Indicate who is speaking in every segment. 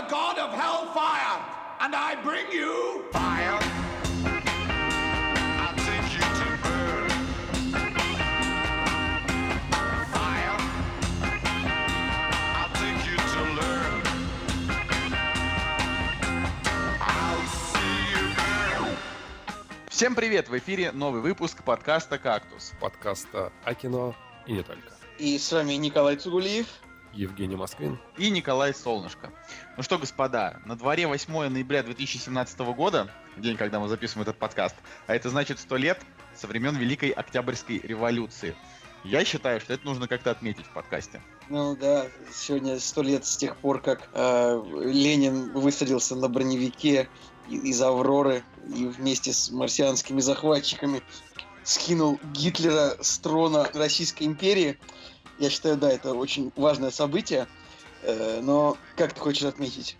Speaker 1: the god of hellfire, and I bring you fire.
Speaker 2: I'll take you to burn. Fire. I'll take you to learn. I'll see you burn.
Speaker 3: Всем привет! В эфире новый выпуск подкаста «Кактус».
Speaker 4: подкаста о кино и не только.
Speaker 5: И с вами Николай Цугулиев.
Speaker 4: Евгений Москвин.
Speaker 3: И Николай Солнышко. Ну что, господа, на дворе 8 ноября 2017 года, день, когда мы записываем этот подкаст, а это значит 100 лет со времен Великой Октябрьской революции. Я считаю, что это нужно как-то отметить в подкасте.
Speaker 5: Ну да, сегодня сто лет с тех пор, как э, Ленин высадился на броневике из Авроры и вместе с марсианскими захватчиками скинул Гитлера с трона Российской империи. Я считаю, да, это очень важное событие. Э, но как ты хочешь отметить?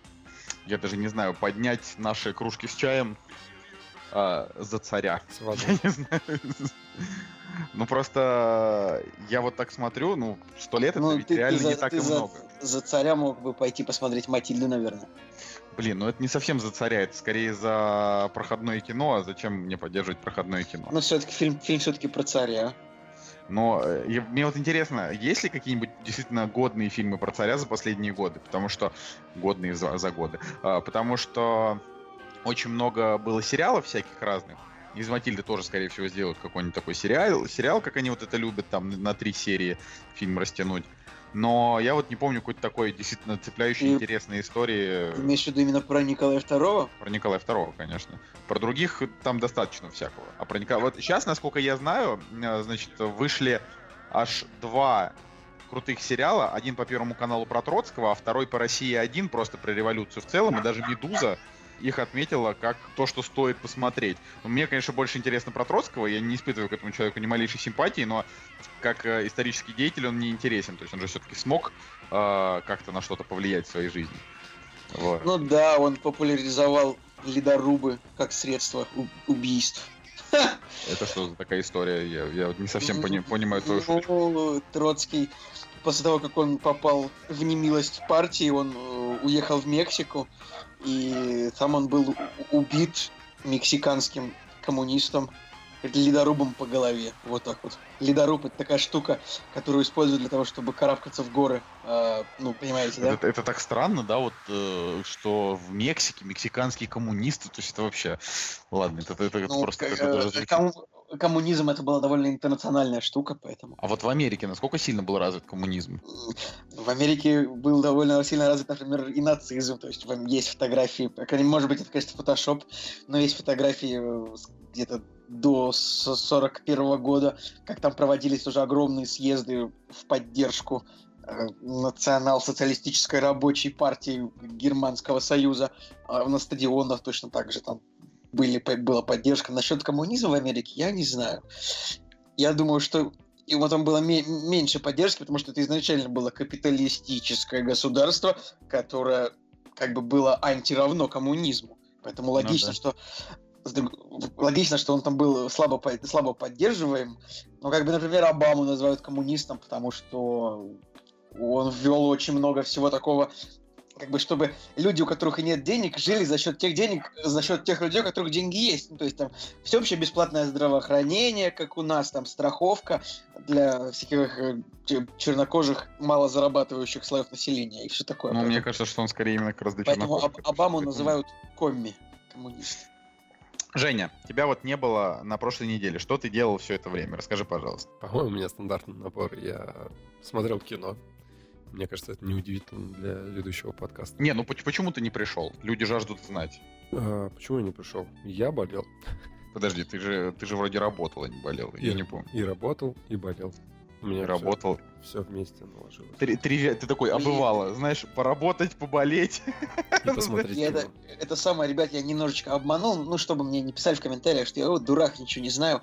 Speaker 3: Я даже не знаю, поднять наши кружки с чаем а, за царя.
Speaker 4: С водой.
Speaker 3: Я не знаю. Ну просто я вот так смотрю, ну, сто лет это
Speaker 5: Ну,
Speaker 3: ведь
Speaker 5: ты- ты
Speaker 3: реально
Speaker 5: за-
Speaker 3: не так
Speaker 5: ты
Speaker 3: и
Speaker 5: за-
Speaker 3: много.
Speaker 5: За царя мог бы пойти посмотреть Матильду, наверное.
Speaker 3: Блин, ну это не совсем за царя, это скорее за проходное кино, а зачем мне поддерживать проходное кино?
Speaker 5: Но все-таки фильм, фильм все-таки про царя.
Speaker 3: Но э, я- мне вот интересно, есть ли какие-нибудь действительно годные фильмы про царя за последние годы? Потому что... Годные за, за годы. А, потому что очень много было сериалов всяких разных. Из Матильды тоже, скорее всего, сделают какой-нибудь такой сериал, сериал, как они вот это любят, там на три серии фильм растянуть. Но я вот не помню какой-то такой действительно цепляющей,
Speaker 5: И-
Speaker 3: интересной истории.
Speaker 5: Ты имеешь в виду именно про Николая II?
Speaker 3: Про Николая II, конечно. Про других там достаточно всякого. А про Николая... Вот сейчас, насколько я знаю, э, значит, вышли аж два крутых сериала. Один по Первому каналу про Троцкого, а второй по России один, просто про революцию в целом. И даже «Медуза» их отметила как то, что стоит посмотреть. Мне, конечно, больше интересно про Троцкого. Я не испытываю к этому человеку ни малейшей симпатии, но как э, исторический деятель он мне интересен. То есть он же все-таки смог э, как-то на что-то повлиять в своей жизни. Вот.
Speaker 5: Ну да, он популяризовал ледорубы как средство убийств.
Speaker 3: Это что за такая история? Я, я не совсем пони- понимаю твою шутку.
Speaker 5: Ну, Троцкий, после того, как он попал в немилость партии, он э, уехал в Мексику, и там он был убит мексиканским коммунистом ледорубом по голове. Вот так вот. Ледоруб это такая штука, которую используют для того, чтобы карабкаться в горы. Э, ну, понимаете, да?
Speaker 3: Это, это так странно, да, вот, э, что в Мексике мексиканские коммунисты, то есть это вообще... Ладно, это, это- это
Speaker 5: Ну,
Speaker 3: просто
Speaker 5: к-
Speaker 3: как-то даже
Speaker 5: э,
Speaker 3: звучит.
Speaker 5: Комму- коммунизм это была довольно интернациональная штука, поэтому.
Speaker 3: А вот в Америке насколько сильно был развит коммунизм?
Speaker 5: В Америке был довольно сильно развит, например, и нацизм. То есть есть фотографии, по крайней мере, может быть, это, конечно, фотошоп, но есть фотографии э, где-то до 41 года, как там проводились уже огромные съезды в поддержку э, национал-социалистической рабочей партии Германского Союза. А на стадионах точно так же там были, была поддержка. Насчет коммунизма в Америке я не знаю. Я думаю, что его там было ме- меньше поддержки, потому что это изначально было капиталистическое государство, которое как бы было антиравно коммунизму. Поэтому логично,
Speaker 3: да.
Speaker 5: что логично, что он там был слабо, слабо поддерживаем. Но как бы, например, Обаму называют коммунистом, потому что он ввел очень много всего такого, как бы, чтобы люди, у которых и нет денег, жили за счет тех денег, за счет тех людей, у которых деньги есть. Ну, то есть там всеобщее бесплатное здравоохранение, как у нас, там страховка для всяких э, чернокожих, мало зарабатывающих слоев населения и все такое.
Speaker 3: Ну, мне кажется, что он скорее именно как раз для
Speaker 5: Поэтому. Об- Обаму
Speaker 3: Поэтому-
Speaker 5: называют комми коммунист.
Speaker 3: Женя, тебя вот не было на прошлой неделе. Что ты делал все это время? Расскажи, пожалуйста.
Speaker 4: По-моему, у меня стандартный набор. Я смотрел кино. Мне кажется, это неудивительно для ведущего подкаста.
Speaker 3: Не, ну поч- почему ты не пришел? Люди жаждут знать.
Speaker 4: А, почему я не пришел? Я болел.
Speaker 3: Подожди, ты же, ты же вроде работал, а не болел. Я
Speaker 4: И-
Speaker 3: не помню.
Speaker 4: И работал, и болел. У меня
Speaker 3: И работал.
Speaker 4: Все, вместе наложилось.
Speaker 3: Три- три- ты такой, а бывало, знаешь, поработать, поболеть.
Speaker 4: И посмотреть
Speaker 5: Я это, это самое, ребят, я немножечко обманул, ну, чтобы мне не писали в комментариях, что я вот дурак, ничего не знаю.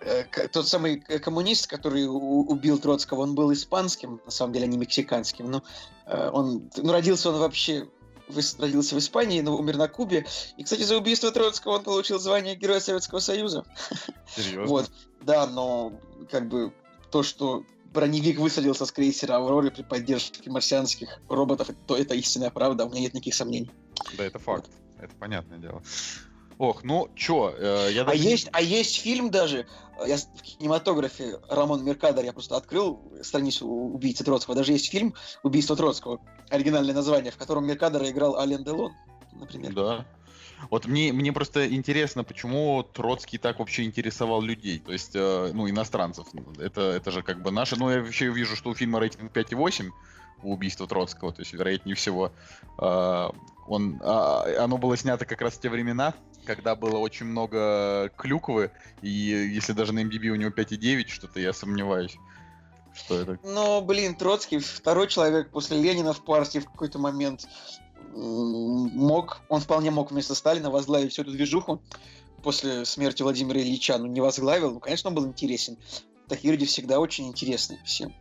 Speaker 5: Э, Тот самый э, коммунист, который убил Троцкого, он был испанским, на самом деле, а не мексиканским. Ну, э, он, ну, родился он вообще родился в Испании, но умер на Кубе. И, кстати, за убийство Троцкого он получил звание Героя Советского Союза.
Speaker 3: Серьезно?
Speaker 5: Вот, да, но как бы то, что броневик высадился с крейсера Авроры при поддержке марсианских роботов, то это истинная правда, у меня нет никаких сомнений.
Speaker 3: Да, это факт. Это понятное дело. Ох, ну чё, э, я
Speaker 5: А
Speaker 3: даже... не-
Speaker 5: есть, а есть фильм даже, э, я в кинематографе Рамон Меркадор, я просто открыл страницу убийцы Троцкого, даже есть фильм «Убийство Троцкого», оригинальное название, в котором Меркадора играл Ален Делон, например.
Speaker 3: Да. Вот мне, мне просто интересно, почему Троцкий так вообще интересовал людей, то есть, э, ну, иностранцев. Это, это же как бы наше... Ну, я вообще вижу, что у фильма рейтинг 5,8 у убийства Троцкого, то есть, вероятнее всего, э, он, а, оно было снято как раз в те времена, когда было очень много клюквы, и если даже на MDB у него 5,9, что-то я сомневаюсь, что это...
Speaker 5: Но, блин, Троцкий, второй человек после Ленина в партии в какой-то момент мог, он вполне мог вместо Сталина возглавить всю эту движуху после смерти Владимира Ильича, ну не возглавил, ну, конечно, он был интересен. Такие люди всегда очень интересны всем.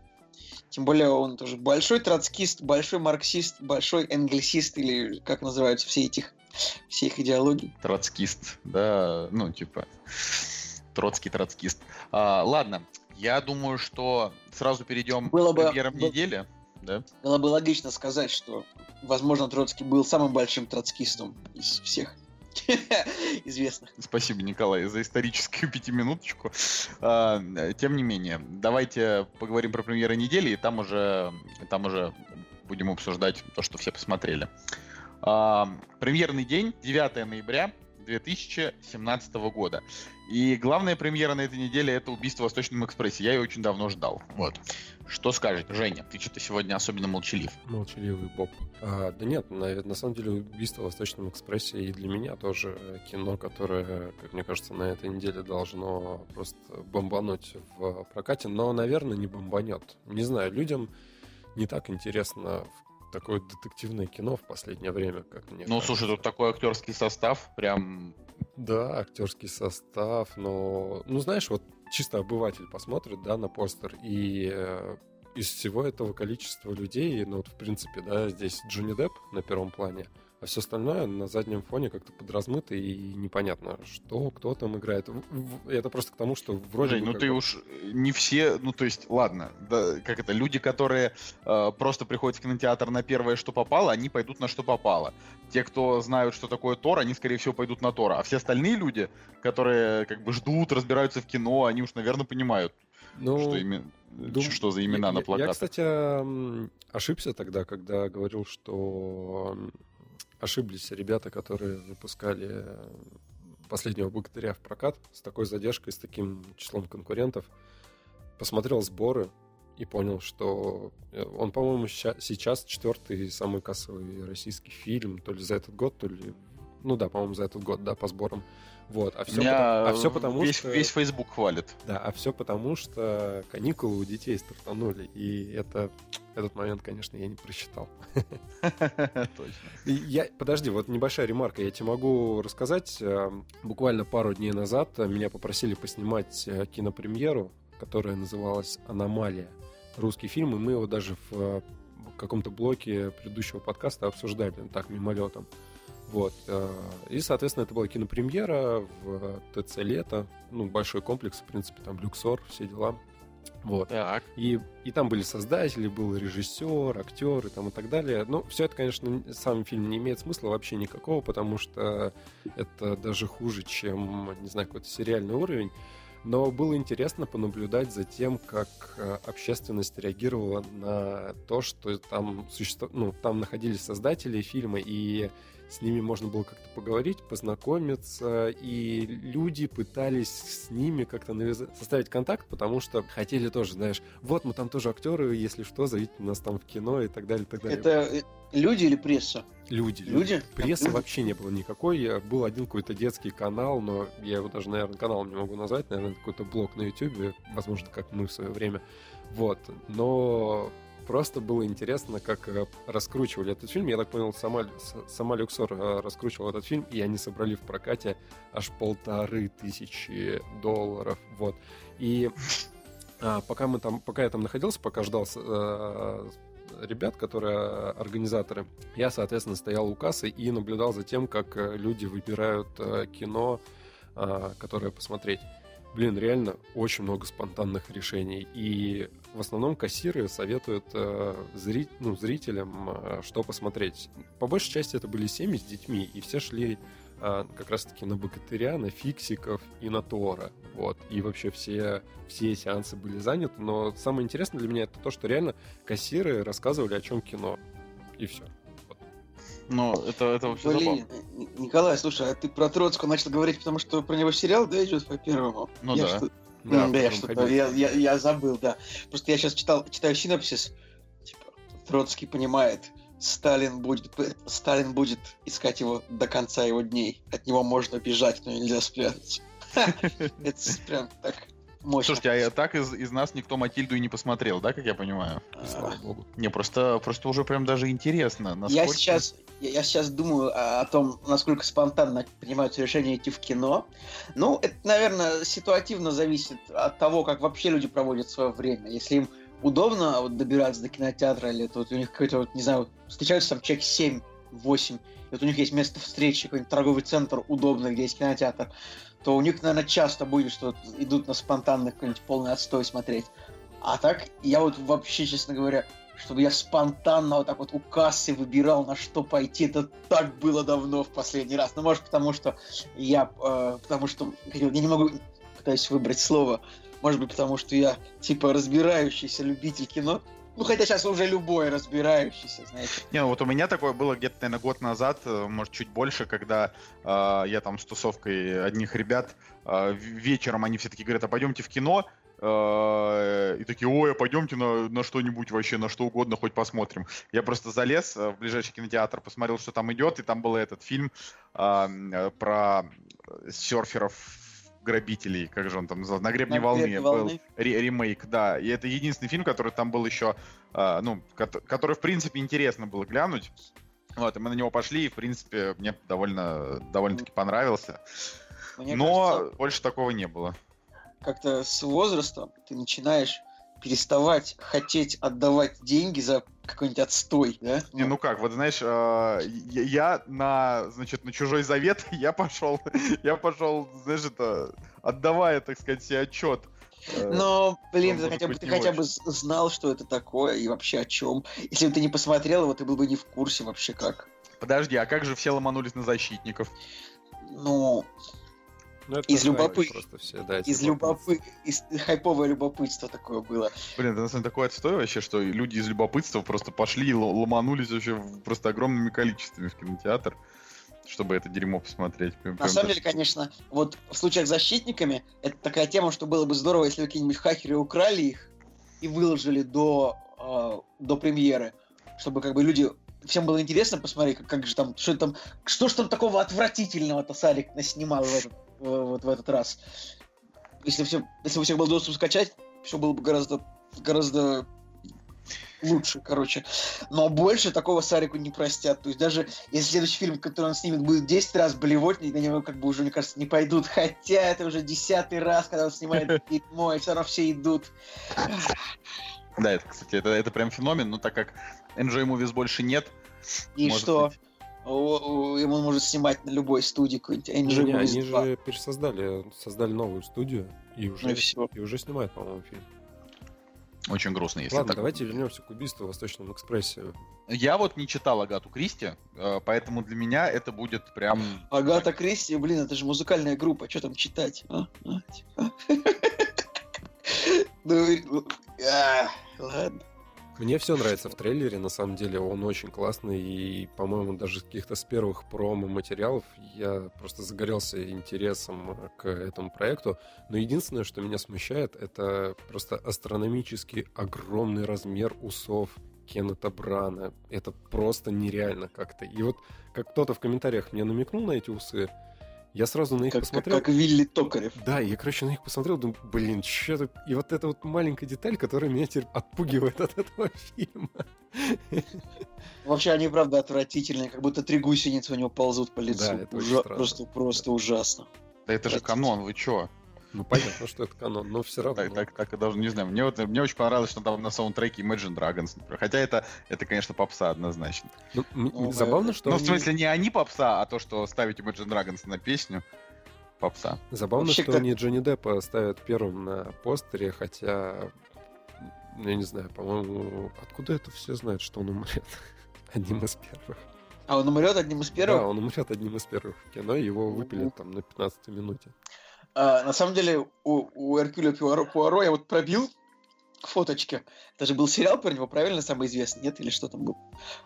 Speaker 5: Тем более он тоже большой троцкист, большой марксист, большой англисист, или как называются все этих, все их идеологии.
Speaker 3: троцкист, да, ну, типа, троцкий троцкист. А, ладно, я думаю, что сразу перейдем
Speaker 5: Было
Speaker 3: к
Speaker 5: бы-
Speaker 3: премьерам
Speaker 5: был-
Speaker 3: недели. Да?
Speaker 5: Было бы логично сказать, что, возможно, Троцкий был самым большим троцкистом из всех известных.
Speaker 3: Спасибо, Николай, за историческую пятиминуточку. А, тем не менее, давайте поговорим про премьеры недели, и там уже, там уже будем обсуждать то, что все посмотрели. А, премьерный день 9 ноября 2017 года. И главная премьера на этой неделе это «Убийство в Восточном экспрессе». Я ее очень давно ждал. Вот. Что скажете, Женя? Ты что-то сегодня особенно молчалив.
Speaker 4: Молчаливый Боб. А, да нет, на, на самом деле «Убийство в Восточном экспрессе» и для меня тоже кино, которое, как мне кажется, на этой неделе должно просто бомбануть в прокате, но, наверное, не бомбанет. Не знаю, людям не так интересно такое детективное кино в последнее время, как мне
Speaker 3: Ну,
Speaker 4: кажется.
Speaker 3: слушай, тут такой актерский состав, прям
Speaker 4: Да, актерский состав, но, ну, знаешь, вот чисто обыватель посмотрит, да, на постер, и э, из всего этого количества людей, ну, вот, в принципе, да, здесь Джонни Депп на первом плане, а все остальное на заднем фоне как-то подразмыто и непонятно, что, кто там играет. Это просто к тому, что вроде
Speaker 3: Жень,
Speaker 4: бы
Speaker 3: ну ты
Speaker 4: бы-
Speaker 3: уж не все, ну то есть, ладно, да, как это, люди, которые э, просто приходят в кинотеатр на первое, что попало, они пойдут на что попало. Те, кто знают, что такое Тор, они, скорее всего, пойдут на Тора. А все остальные люди, которые как бы ждут, разбираются в кино, они уж, наверное, понимают,
Speaker 4: ну,
Speaker 3: что, име-
Speaker 4: Дум-
Speaker 3: что за имена
Speaker 4: я,
Speaker 3: на плакатах.
Speaker 4: Я, кстати, ошибся тогда, когда говорил, что ошиблись ребята, которые выпускали э, последнего богатыря в прокат с такой задержкой, с таким числом конкурентов. Посмотрел сборы и понял, что э, он, по-моему, сейчас четвертый самый кассовый российский фильм, то ли за этот год, то ли... Ну да, по-моему, за этот год, да, по сборам. Вот, а все,
Speaker 3: Меня
Speaker 4: а все потому,
Speaker 3: весь,
Speaker 4: что...
Speaker 3: весь Facebook хвалит.
Speaker 4: Да, а все потому, что каникулы у детей стартанули. И это, этот момент, конечно, я не просчитал.
Speaker 3: Точно.
Speaker 4: Я, подожди, вот небольшая ремарка. Я тебе могу рассказать. Э, Буквально пару дней назад меня попросили поснимать э, кинопремьеру, которая называлась «Аномалия». Русский фильм, и мы его даже в э, каком-то блоке предыдущего подкаста обсуждали, так, мимолетом. Вот. э, И, соответственно, это была кинопремьера в ТЦ «Лето». Ну, большой комплекс, в принципе, там люксор, все дела. Вот.
Speaker 3: Так.
Speaker 4: И, и там были создатели, был режиссер, актеры там и так далее. Ну, все это, конечно, сам фильм не имеет смысла вообще никакого, потому что это даже хуже, чем, не знаю, какой-то сериальный уровень. Но было интересно понаблюдать за тем, как э, общественность реагировала на то, что там, существ... ну, там находились создатели фильма, и с ними можно было как-то поговорить, познакомиться, и люди пытались с ними как-то навязать, составить контакт, потому что хотели тоже, знаешь, вот мы там тоже актеры, если что, зовите нас там в кино и так далее, и так далее.
Speaker 5: Это э, люди или пресса?
Speaker 4: люди,
Speaker 5: Люди?
Speaker 4: Прессы
Speaker 5: Люди?
Speaker 4: вообще не было никакой. Был один какой-то детский канал, но я его даже, наверное, каналом не могу назвать. Наверное, какой-то блог на YouTube, возможно, как мы в свое время. Вот. Но просто было интересно, как э, раскручивали этот фильм. Я так понял, сама, сама Люксор э, раскручивала этот фильм, и они собрали в прокате аж полторы тысячи долларов. Вот. И а, пока мы там, пока я там находился, пока ждал э, ребят, которые организаторы, я, соответственно, стоял у кассы и наблюдал за тем, как люди выбирают кино, которое посмотреть. Блин, реально очень много спонтанных решений. И в основном кассиры советуют э, зри- ну, зрителям, э, что посмотреть. По большей части это были семьи с детьми, и все шли э, как раз-таки на богатыря, на фиксиков и на Тора. Вот. И вообще все, все сеансы были заняты. Но самое интересное для меня это то, что реально кассиры рассказывали, о чем кино. И все.
Speaker 3: Но это, это вообще
Speaker 5: Блин,
Speaker 3: забавно.
Speaker 5: Николай, слушай, а ты про Троцкого начал говорить, потому что про него сериал, да, идет по первому?
Speaker 3: Ну
Speaker 5: Я
Speaker 3: да.
Speaker 5: что-
Speaker 4: Да,
Speaker 5: да, я что-то, я, я, я забыл, да. Просто я сейчас читал, читаю синопсис, типа, Троцкий понимает, Сталин будет, Сталин будет искать его до конца его дней. От него можно бежать, но нельзя спрятать. Ха, Это прям так мощно.
Speaker 3: Слушайте, а так из, из нас никто Матильду и не посмотрел, да, как я понимаю?
Speaker 4: Слава богу.
Speaker 3: Не, просто, просто уже прям даже интересно,
Speaker 5: Я
Speaker 3: насколько...
Speaker 5: сейчас, я, я сейчас думаю о, о том, насколько спонтанно принимаются решения идти в кино. Ну, это, наверное, ситуативно зависит от того, как вообще люди проводят свое время. Если им удобно вот, добираться до кинотеатра, или это вот у них какой-то, вот, не знаю, встречаются там человек 7-8, и вот у них есть место встречи, какой-нибудь торговый центр удобный, где есть кинотеатр, то у них, наверное, часто будет, что идут на спонтанный какой-нибудь полный отстой смотреть. А так, я вот вообще, честно говоря, чтобы я спонтанно вот так вот у кассы выбирал, на что пойти. Это так было давно в последний раз. Ну, может, потому что я... э, потому что... Я не могу... Пытаюсь выбрать слово. Может быть, потому что я, типа, разбирающийся любитель кино. Ну, хотя сейчас уже любой разбирающийся, знаете.
Speaker 3: Не, ну вот у меня такое было где-то, наверное, год назад, э, может, чуть больше, когда э, я там с тусовкой одних ребят, э, вечером они все таки говорят, а пойдемте в кино, Э, и такие, ой, а пойдемте на, на что-нибудь вообще, на что угодно, хоть посмотрим. Я просто залез э, в ближайший кинотеатр, посмотрел, что там идет, и там был этот фильм э, про серферов грабителей, как же он там назывался, на гребне
Speaker 5: «На
Speaker 3: волны был
Speaker 5: волны».
Speaker 3: ре- ремейк, да, и это единственный фильм, который там был еще, а, ну, кот- который в принципе интересно было глянуть, вот, и мы на него пошли, и в принципе мне довольно, довольно-таки понравился,
Speaker 5: Мне
Speaker 3: но
Speaker 5: кажется,
Speaker 3: больше такого не было.
Speaker 5: как-то с возрастом ты начинаешь переставать хотеть отдавать деньги за какой-нибудь отстой, да?
Speaker 3: Не, ну как, вот знаешь, э, я, на, значит, на чужой завет я пошел, я пошел, знаешь, это, отдавая, так сказать, себе отчет. э,
Speaker 5: Но, блин, ты хотя, бы, ты хотя бы знал, что это такое и вообще о чем. Если бы ты не посмотрел его, ты был бы не в курсе вообще как.
Speaker 3: Подожди, а как же все ломанулись на защитников?
Speaker 5: Ну,
Speaker 4: Ну, это
Speaker 5: Из любопы-
Speaker 4: Просто все, да,
Speaker 5: из
Speaker 4: любопытства.
Speaker 5: любопы... из хайповое любопытство такое было.
Speaker 3: Блин, это на самом деле такой отстой вообще, что люди из любопытства просто пошли и ломанулись вообще в- просто огромными количествами в кинотеатр, чтобы это дерьмо посмотреть. Прям-
Speaker 5: На
Speaker 3: прям
Speaker 5: самом деле, конечно, вот в случаях с защитниками, это такая тема, что было бы здорово, если бы какие-нибудь хакеры украли их и выложили до, э, до премьеры, чтобы как бы люди всем было интересно посмотреть, как, как же там, что там, что ж там такого отвратительного-то Сарик наснимал в этот, вот в этот раз. Если, все, если бы у всех был доступ скачать, все было бы гораздо, гораздо лучше, короче. Но больше такого Сарику не простят. То есть даже если следующий фильм, который он снимет, будет 10 раз болевать, на него как бы уже, мне кажется, не пойдут. Хотя это уже десятый раз, когда он снимает дерьмо, и все равно все идут.
Speaker 3: Да, это, кстати, это, это прям феномен, но так как Enjoy Movies больше нет,
Speaker 5: И что?
Speaker 3: быть.
Speaker 5: Ему может снимать на любой студии какой-нибудь
Speaker 4: Не, они
Speaker 5: 2.
Speaker 4: же пересоздали, создали новую студию и уже,
Speaker 5: Ну и всё.
Speaker 4: и уже снимают, по-моему, фильм.
Speaker 3: очень грустно, если
Speaker 4: Ладно,
Speaker 3: так.
Speaker 4: давайте вернемся к убийству в Восточном экспрессе.
Speaker 3: Я вот не читал Агату Кристи, э, поэтому для меня это будет прям...
Speaker 5: Агата Кристи, блин, это же музыкальная группа, что там читать? а? А, типа. Ну, ну, а, ладно.
Speaker 4: Мне все нравится в трейлере, на самом деле он очень классный, и, по-моему, даже с каких-то с первых промо-материалов я просто загорелся интересом к этому проекту. Но единственное, что меня смущает, это просто астрономически огромный размер усов Кеннета Брана. Это просто нереально как-то. И вот как кто-то в комментариях мне намекнул на эти усы, я сразу на них
Speaker 5: Как, как,
Speaker 4: посмотрел.
Speaker 5: как Вилли Токарев.
Speaker 4: Да, я, короче, на них посмотрел, думаю, блин, что это... И вот эта вот маленькая деталь, которая меня теперь отпугивает от этого фильма.
Speaker 5: Вообще, они, правда, отвратительные, как будто три гусеницы у него ползут по лицу.
Speaker 4: Да, это
Speaker 5: Ужа-. Просто, просто ужасно.
Speaker 3: Да это же канон, вы чё?
Speaker 4: Ну, понятно, что это канон, но все равно.
Speaker 3: Так, так, так и должен, не знаю. Мне, вот, мне очень понравилось, что там на саундтреке Imagine Dragons, например. Хотя это, это конечно, попса однозначно.
Speaker 4: Ну,
Speaker 5: Ну,
Speaker 4: забавно,
Speaker 5: это-
Speaker 4: что
Speaker 3: Ну, в
Speaker 4: они-
Speaker 3: смысле, не они попса, а то, что ставить Imagine Dragons на песню. попса.
Speaker 4: Забавно,
Speaker 5: Вообще,
Speaker 4: что
Speaker 5: как-
Speaker 4: они Джонни Деппа ставят первым на постере, хотя, ну, я не знаю, по-моему, откуда это все знают, что он умрет? Одним из первых.
Speaker 5: А он умрет одним из первых?
Speaker 4: Да, он умрет одним из первых в кино, его выпилят там на 15 минуте.
Speaker 5: А, на самом деле, у, у Эркюля Пуаро, Пуаро я вот пробил фоточки. Это же был сериал про него, правильно, самый известный, нет? Или что там был?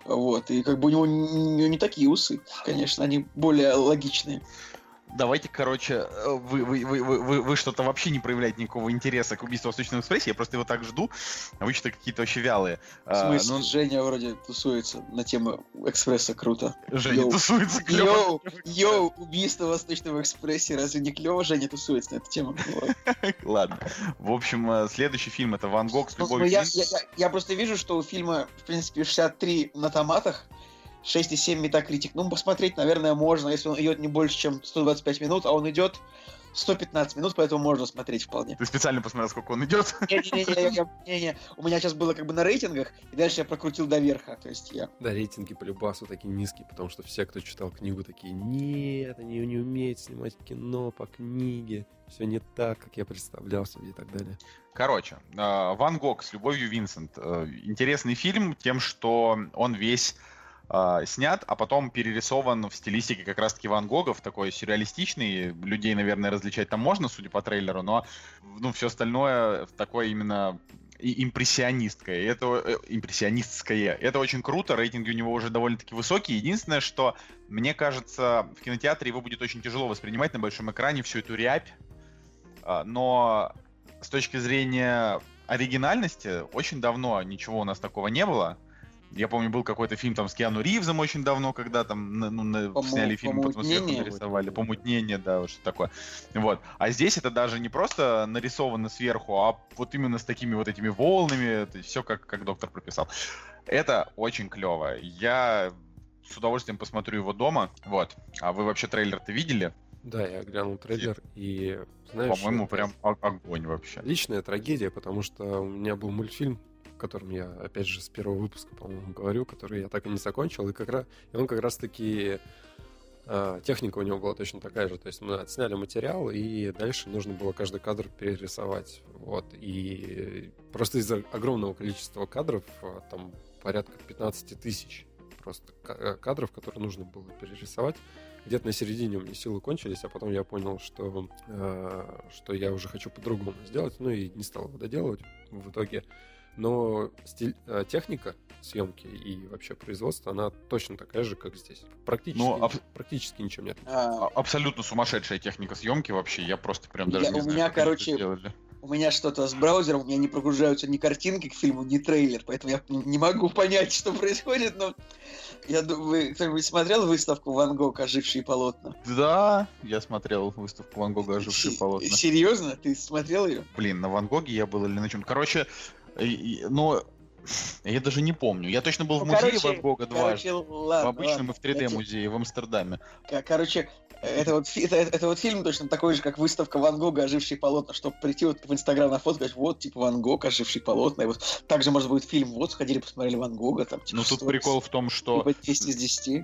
Speaker 5: Вот, и как бы у него не, не- не такие усы, конечно, они более логичные.
Speaker 3: Давайте, короче, э, вы, вы, вы, вы, вы- что-то вообще не проявляете никакого интереса к убийству в Восточном экспрессе, я просто его так жду, а вы что-то какие-то вообще вялые.
Speaker 5: В
Speaker 3: А,
Speaker 5: смысле,
Speaker 3: ну,
Speaker 5: Женя вроде тусуется на тему экспресса, круто.
Speaker 3: Женя
Speaker 5: Йоу.
Speaker 3: тусуется клёво.
Speaker 5: Йоу, йоу, убийство в Восточном экспрессе, разве не клево Женя тусуется на эту тему?
Speaker 3: Ладно. В общем, э, следующий фильм это Ван Гог с
Speaker 5: Ну,
Speaker 3: любовью.
Speaker 5: ну, я просто вижу, что у фильма, в принципе, 63 на томатах, 6,7 Metacritic. Ну, посмотреть, наверное, можно, если он идет не больше, чем 125 минут, а он идет 115 минут, поэтому можно смотреть вполне.
Speaker 3: Ты специально посмотрел, сколько он идет.
Speaker 5: Не-не-не, у меня сейчас было как бы на рейтингах, и дальше я прокрутил до верха, то есть я...
Speaker 4: Да, рейтинги по Любасу такие низкие, потому что все, кто читал книгу, такие, нет, они не умеют снимать кино по книге, все не так, как я представлял себе и так далее.
Speaker 3: Короче, э, Ван Гог с любовью Винсент. Э, Интересный фильм тем, что он весь э, снят, а потом перерисован в стилистике как раз-таки Ван Гогов, такой сюрреалистичный. Людей, наверное, различать там можно, судя по трейлеру, но ну, все остальное такое именно и- импрессионисткое. И Это э, импрессионистское. Это очень круто. Рейтинги у него уже довольно-таки высокие. Единственное, что мне кажется, в кинотеатре его будет очень тяжело воспринимать на большом экране всю эту рябь. А, Но с точки зрения оригинальности, очень давно ничего у нас такого не было. Я помню, был какой-то фильм там с Киану Ривзом очень давно, когда там ну, на-
Speaker 5: Помо-
Speaker 3: сняли фильм, потом сверху нарисовали. Помутнение, да, вот что такое. Вот. А здесь это даже не просто нарисовано сверху, а вот именно с такими вот этими волнами, все как, как доктор прописал. Это очень клево. Я с удовольствием посмотрю его дома. Вот. А вы вообще трейлер-то видели?
Speaker 4: Да, я глянул трейлер и, знаешь...
Speaker 3: По-моему, прям огонь вообще.
Speaker 4: Личная трагедия, потому что у меня был мультфильм, котором я, опять же, с первого выпуска, по-моему, говорю, который я так и не закончил, и, как раз, и он как раз-таки... а, техника у него была точно такая же, то есть мы отсняли материал, и дальше нужно было каждый кадр перерисовать, вот, и просто из-за огромного количества кадров, а, там порядка 15 тысяч просто э, кадров, которые нужно было перерисовать, где-то на середине у меня силы кончились, а потом я понял, что, э, что я уже хочу по-другому сделать, ну и не стал его доделывать. В итоге. Но стиль, э, техника съемки и вообще производство, она точно такая же, как здесь. Практически,
Speaker 3: Ну, аб-
Speaker 4: практически ничем не отличается.
Speaker 5: А,
Speaker 3: А- Абсолютно сумасшедшая техника съемки вообще. Я просто прям даже
Speaker 5: Я-
Speaker 3: не
Speaker 5: у
Speaker 3: знаю,
Speaker 5: меня,
Speaker 3: как они это
Speaker 5: короче,
Speaker 3: сделали.
Speaker 5: у меня что-то с браузером, у меня не прогружаются ни картинки к фильму, ни трейлер, поэтому я не могу понять, что происходит, но я думаю, кто-нибудь смотрел выставку Ван Гог «Ожившие полотна»?
Speaker 3: Да, я смотрел выставку Ван Гога «Ожившие полотна».
Speaker 5: Серьезно? Ты смотрел ее?
Speaker 3: Блин, на Ван Гоге я был или на чем? Короче, ну, я даже не помню. Я точно был в
Speaker 5: Ну,
Speaker 3: музее
Speaker 5: короче,
Speaker 3: Ван Гога дважды.
Speaker 5: Короче, ладно,
Speaker 3: В обычном
Speaker 5: ладно.
Speaker 3: и в 3D
Speaker 5: Я те-
Speaker 3: музее в Амстердаме.
Speaker 5: Ко- Короче, это вот, это, это вот фильм точно такой же, как выставка Ван Гога «Ожившие полотна», чтобы прийти вот в Инстаграм на фото, сказать, вот, типа, Ван Гог, «Ожившие полотна», и вот также, может быть, фильм, вот, сходили, посмотрели Ван Гога, там, типа,
Speaker 3: Ну, тут
Speaker 5: сторис,
Speaker 3: прикол в том, что...
Speaker 5: типа, 10 из 10.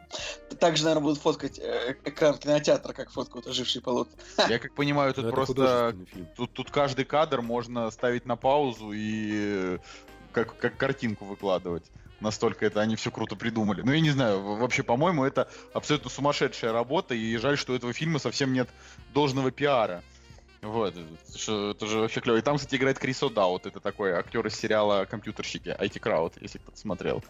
Speaker 5: Также, наверное, будут фоткать э, экран кинотеатра, как фоткают «Ожившие полотна».
Speaker 3: Я как понимаю, тут
Speaker 4: Но это
Speaker 3: просто... Тут, тут каждый кадр можно ставить на паузу и э, как, как картинку выкладывать. Настолько это они все круто придумали. Ну, я не знаю, вообще, по-моему, это абсолютно сумасшедшая работа, и жаль, что у этого фильма совсем нет должного пиара. Вот, это же, это же вообще клево. И там, кстати, играет Крис О'Даут, это такой актер из сериала «Компьютерщики», IT Crowd, если кто-то смотрел.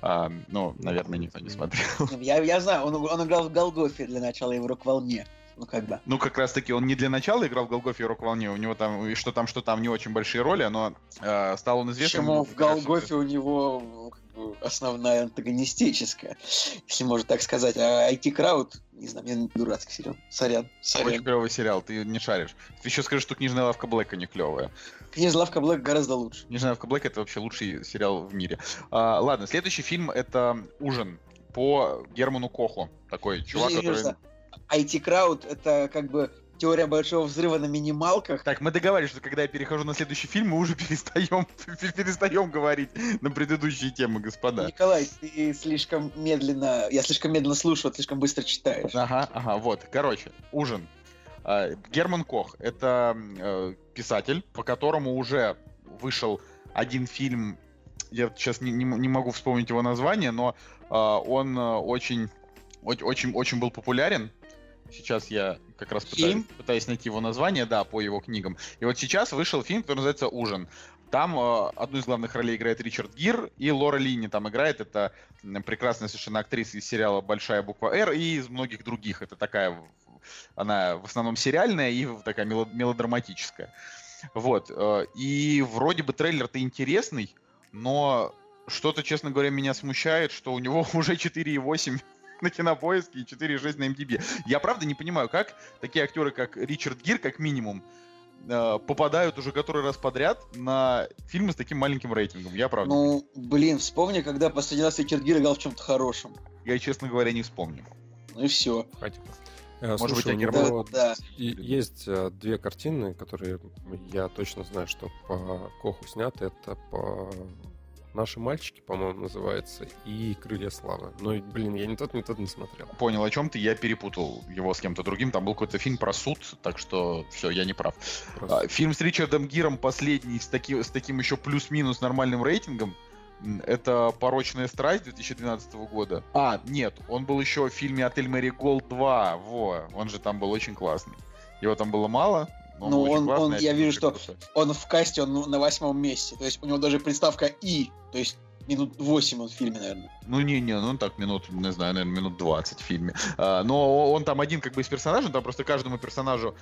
Speaker 3: А, ну, наверное, никто не смотрел.
Speaker 5: Я, я знаю, он, он играл в Голгофе для начала и в Рок-волне. Ну, как бы.
Speaker 3: Ну, как раз таки, он не для начала играл в Голгофе и Рок-волне, у него там, и что там, что там, не очень большие роли, но э, стал он известным.
Speaker 5: Почему в Голгофе у него ну, как бы, основная антагонистическая, если можно так сказать. А IT Крауд, не знаю, мне дурацкий сериал. Сорян,
Speaker 3: Очень
Speaker 5: сорян.
Speaker 3: клевый сериал, ты не шаришь. Ты еще скажи, что книжная лавка Блэка не клевая.
Speaker 5: Книжная лавка Блэк гораздо лучше.
Speaker 3: Книжная лавка Блэка это вообще лучший сериал в мире. А, ладно, следующий фильм это Ужин по Герману Коху. Такой чувак, который.
Speaker 5: Пожалуйста, IT Крауд это как бы теория большого взрыва на минималках.
Speaker 3: Так, мы договаривались, что когда я перехожу на следующий фильм, мы уже перестаем, перестаем говорить на предыдущие темы, господа.
Speaker 5: Николай, ты слишком медленно, я слишком медленно слушаю, а ты слишком быстро читаешь.
Speaker 3: Ага, ага, вот. Короче, ужин. А, Герман Кох — это э, писатель, по которому уже вышел один фильм, я сейчас не, не, не могу вспомнить его название, но э, он э, очень, очень, очень был популярен. Сейчас я как раз пытаюсь, пытаюсь найти его название, да, по его книгам. И вот сейчас вышел фильм, который называется «Ужин». Там э, одну из главных ролей играет Ричард Гир, и Лора Линни там играет. Это прекрасная совершенно актриса из сериала «Большая буква Р» и из многих других. Это такая, она в основном сериальная и такая мело- мелодраматическая. Вот. э, И вроде бы трейлер-то интересный, но что-то, честно говоря, меня смущает, что у него уже 4,8 на кинопоиске и 4,6 на MDB. Я правда не понимаю, как такие актеры, как Ричард Гир, как минимум, э, попадают уже который раз подряд на фильмы с таким маленьким рейтингом. Я правда.
Speaker 5: Ну, блин, вспомни, когда последний раз Ричард Гир играл в чем-то хорошем.
Speaker 3: Я, честно говоря, не вспомню.
Speaker 5: Ну и все.
Speaker 4: Хватит. Э,
Speaker 3: Может быть,
Speaker 4: слушай, у
Speaker 3: я
Speaker 5: Да,
Speaker 4: него
Speaker 5: да.
Speaker 4: и- есть э, две картины, которые я точно знаю, что по Коху сняты. Это по Наши мальчики, по-моему, называется, и Крылья славы. Но, блин, я ни тот, ни тот не смотрел.
Speaker 3: Понял, о чем ты, я перепутал его с кем-то другим. Там был какой-то фильм про суд, так что все, я не прав.
Speaker 4: Просто.
Speaker 3: А, Фильм с Ричардом Гиром последний, с, таки- с таким еще плюс-минус нормальным рейтингом. Это «Порочная страсть» 2012 года. А, нет, он был еще в фильме «Отель Мэри Голд 2». Во, он же там был очень классный. Его там было мало,
Speaker 5: Ну, он-
Speaker 3: классный,
Speaker 5: он-
Speaker 3: а
Speaker 5: я вижу, что-
Speaker 3: крутой.
Speaker 5: Он в касте, он на восьмом месте. То есть у него даже приставка И. То есть минут 8 он в фильме, наверное.
Speaker 3: Ну, не-не, ну так минут, не знаю, наверное, минут 20 в фильме. А, но он там один как бы из персонажей, там просто каждому персонажу,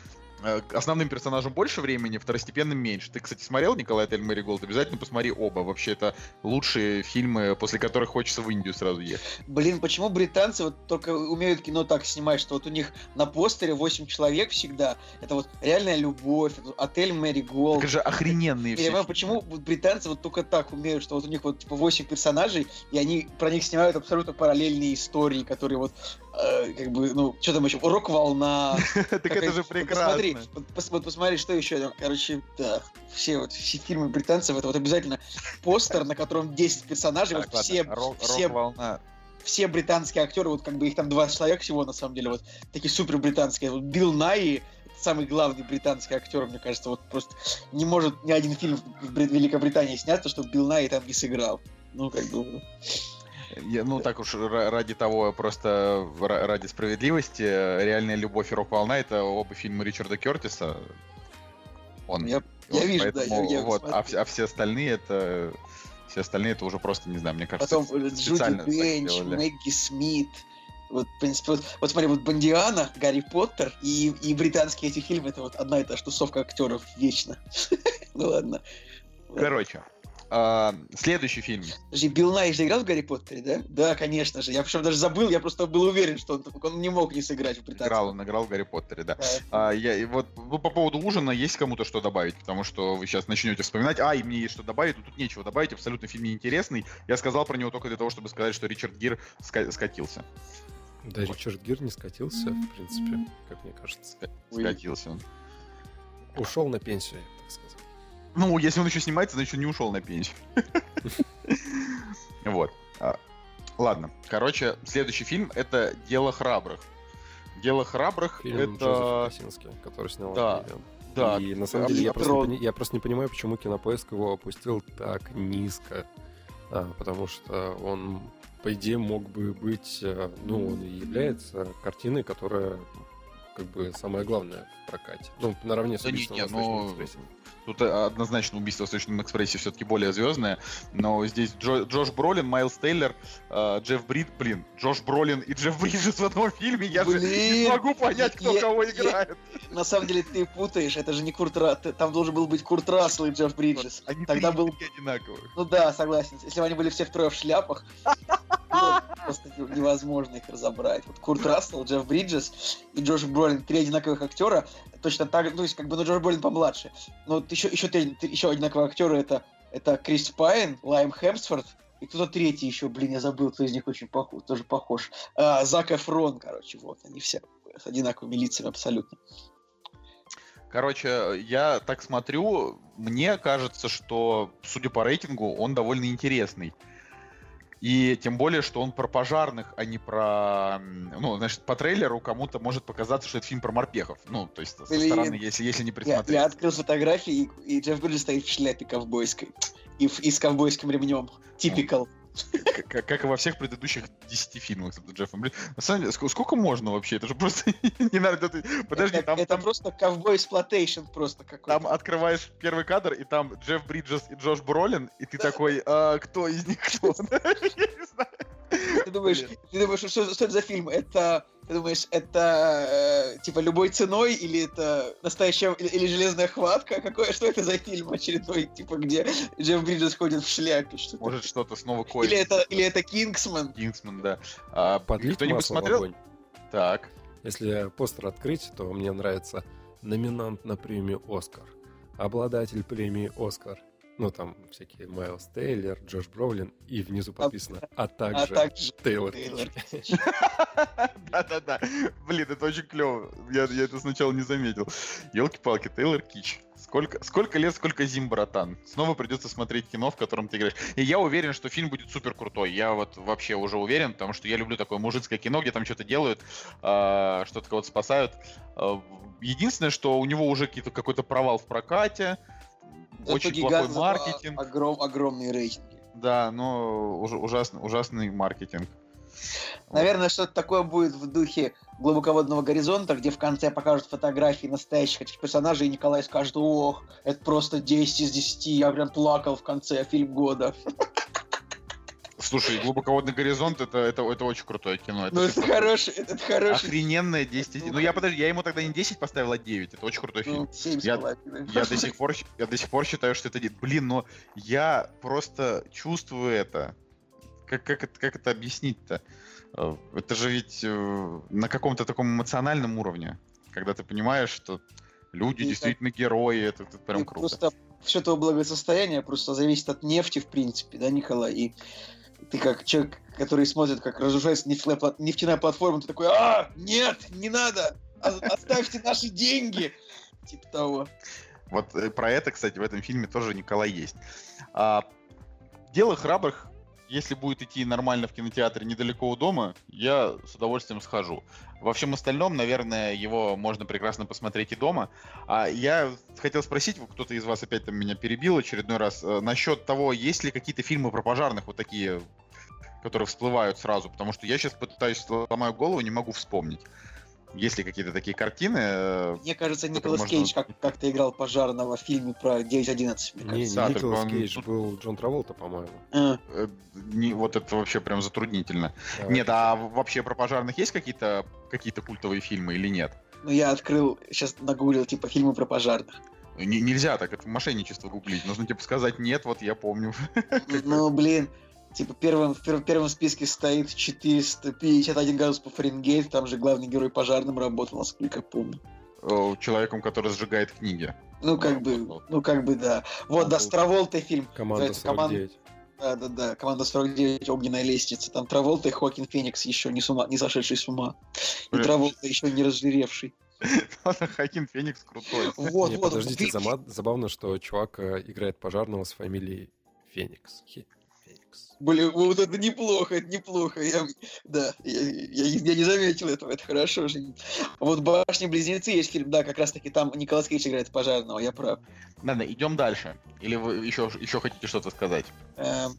Speaker 3: основным персонажам больше времени, второстепенным меньше. Ты, кстати, смотрел Никола, отель Мэриголд? Обязательно посмотри оба. Вообще, это лучшие фильмы, после которых хочется в Индию сразу ехать.
Speaker 5: Блин, почему британцы вот только умеют кино так снимать, что вот у них на постере 8 человек всегда. Это вот реальная любовь, это отель Мэриголд.
Speaker 3: Так же охрененные
Speaker 5: Я
Speaker 3: все
Speaker 5: понимаю, почему британцы вот только так умеют, что вот у них вот типа 8 персонажей, и они про них снимают абсолютно параллельные истории, которые вот э, как бы, ну, что там еще, рок-волна.
Speaker 3: Так это же прекрасно.
Speaker 5: вот, пос- вот посмотри, что еще. там, Короче, да, все вот все фильмы британцев, это вот обязательно постер, на котором 10 персонажей, вот все, все
Speaker 3: рок-волна.
Speaker 5: все британские актеры, вот как бы их там 20 человек всего, на самом деле, вот такие супер британские. Вот Билл Найи, самый главный британский актер, мне кажется, вот просто не может ни один фильм в Бри- Великобритании сняться, чтобы Билл Найи там не сыграл. Ну, как бы...
Speaker 3: Я- ну, так уж ра- ради того, просто ра- ради справедливости, э, «Реальная любовь» и «Рок-волна» — это оба фильма Ричарда Кертиса. Он.
Speaker 5: Я, я
Speaker 3: Вот,
Speaker 5: вижу, да,
Speaker 3: поэтому
Speaker 5: я, я
Speaker 3: вот, а, а все остальные это все остальные это уже просто не знаю, мне кажется,
Speaker 5: Потом э, Джуди Денч. Мэгги Смит. Вот, в принципе, вот, вот смотри, вот Бондиана, Гарри Поттер и, и британские эти фильмы, это вот одна и та же тусовка актеров вечно. Ну ладно.
Speaker 3: Короче, а, следующий фильм.
Speaker 5: Подожди, Билл Най же играл в Гарри Поттере, да? Да, конечно же. Я причем даже забыл, я просто был уверен, что он, он не мог не сыграть в британском.
Speaker 3: Играл, он играл в Гарри Поттере, да.
Speaker 5: Да.
Speaker 3: А, я, и вот ну, по поводу ужина есть кому-то что добавить, потому что вы сейчас начнете вспоминать, а, и мне есть что добавить, но тут нечего добавить, абсолютно фильм неинтересный. Я сказал про него только для того, чтобы сказать, что Ричард Гир ска- скатился.
Speaker 4: Да, Ричард Гир не скатился, в принципе, как мне кажется.
Speaker 3: Ска-. Скатился он.
Speaker 4: Ушел на пенсию, так сказал.
Speaker 3: Ну, если он еще снимается, значит, он не ушел на пенсию. Вот. А, Ладно. Короче, следующий фильм это Дело храбрых. Дело храбрых это.
Speaker 4: Который снял
Speaker 3: Да. Да.
Speaker 4: И на самом деле я просто, я просто не понимаю, почему Кинопоиск его опустил так низко. А, потому что он, по идее, мог бы быть, э, ну, он и является картиной, которая как бы самое главное в прокате. Ну, наравне с
Speaker 3: Да не,
Speaker 4: «Убийством
Speaker 3: не,
Speaker 4: экспрессе.
Speaker 3: Тут э, однозначно убийство в Восточном экспрессе все-таки более звездное. Но здесь Джо- Джош Бролин, Майлз Тейлор, э, Джефф Брид, блин, Джош Бролин и Джефф Бриджес в одном фильме. Я же не
Speaker 5: Блин,
Speaker 3: могу понять, кто
Speaker 5: я-
Speaker 3: кого
Speaker 5: я-
Speaker 3: играет.
Speaker 5: На самом деле ты путаешь, это же не Курт Рассел. Там должен был быть Курт Рассел и Джефф Бриджес.
Speaker 3: Они
Speaker 5: Тогда был...
Speaker 3: такие одинаковых.
Speaker 5: Ну да, согласен. Если бы они были все втрое в шляпах, просто невозможно их разобрать. Вот Курт Рассел, Джефф Бриджес и Джош Бролин, три одинаковых актера, точно так, ну, то есть, как бы, ну, Джош Бролин помладше. Но вот еще, еще, еще одинаковые актеры, это, это Крис Пайн, Лайм Хемсворт, и кто-то третий еще, блин, я забыл, кто из них очень похож, тоже похож. А, Зак Эфрон, короче, вот, они все с одинаковыми лицами абсолютно.
Speaker 3: Короче, я так смотрю, мне кажется, что, судя по рейтингу, он довольно интересный. И тем более, что он про пожарных, а не про... Ну, значит, по трейлеру кому-то может показаться, что это фильм про морпехов. Ну, то есть, со
Speaker 5: Блин.
Speaker 3: стороны, если, если не
Speaker 5: Я,
Speaker 3: присмотреть.
Speaker 5: я открыл фотографии, и, и Джефф Бриджес стоит в шляпе ковбойской. И, в- и с ковбойским ремнем. Typical.
Speaker 3: К- к- Как и во всех предыдущих 10 фильмах с Джеффом Бриджесом. На самом деле, ск- сколько можно вообще? Это же просто не надо... это- Подожди,
Speaker 5: это,
Speaker 3: там,
Speaker 5: это
Speaker 3: там,
Speaker 5: просто ковбой exploitation просто какой-то.
Speaker 3: там открываешь первый кадр, и там Джефф Бриджес и Джош Бролин, и ты такой, «А, кто из них кто? Я не знаю.
Speaker 5: Ты думаешь,
Speaker 3: Блин.
Speaker 5: ты думаешь, что, что это за фильм? Это, ты думаешь, это э, типа любой ценой или это настоящая или, или железная хватка? Какое, что это за фильм очередной, типа где Джефф Бриджес ходит в шляпе? Что?
Speaker 3: Может, что-то снова
Speaker 5: или
Speaker 3: Коэн.
Speaker 5: это или это Кингсман?
Speaker 3: Кингсман, да. А,
Speaker 4: Подлить
Speaker 3: Кто-нибудь смотрел?
Speaker 4: огонь.
Speaker 3: Так.
Speaker 4: Если постер открыть, то мне нравится номинант на премию «Оскар», обладатель премии «Оскар». Ну, там всякие Майлз Тейлор, Джош Броулин, и внизу подписано «А
Speaker 5: А
Speaker 4: также
Speaker 5: также
Speaker 4: Тейлор
Speaker 5: Тейлор
Speaker 4: Кич».
Speaker 3: Да-да-да. Блин, это очень клево. Я, я это сначала не заметил. Елки-палки, Тейлор Кич. Сколько, сколько лет, сколько зим, братан. Снова придется смотреть кино, в котором ты играешь. И я уверен, что фильм будет супер крутой. Я вот вообще уже уверен, потому что я люблю такое мужицкое кино, где там что-то делают, а, что-то кого-то спасают. А, Единственное, что у него уже какие-то- какой-то провал в прокате,
Speaker 5: Зато
Speaker 3: очень плохой маркетинг.
Speaker 5: Огром, огромные рейтинги.
Speaker 3: Да, но уж- ужасный, ужасный маркетинг.
Speaker 5: Наверное, что-то такое будет в духе глубоководного горизонта, где в конце покажут фотографии настоящих этих персонажей, и Николай скажет, ох, это просто 10 из 10, я прям плакал в конце, фильм года.
Speaker 3: Слушай, глубоководный горизонт это, это, это очень крутое кино. Это
Speaker 5: Ну, это хороший, это хороший
Speaker 3: Охрененное 10 из- Ну я подожди, я ему тогда не 10 поставил, а 9. Это очень крутой фильм.
Speaker 5: ну, семь с
Speaker 3: Я-
Speaker 5: половиной.
Speaker 3: Я до сих пор, я до сих пор считаю, что это... Блин, но я просто чувствую это. Как, как, это, как это объяснить-то? Э, Это же ведь э, на каком-то таком эмоциональном уровне. Когда ты понимаешь, что люди
Speaker 5: И
Speaker 3: действительно герои, это, это прям
Speaker 5: И
Speaker 3: круто.
Speaker 5: Просто все твое благосостояние просто зависит от нефти, в принципе, да, Николай? И ты как человек, который смотрит, как разрушается нефтяная, нефтяная платформа, ты такой, а, нет, не надо, о- оставьте наши деньги. Типа того.
Speaker 3: Вот э, про это, кстати, в этом фильме тоже Николай есть. А, Дело храбрых, если будет идти нормально в кинотеатре недалеко у дома, я с удовольствием схожу. Во всем остальном, наверное, его можно прекрасно посмотреть и дома. А я хотел спросить, кто-то из вас опять там меня перебил очередной раз, э, насчет того, есть ли какие-то фильмы про пожарных, вот такие, которые всплывают сразу, потому что я сейчас пытаюсь, ломаю голову, не могу вспомнить. Есть ли какие-то такие картины? э,
Speaker 5: Мне кажется, Николас
Speaker 3: можно-
Speaker 5: Кейдж как- как-то играл пожарного в фильме про 9.11, мне
Speaker 4: Не,
Speaker 5: кажется.
Speaker 4: не
Speaker 3: Да,
Speaker 4: Николас
Speaker 3: он
Speaker 4: Кейдж, был Джон Траволта, по-моему.
Speaker 5: А,
Speaker 3: э, не- вот это вообще прям затруднительно.
Speaker 4: Да.
Speaker 3: Нет, а вообще про пожарных есть какие-то какие-то культовые фильмы или нет?
Speaker 5: ну, я открыл, сейчас нагуглил, типа, фильмы про пожарных.
Speaker 3: Не- нельзя так, это мошенничество гуглить. Нужно типа сказать нет, вот я помню.
Speaker 5: Ну, блин, типа, первым, в пер- первом списке стоит 451 градус по Фаренгейту, там же главный герой пожарным работал, насколько я помню.
Speaker 3: Э, Человеком, который сжигает книги.
Speaker 5: Ну, как бы, ну, как бы, да. Вот, да, с Траволтой фильм.
Speaker 4: Команда
Speaker 5: называется «Команда-
Speaker 4: 49.
Speaker 5: Да, да, да, команда 49, огненная лестница. Там Траволта и Хоакин Феникс еще не, с ума, не сошедший с ума. И. Траволта еще не разжиревший.
Speaker 3: Хакин Феникс крутой.
Speaker 5: Вот,
Speaker 4: Не,
Speaker 5: вот.
Speaker 4: подождите, забавно, что чувак э, играет пожарного с фамилией Феникс.
Speaker 5: Блин, вот это неплохо, это неплохо. Я, да, я, я- я не заметил этого, это хорошо. же. Вот «Башни-близнецы» есть фильм, да, как раз-таки там Николас Кейдж играет пожарного, я прав.
Speaker 3: Ладно, идем дальше. Или вы еще, еще хотите что-то сказать?
Speaker 5: Эм,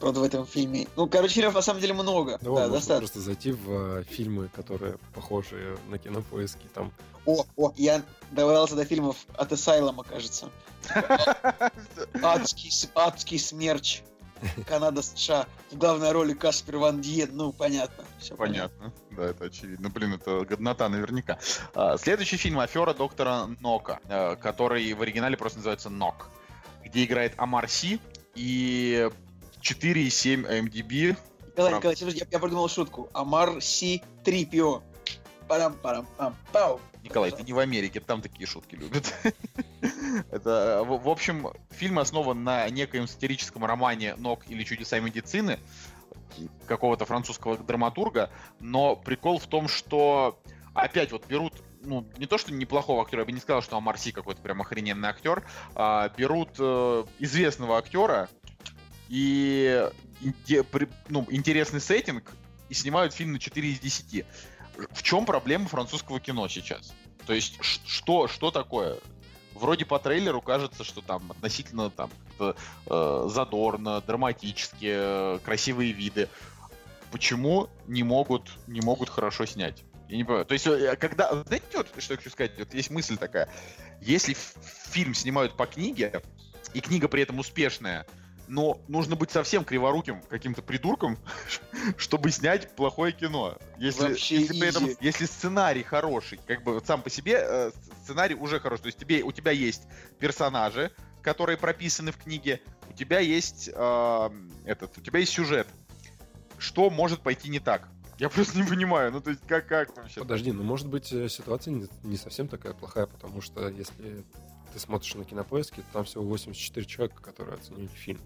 Speaker 5: правда, в этом фильме... Ну, короче, фильмов на самом деле много.
Speaker 4: Ну,
Speaker 5: да,
Speaker 4: можно
Speaker 5: достаточно.
Speaker 4: просто зайти в э, фильмы, которые похожи на кинопоиски. Там
Speaker 5: О, о, я добрался до фильмов от Asylum, кажется. Адский, адский смерч. Канада, США. В главной роли Каспер Ван Диен. Ну, понятно. Все
Speaker 3: Понятно. Да, это очевидно. Блин, это годнота наверняка. А, Следующий фильм «Афера доктора Нока», э, который в оригинале просто называется «Нок», где играет Амар Си и 4,7 MDB.
Speaker 5: Николай,
Speaker 3: Прав.
Speaker 5: Николай, подожди, я, я придумал шутку. Амар Си 3 парам парам пам пау
Speaker 3: Николай, ты не в Америке, там такие шутки любят. Это, в в общем, фильм основан на некоем сатирическом романе «Нок» или «Чудеса медицины» какого-то французского драматурга, но прикол в том, что опять вот берут ну, не то, что неплохого актера, я бы не сказал, что Амар Си какой-то прям охрененный актер, а берут э, известного актера, и при- ну, интересный сеттинг, и снимают фильм на 4 из 10. В чем проблема французского кино сейчас? То есть, что, что такое? Вроде по трейлеру кажется, что там относительно там э, задорно, драматически, э, красивые виды. Почему не могут, не могут хорошо снять? Я не понимаю. То есть, э, когда... Знаете, вот, что я хочу сказать? Вот есть мысль такая. Если фильм снимают по книге, и книга при этом успешная, но нужно быть совсем криворуким каким-то придурком, чтобы снять плохое кино. Если,
Speaker 5: Вообще
Speaker 3: если при этом, если сценарий хороший, как бы вот сам по себе э, сценарий уже хороший, то есть тебе, у тебя есть персонажи, которые прописаны в книге, у тебя есть э, этот, у тебя есть сюжет. Что может пойти не так? Я просто не понимаю, ну то есть как, как вообще?
Speaker 4: Подожди, ну может быть э, ситуация не, не совсем такая плохая, потому что если ты смотришь на кинопоиске, то там всего 84 человека, которые оценили фильм.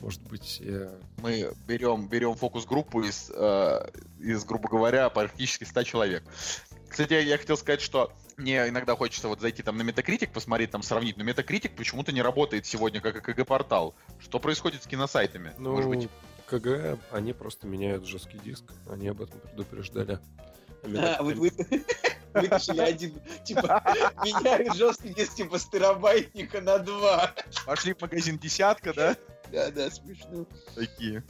Speaker 4: Может быть, э,
Speaker 3: мы берем, берем фокус-группу из, э, из, грубо говоря, практически 100 человек. Кстати, я, хотел сказать, что мне иногда хочется вот зайти там на Metacritic, посмотреть, там сравнить, но Metacritic почему-то не работает сегодня как КГ-портал. Что происходит с киносайтами?
Speaker 4: ну,
Speaker 3: Может быть,
Speaker 4: КГ, они просто меняют жесткий диск, они об этом предупреждали. А
Speaker 5: вы вы- вытащили один, типа, меняют жесткий диск, типа, с терабайтника на два.
Speaker 3: пошли в магазин десятка, да?
Speaker 5: Да, да, смешно.
Speaker 3: Такие.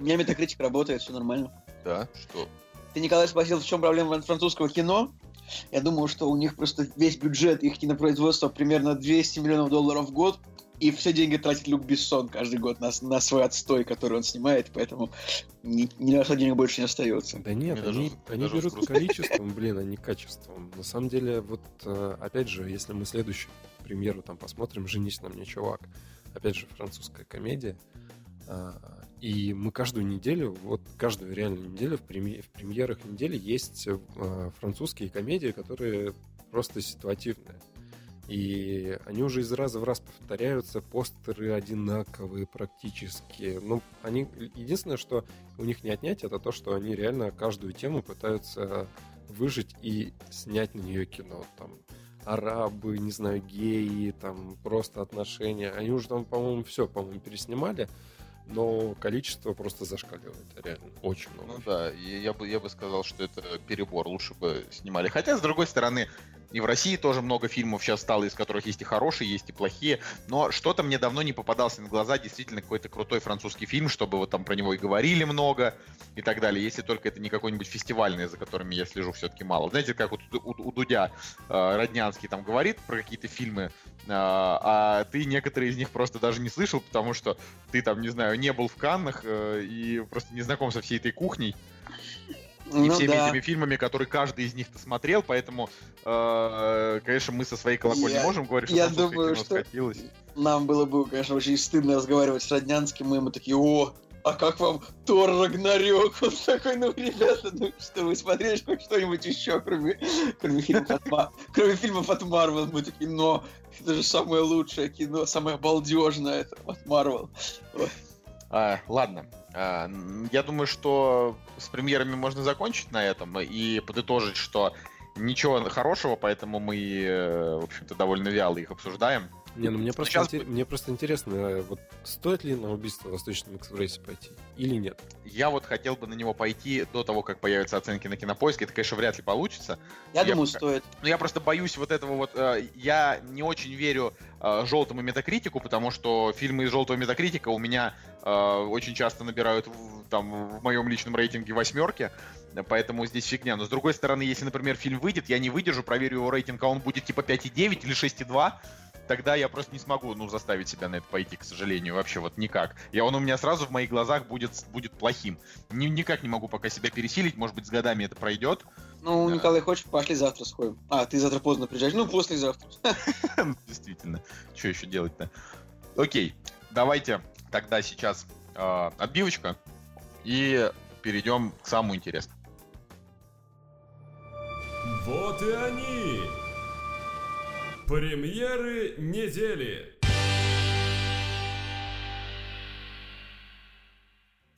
Speaker 5: У меня метакритик работает, все нормально.
Speaker 3: Да, что?
Speaker 5: Ты, Николай, спросил, в чем проблема французского кино? Я думаю, что у них просто весь бюджет их кинопроизводства примерно 200 миллионов долларов в год, и все деньги тратит Люк Бессон каждый год на, на свой отстой, который он снимает, поэтому ни, ни на что денег больше не остается.
Speaker 4: Да нет,
Speaker 3: Мне
Speaker 4: они,
Speaker 3: даже-
Speaker 4: они
Speaker 3: даже
Speaker 4: берут
Speaker 3: грустно.
Speaker 4: количеством, блин, а не качеством. На самом деле, вот, э, опять же, если мы следующую премьеру там посмотрим «Женись на мне, чувак», опять же, французская комедия, а, и мы каждую неделю, вот каждую реальную неделю в, преми- в премьерах недели есть э, французские комедии, которые просто ситуативные. И они уже из раза в раз повторяются, постеры одинаковые практически. Ну, они... Единственное, что у них не отнять, это то, что они реально каждую тему пытаются выжить и снять на нее кино. Там арабы, не знаю, геи, там просто отношения. Они уже там, по-моему, все, по-моему, переснимали, но количество просто зашкаливает, реально, очень много.
Speaker 3: Ну да, и я бы, я бы сказал, что это перебор, лучше бы снимали. Хотя, с другой стороны, и в России тоже много фильмов сейчас стало, из которых есть и хорошие, есть и плохие. Но что-то мне давно не попадался на глаза действительно какой-то крутой французский фильм, чтобы вот там про него и говорили много и так далее. Если только это не какой-нибудь фестивальный, за которыми я слежу все-таки мало. Знаете, как вот у, у- у Дудя э, Роднянский там говорит про какие-то фильмы, э, а ты некоторые из них просто даже не слышал, потому что ты там, не знаю, не был в Каннах э, и просто не знаком со всей этой кухней и
Speaker 5: Ну
Speaker 3: всеми
Speaker 5: да.
Speaker 3: этими фильмами, которые каждый из них ты смотрел, поэтому, э, конечно, мы со своей колокольни
Speaker 5: Я-
Speaker 3: можем говорить, что
Speaker 5: я думаю,
Speaker 3: кино
Speaker 5: что-
Speaker 3: скатилось.
Speaker 5: Нам было бы, конечно, очень стыдно разговаривать с Роднянским, мы ему такие, о, а как вам Тор Рагнарёк? Он такой, ну, ребята, ну что, вы смотрели что-нибудь еще, кроме, кроме, фильмов от, Ма- кроме фильмов от Марвел? Мы такие, но это же самое лучшее кино, самое балдежное от Марвел.
Speaker 3: А, ладно, я думаю, что с премьерами можно закончить на этом и подытожить, что ничего хорошего, поэтому мы, э, в общем-то, довольно вяло их обсуждаем.
Speaker 4: Не, ну мне просто,
Speaker 3: Сейчас
Speaker 4: инте- мне просто интересно, э, вот стоит ли на убийство в Восточном экспрессе пойти или нет?
Speaker 3: Я вот хотел бы на него пойти до того, как появятся оценки на кинопоиске. Это, конечно, вряд ли получится.
Speaker 5: Я,
Speaker 3: Я
Speaker 5: думаю,
Speaker 3: пока-
Speaker 5: стоит.
Speaker 3: Ну, я просто боюсь вот этого вот... э, я не очень верю э, желтому метакритику, потому что фильмы из желтого метакритика у меня очень часто набирают в, там в моем личном рейтинге восьмерки, поэтому здесь фигня. Но с другой стороны, если, например, фильм выйдет, я не выдержу, проверю его рейтинг, а он будет типа 5,9 или 6,2, тогда я просто не смогу, ну, заставить себя на это пойти, к сожалению, вообще вот никак. И он у меня сразу в моих глазах будет, будет плохим. Ни- никак не могу пока себя пересилить, может быть, с годами это пройдет.
Speaker 5: Ну,
Speaker 3: Да.
Speaker 5: Николай, хочешь, пошли завтра сходим. А, ты завтра поздно приезжаешь. Ну, послезавтра.
Speaker 3: Действительно. Что еще делать-то? Окей, давайте тогда сейчас э, отбивочка и перейдем к самому интересному.
Speaker 6: Вот и они! Премьеры недели!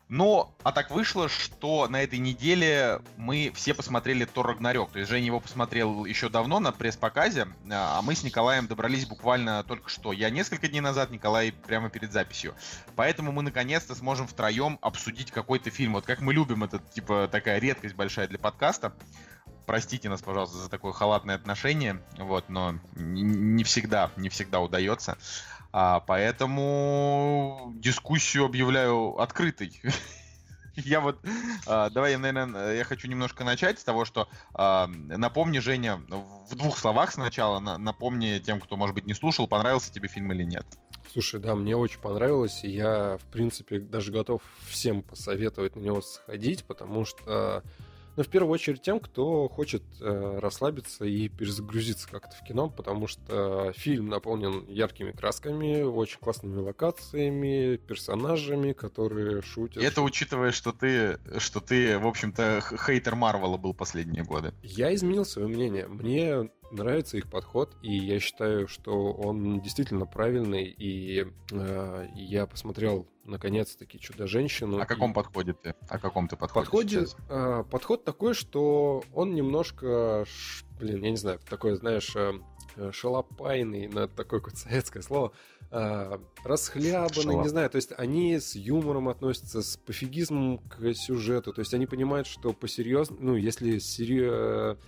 Speaker 3: Но, а так вышло, что на этой неделе мы все посмотрели Тор Рагнарёк. То есть Женя его посмотрел еще давно на пресс-показе, а мы с Николаем добрались буквально только что. Я несколько дней назад, Николай прямо перед записью. Поэтому мы наконец-то сможем втроем обсудить какой-то фильм. Вот как мы любим, это типа такая редкость большая для подкаста. Простите нас, пожалуйста, за такое халатное отношение, вот, но не, всегда, не всегда удается. А, поэтому дискуссию объявляю открытой. Я вот, а, давай, наверное, я хочу немножко начать с того, что а, напомни, Женя, в двух словах сначала, на, напомни тем, кто, может быть, не слушал, понравился тебе фильм или нет.
Speaker 4: Слушай, да, мне очень понравилось, и я, в принципе, даже готов всем посоветовать на него сходить, потому что ну, в первую очередь тем, кто хочет э, расслабиться и перезагрузиться как-то в кино, потому что фильм наполнен яркими красками, очень классными локациями, персонажами, которые шутят.
Speaker 3: Это учитывая, что ты, что ты, в общем-то, хейтер Марвела был последние годы.
Speaker 4: Я изменил свое мнение. Мне нравится их подход, и я считаю, что он действительно правильный, и э, я посмотрел наконец-таки «Чудо-женщину».
Speaker 3: О каком и... подходе ты? О каком ты подходе
Speaker 4: Подходит, э, Подход такой, что он немножко, блин, я не знаю, такой, знаешь, э, шалопайный, на такое какое-то советское слово, э, расхлябанный, Шалоп. не знаю, то есть они с юмором относятся, с пофигизмом к сюжету, то есть они понимают, что посерьезно, ну, если серьезно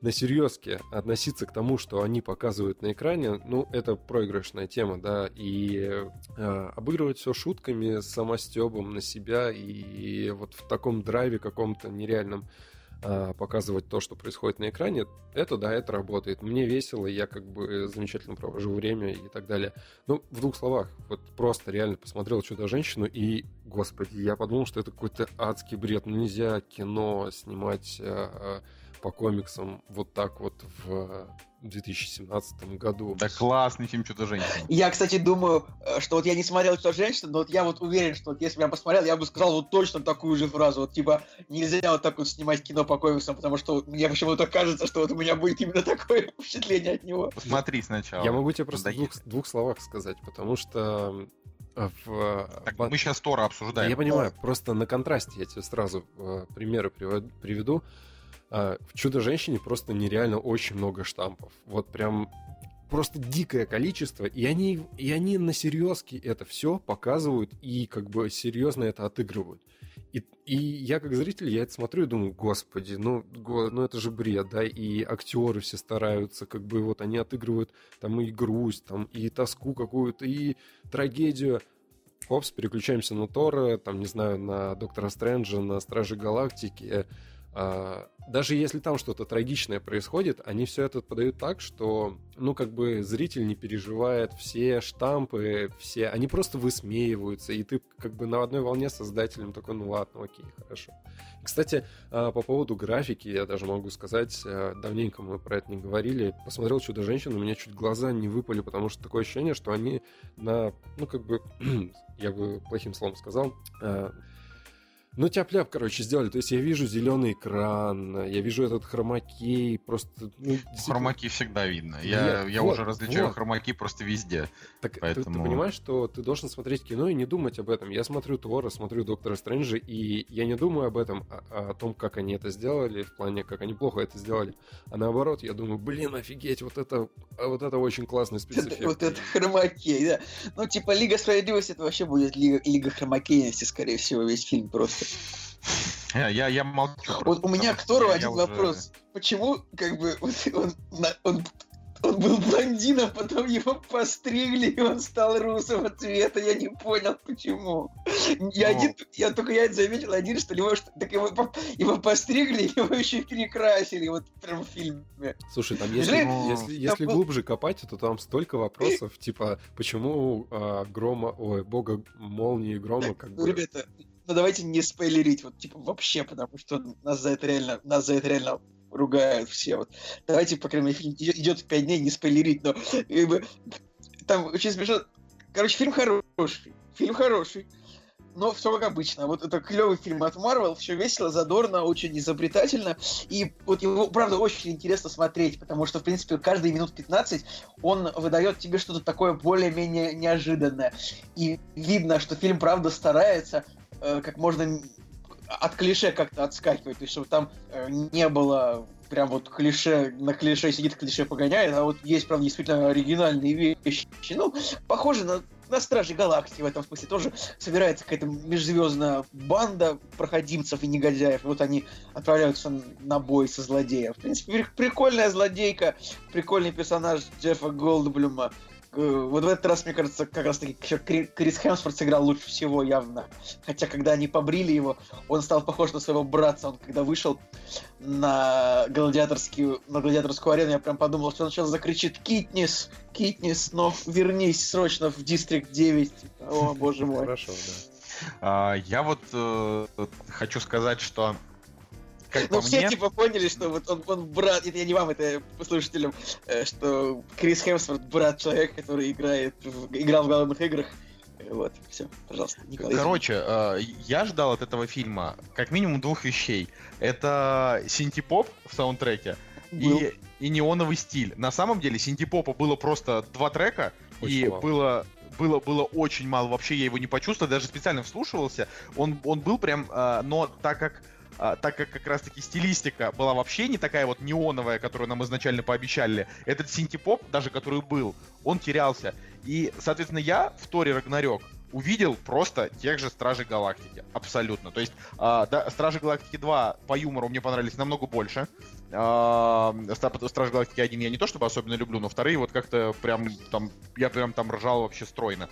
Speaker 4: на серьезке относиться к тому, что они показывают на экране, ну, это проигрышная тема, да, и э, обыгрывать все шутками, самостебом на себя и вот в таком драйве каком-то нереальном э, показывать то, что происходит на экране, это, да, это работает. Мне весело, я как бы замечательно провожу время и так далее. Ну, в двух словах, вот просто реально посмотрел «Чудо-женщину» и, господи, я подумал, что это какой-то адский бред. Ну, нельзя кино снимать... Э, по комиксам вот так вот в 2017 году.
Speaker 3: Да классный фильм «Чудо-женщина».
Speaker 5: Я, кстати, думаю, э, что вот я не смотрел «Чудо-женщину», но вот я вот уверен, что вот если бы я посмотрел, я бы сказал вот точно такую же фразу. Вот типа, нельзя вот так вот снимать кино по комиксам, потому что мне почему-то кажется, что вот у меня будет именно такое впечатление от него.
Speaker 3: Посмотри сначала.
Speaker 4: Я могу тебе просто в двух, двух словах сказать, потому что э, в...
Speaker 3: Так, мы сейчас Тора обсуждаем.
Speaker 4: Я понимаю, просто на контрасте я тебе сразу э, примеры приведу. А, в «Чудо-женщине» просто нереально очень много штампов. Вот прям просто дикое количество, и они, и они на серьезке это все показывают и как бы серьезно это отыгрывают. И, и я как зритель, я это смотрю и думаю, господи, ну, го, ну это же бред, да, и актеры все стараются, как бы вот они отыгрывают там и грусть, там и тоску какую-то, и трагедию. Хопс, переключаемся на Тора, там, не знаю, на Доктора Стрэнджа, на Стражи Галактики, даже если там что-то трагичное происходит, они все это подают так, что, ну, как бы зритель не переживает, все штампы, все, они просто высмеиваются, и ты как бы на одной волне с создателем такой, ну ладно, окей, хорошо. Кстати, а, по поводу графики, я даже могу сказать, а, давненько мы про это не говорили, посмотрел «Чудо-женщину», у меня чуть глаза не выпали, потому что такое ощущение, что они на, ну, как бы, я бы плохим словом сказал, ну, тяп-ляп, короче, сделали. То есть я вижу зеленый экран, я вижу этот хромакей, просто... Ну,
Speaker 3: действительно... Хромаки всегда видно. Я, Нет, я вот, уже различаю вот. хромаки просто везде.
Speaker 4: Так поэтому... ты, ты понимаешь, что ты должен смотреть кино и не думать об этом. Я смотрю Тора, смотрю Доктора Стрэнджа, и я не думаю об этом, о, о том, как они это сделали, в плане, как они плохо это сделали. А наоборот, я думаю, блин, офигеть, вот это, вот это очень классный спецэффект.
Speaker 5: Вот это хромакей, да. Ну, типа, Лига Справедливости, это вообще будет Лига, Лига Хромакейности, скорее всего, весь фильм просто.
Speaker 3: Я, я, я молчу.
Speaker 5: Вот у меня к Тору один уже... вопрос. Почему, как бы, он, он, он, он был блондином, потом его постригли, и он стал русого цвета. Я не понял, почему. Я, ну... один, я только я заметил один, что его, так его, его постригли, его еще и перекрасили, вот прям в фильме.
Speaker 4: Слушай, там если, ну, если, если был... глубже копать, то там столько вопросов, типа, почему а, грома, ой, бога молнии грома, как
Speaker 5: бы... Ребята, ну давайте не спойлерить, вот типа вообще, потому что нас за это реально, нас за это реально ругают все. Вот. Давайте, по крайней мере, фильм идет пять дней, не спойлерить, но как бы, там очень смешно. Короче, фильм хороший. Фильм хороший. Но все как обычно. Вот это клевый фильм от Марвел, все весело, задорно, очень изобретательно. И вот его, правда, очень интересно смотреть, потому что, в принципе, каждые минут 15 он выдает тебе что-то такое более-менее неожиданное. И видно, что фильм, правда, старается, э, как можно от клише как-то отскакивать, то есть чтобы там э, не было прям вот клише, на клише сидит, клише погоняет, а вот есть, правда, действительно оригинальные вещи. Ну, похоже на, на Стражи Галактики в этом смысле. Тоже собирается какая-то межзвездная банда проходимцев и негодяев. Вот они отправляются на бой со злодеем. В принципе, при- прикольная злодейка, прикольный персонаж Джеффа Голдблюма. Э, Вот в этот раз, мне кажется, как раз таки Крис Хемсворт сыграл лучше всего явно. Хотя, когда они побрили его, он стал похож на своего братца. Он когда вышел на гладиаторскую, на гладиаторскую арену, я прям подумал, что он сейчас закричит «Китнис! Китнис! Но вернись срочно в Дистрикт 9!» О, боже мой.
Speaker 4: Хорошо, да.
Speaker 3: А, я вот э, хочу сказать, что как
Speaker 5: Ну, все
Speaker 3: мне,
Speaker 5: типа поняли, что вот он, он брат, это я не вам, это слушателям, э, что Крис Хемсворт брат человека, который играет, в- играл в главных играх. Э, Вот, все, пожалуйста, Николай.
Speaker 3: Короче, э, я ждал от этого фильма как минимум двух вещей. Это синтепоп в саундтреке
Speaker 5: Был.
Speaker 3: и, и неоновый стиль. На самом деле синтепопа было просто два трека,
Speaker 4: Очень
Speaker 3: и
Speaker 4: мало.
Speaker 3: было было, было очень мало, вообще я его не почувствовал, даже специально вслушивался. Он, он был прям, э, но так как так как как раз-таки стилистика была вообще не такая вот неоновая, которую нам изначально пообещали, этот синтепоп, даже который был, он терялся. И, соответственно, я в Торе Рагнарёк увидел просто тех же Стражей Галактики. Абсолютно. То есть, а, да, Стражи Галактики 2 по юмору мне понравились намного больше. Стражи Галактики 1 я не то чтобы особенно люблю, но вторые вот как-то прям там, я прям там ржал вообще стройно.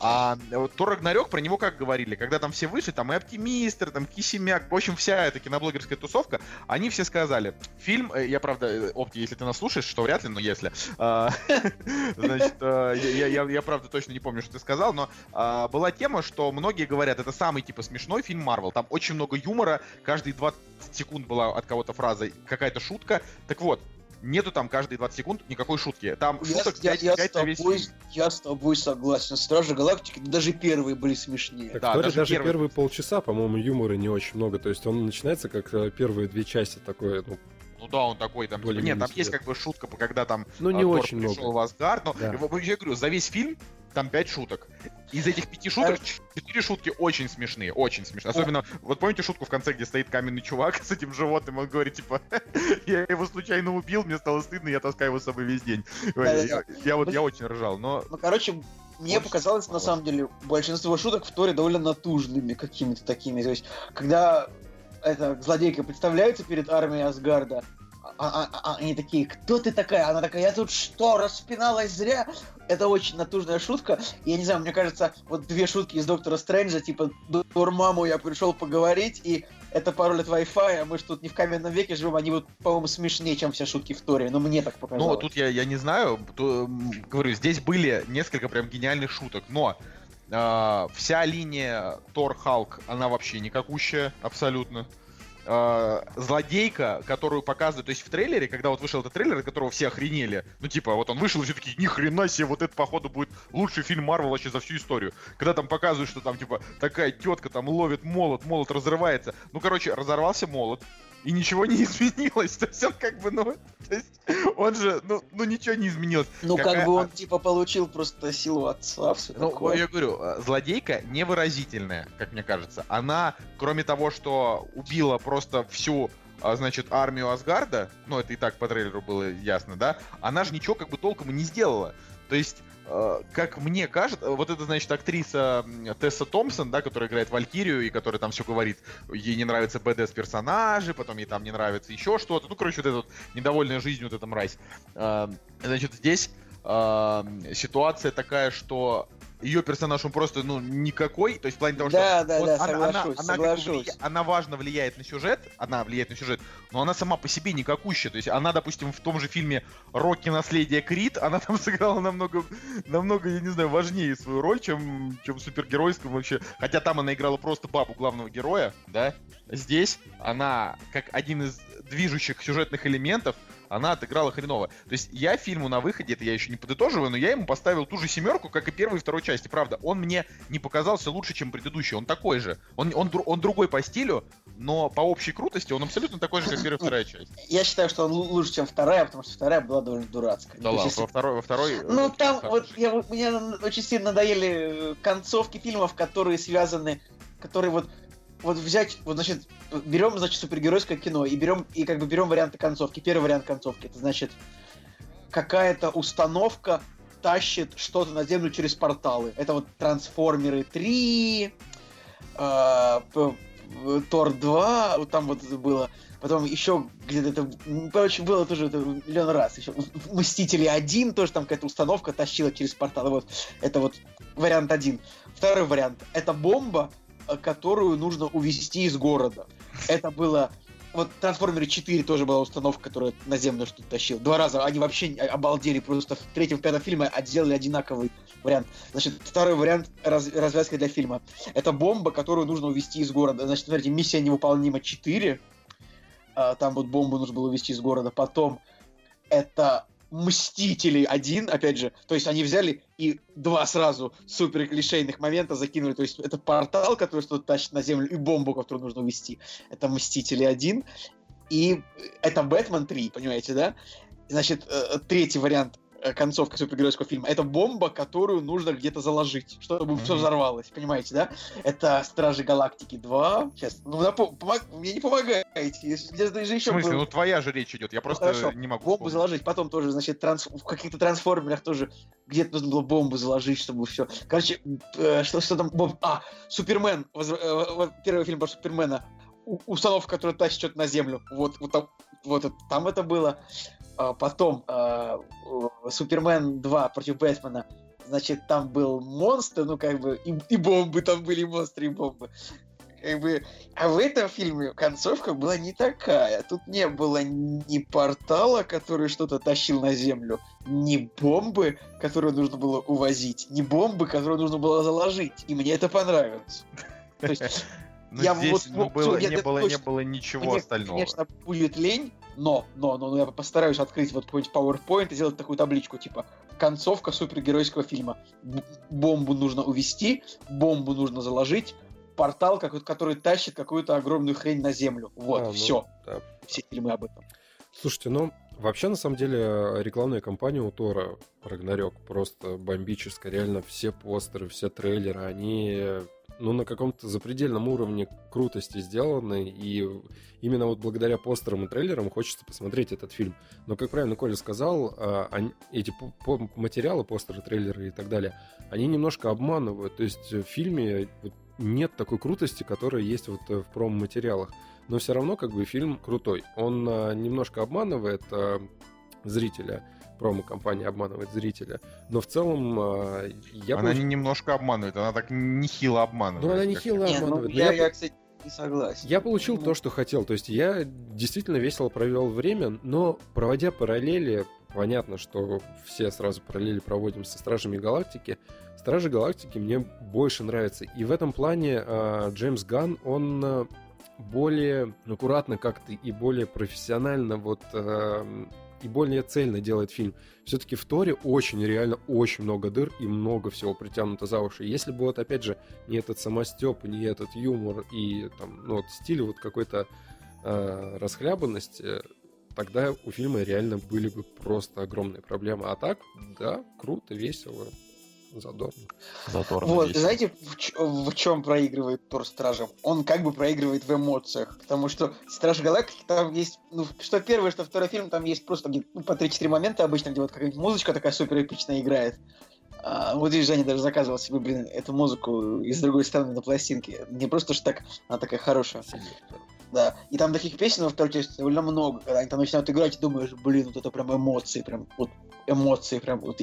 Speaker 3: А вот Рагнарёк, про него как говорили, когда там все вышли, там и Оптимистр, там Кисимяк, в общем, вся эта киноблогерская тусовка, они все сказали, фильм, э, я правда, э, Опти, если ты нас слушаешь, что вряд ли, но если, а, значит, э, я правда точно не помню, что ты сказал, но а, была тема, что многие говорят, это самый типа смешной фильм Марвел, там очень много юмора, каждые 20 секунд была от кого-то фраза какая-то шутка, так вот, нету там каждые 20 секунд никакой шутки, там
Speaker 5: Я,
Speaker 3: шуток
Speaker 5: я-
Speaker 3: 5,
Speaker 5: я с
Speaker 3: на весь
Speaker 5: тобой,
Speaker 3: фильм.
Speaker 5: я с тобой согласен. Стражи Галактики даже первые были смешнее.
Speaker 4: Так,
Speaker 3: Да, даже
Speaker 4: даже,
Speaker 3: первый-
Speaker 4: первые полчаса, по-моему, юмора не очень много. То есть он начинается как э, первые две части такое, ну,
Speaker 3: Ну да, он такой там. типа,
Speaker 4: Более-менее
Speaker 3: нет, там есть как бы шутка, когда там
Speaker 4: ну не
Speaker 3: Тор
Speaker 4: очень
Speaker 3: пришел
Speaker 4: много.
Speaker 3: в Асгард. Но
Speaker 4: Да.
Speaker 3: я говорю, за весь фильм там пять шуток. Из этих пяти шуток четыре шутки очень смешные, очень смешные. Особенно, вот помните шутку в конце, где стоит каменный чувак с этим животным, он говорит, типа, я его случайно убил, мне стало стыдно, я таскаю его с собой весь день. Я вот, я очень ржал, но
Speaker 5: Ну, короче, мне показалось, на самом деле, большинство шуток в Торе довольно натужными какими-то такими. То есть, когда эта злодейка представляется перед армией Асгарда, а- а- а- они такие, кто ты такая? Она такая, я тут что, распиналась зря? Это очень натужная шутка. Я не знаю, мне кажется, вот две шутки из Доктора Стрэнджа, типа, маму я пришел поговорить, и это пароль от Wi-Fi, а мы же тут не в каменном веке живем, они вот, по-моему, смешнее, чем все шутки в Торе. Но мне так показалось.
Speaker 3: Ну, тут я, я не знаю, то, говорю, здесь были несколько прям гениальных шуток, но а, вся линия Тор Халк, она вообще никакущая, абсолютно. А, злодейка, которую показывают, то есть в трейлере, когда вот вышел этот трейлер, от которого все охренели, ну типа вот он вышел и все такие, ни хрена себе, вот это походу будет лучший фильм Марвел вообще за всю историю. Когда там показывают, что там типа такая тетка там ловит молот, молот разрывается. Ну короче, разорвался молот, и ничего не изменилось. То есть он как бы, ну, то есть он же, ну, ну ничего не изменилось.
Speaker 5: Ну,
Speaker 3: Какая-
Speaker 5: как бы он, типа, получил просто силу отца, все
Speaker 3: Ну,
Speaker 5: такое.
Speaker 3: я говорю, э, злодейка невыразительная, как мне кажется. Она, кроме того, что убила просто всю а, значит, армию Асгарда, ну, это и так по трейлеру было ясно, да, она же ничего как бы толком и не сделала. То есть, как мне кажется, вот это, значит, актриса Тесса Томпсон, да, которая играет Валькирию и которая там все говорит, ей не нравятся БДС персонажи, потом ей там не нравится еще что-то, ну, короче, вот эта вот недовольная жизнью вот эта мразь. Э, Значит, здесь э, ситуация такая, что ее персонаж, он просто, ну, никакой, то есть в плане того, что
Speaker 5: Да, да,
Speaker 3: вот
Speaker 5: да,
Speaker 3: она, она-
Speaker 5: соглашусь,
Speaker 3: она
Speaker 5: соглашусь.
Speaker 3: влия- она важно влияет на сюжет, она влияет на сюжет, но она сама по себе никакущая. То есть она, допустим, в том же фильме «Рокки. Наследие Крид», она там сыграла намного, намного, я не знаю, важнее свою роль, чем, чем в супергеройском вообще. Хотя там она играла просто бабу главного героя, да. Здесь она, как один из движущих сюжетных элементов, она отыграла хреново. То есть я фильму на выходе, это я еще не подытоживаю, но я ему поставил ту же семерку, как и первой и второй части. Правда, он мне не показался лучше, чем предыдущий. Он такой же. Он, он, он другой по стилю, но по общей крутости он абсолютно такой же, как первая и вторая часть.
Speaker 5: Я считаю, что он лу- лучше, чем вторая, потому что вторая была довольно дурацкая.
Speaker 3: Да ладно,
Speaker 5: если-
Speaker 3: во второй, во второй... э,
Speaker 5: Ну, там вот я, мне очень сильно надоели э, концовки фильмов, которые связаны который вот вот взять, вот, значит, берем, значит, супергеройское кино и берем, и как бы берем варианты концовки. Первый вариант концовки, это значит, какая-то установка тащит что-то на землю через порталы. Это вот Трансформеры 3, э, п- п- Тор 2, вот там вот это было. Потом еще где-то это, короче, было тоже это миллион раз. Еще Мстители 1, тоже там какая-то установка тащила через порталы. Вот это вот вариант один. Второй вариант. Это бомба, э, которую нужно увезти из города. Это было... Вот Трансформеры 4 тоже была установка, которая на землю что-то тащила. Два раза. Они вообще не- обалдели. Просто в третьем, пятом фильме сделали одинаковый вариант. Значит, второй вариант раз- развязка для фильма. Это бомба, которую нужно увезти из города. Значит, смотрите, миссия невыполнима 4. А, Там вот бомбу нужно было увезти из города. Потом это Мстители один, опять же. То есть они взяли и два сразу супер клишейных момента закинули. То есть это портал, который что-то тащит на землю, и бомбу, которую нужно увезти. Это Мстители один. И это Бэтмен 3, понимаете, да? Значит, э, третий вариант концовка супергеройского фильма. Это бомба, которую нужно где-то заложить, чтобы все
Speaker 3: Мгм.
Speaker 5: взорвалось, понимаете, да? Это Стражи Галактики 2. Сейчас, ну, напо- помог- мне не помогаете. Если- Где-то же
Speaker 3: В
Speaker 5: еще
Speaker 3: смысле,
Speaker 5: был-
Speaker 3: ну твоя же речь идет, я просто
Speaker 5: хорошо.
Speaker 3: не могу
Speaker 5: бомбу
Speaker 3: вспомнить.
Speaker 5: заложить, потом тоже, значит, транс... в каких-то трансформерах тоже где-то нужно было бомбу заложить, чтобы все. Короче, э, что, что там... бом- А, Супермен, возра- э, первый фильм про Супермена, установка, которая тащит что-то на землю. Вот, вот, там, вот там это было. А, потом э, Супермен 2 против Бэтмена. Значит, там был монстр, ну, как бы, и, и бомбы, там были и монстры, и бомбы. Как бы, а в этом фильме концовка была не такая. Тут не было ни портала, который что-то тащил на землю, ни бомбы, которую нужно было увозить, ни бомбы, которую нужно было заложить. И мне это понравилось. То есть,
Speaker 3: Ну,
Speaker 5: я
Speaker 3: здесь
Speaker 5: вот-
Speaker 3: ну, было,
Speaker 5: я-
Speaker 3: не, было, не
Speaker 5: точно-
Speaker 3: было ничего
Speaker 5: мне,
Speaker 3: остального.
Speaker 5: конечно, будет лень, но, но, но, но я постараюсь открыть вот какой-нибудь PowerPoint и сделать такую табличку, типа концовка супергеройского фильма. Б- бомбу нужно увести, бомбу нужно заложить, портал, который тащит какую-то огромную хрень на землю. Вот,
Speaker 4: А, ну,
Speaker 5: все.
Speaker 4: да.
Speaker 5: Все фильмы об этом.
Speaker 4: Слушайте, ну, вообще, на самом деле, рекламная кампания у Тора Рагнарёк просто бомбическая. Реально, все постеры, все трейлеры, они, ну, на каком-то запредельном уровне крутости сделаны. И именно вот благодаря постерам и трейлерам хочется посмотреть этот фильм. Но, как правильно Коля сказал, а, они- эти по- материалы, постеры, трейлеры и так далее, они немножко обманывают. То есть в фильме нет такой крутости, которая есть вот э, в промо-материалах но все равно как бы фильм крутой. Он а, немножко обманывает а, зрителя, промо-компания обманывает зрителя, но в целом а, я
Speaker 3: она не немножко обманывает, она так нехило обманывает.
Speaker 4: Ну, она нехило
Speaker 3: я-
Speaker 5: Не, ну,
Speaker 4: обманывает.
Speaker 5: Я,
Speaker 4: я-
Speaker 5: я, кстати, не согласен.
Speaker 4: Я получил
Speaker 5: Ну.
Speaker 4: то, что хотел. То есть я действительно весело провел время, но проводя параллели, понятно, что все сразу параллели проводим со Стражами Галактики. Стражи Галактики мне больше нравятся. И в этом плане а, Джеймс Ган, он а, более аккуратно как-то и более профессионально вот а, и более цельно делает фильм. Все-таки в Торе очень, реально очень много дыр и много всего притянуто за уши. Если бы вот опять же не этот самостеп, не этот юмор и там, ну, вот стиль вот какой-то э, расхлябанности, тогда у фильма реально были бы просто огромные проблемы. А так, да, круто, весело, задорно.
Speaker 7: Задорно
Speaker 5: Вот,
Speaker 7: весело.
Speaker 5: знаете, в, чем проигрывает Тор Стражем? Он как бы проигрывает в эмоциях, потому что Страж Галактики там есть, ну, что первый, что второй фильм, там есть просто ну, по 3-4 момента обычно, где вот какая-нибудь музычка такая супер эпичная играет. А, вот и Женя даже заказывал себе, блин, эту музыку из другой страны на пластинке. Не просто ж так, она такая хорошая. Да, и там таких песен во второй части довольно много. Когда они там начинают играть, и думаешь, блин, вот это прям эмоции, прям вот эмоции, прям вот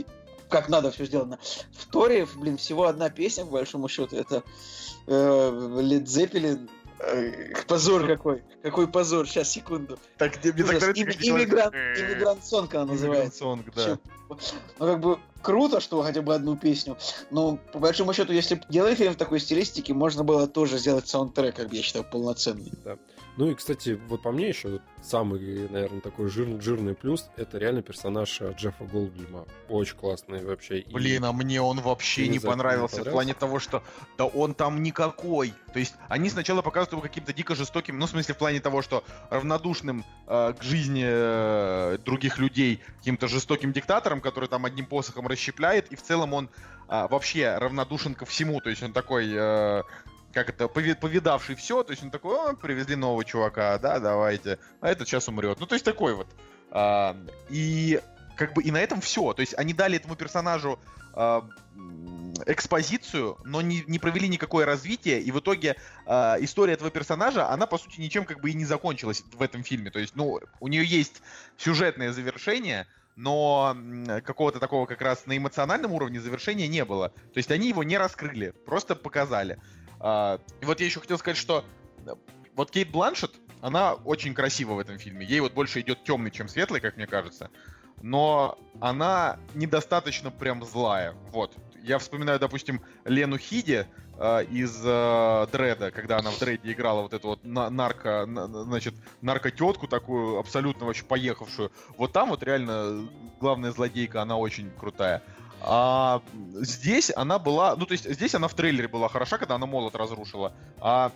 Speaker 5: как надо все сделано. В Торе, блин, всего одна песня, по большому счету, это э, Лед Зеппелин. Э, позор какой, какой позор, сейчас, секунду.
Speaker 3: Так, мне так нравится,
Speaker 5: Им- Иммигрант,
Speaker 3: Э,
Speaker 5: иммигрант Сонг она называется.
Speaker 3: Сонг, да.
Speaker 5: Ну, как бы круто, что хотя бы одну песню. Но, по большому счету, если б делали фильм в такой стилистике, можно было тоже сделать саундтрек, как я считаю, полноценный.
Speaker 4: Ну и, кстати, вот по мне еще самый, наверное, такой жир- жирный плюс — это реально персонаж э, Джеффа Голдблюма. Очень классный вообще. И-
Speaker 3: Блин, а мне он вообще не
Speaker 4: за- не
Speaker 3: понравился в
Speaker 4: понравился?
Speaker 3: плане того, что да он там никакой. То есть они сначала показывают его каким-то дико жестоким, ну в смысле в плане того, что равнодушным э, к жизни э, других людей, каким-то жестоким диктатором, который там одним посохом расщепляет, и в целом он а, вообще равнодушен ко всему. То есть он такой э, как это, пови- повидавший все, то есть он такой, «О, привезли нового чувака, да, давайте, а этот сейчас умрет. Ну, то есть такой вот. А, и как бы и на этом все. То есть они дали этому персонажу м, экспозицию, но не, не провели никакое развитие, и в итоге а, история этого персонажа, она, по сути, ничем как бы и не закончилась в этом фильме. То есть, ну, у нее есть сюжетное завершение, но какого-то такого как раз на эмоциональном уровне завершения не было. То есть они его не раскрыли, просто показали. А, и вот я еще хотел сказать, что э, вот Кейт Бланшет, она очень красива в этом фильме. Ей вот больше идет темный, чем светлый, как мне кажется. Но она недостаточно прям злая. Вот. Я вспоминаю, допустим, Лену Хиди э, из э, Дреда, когда она в Дреде играла вот эту вот на- нарко, на- на- значит, наркотетку такую, абсолютно вообще поехавшую. Вот там вот реально главная злодейка, она очень крутая. А здесь она была, ну то есть здесь она в трейлере была хороша, когда она молот разрушила, а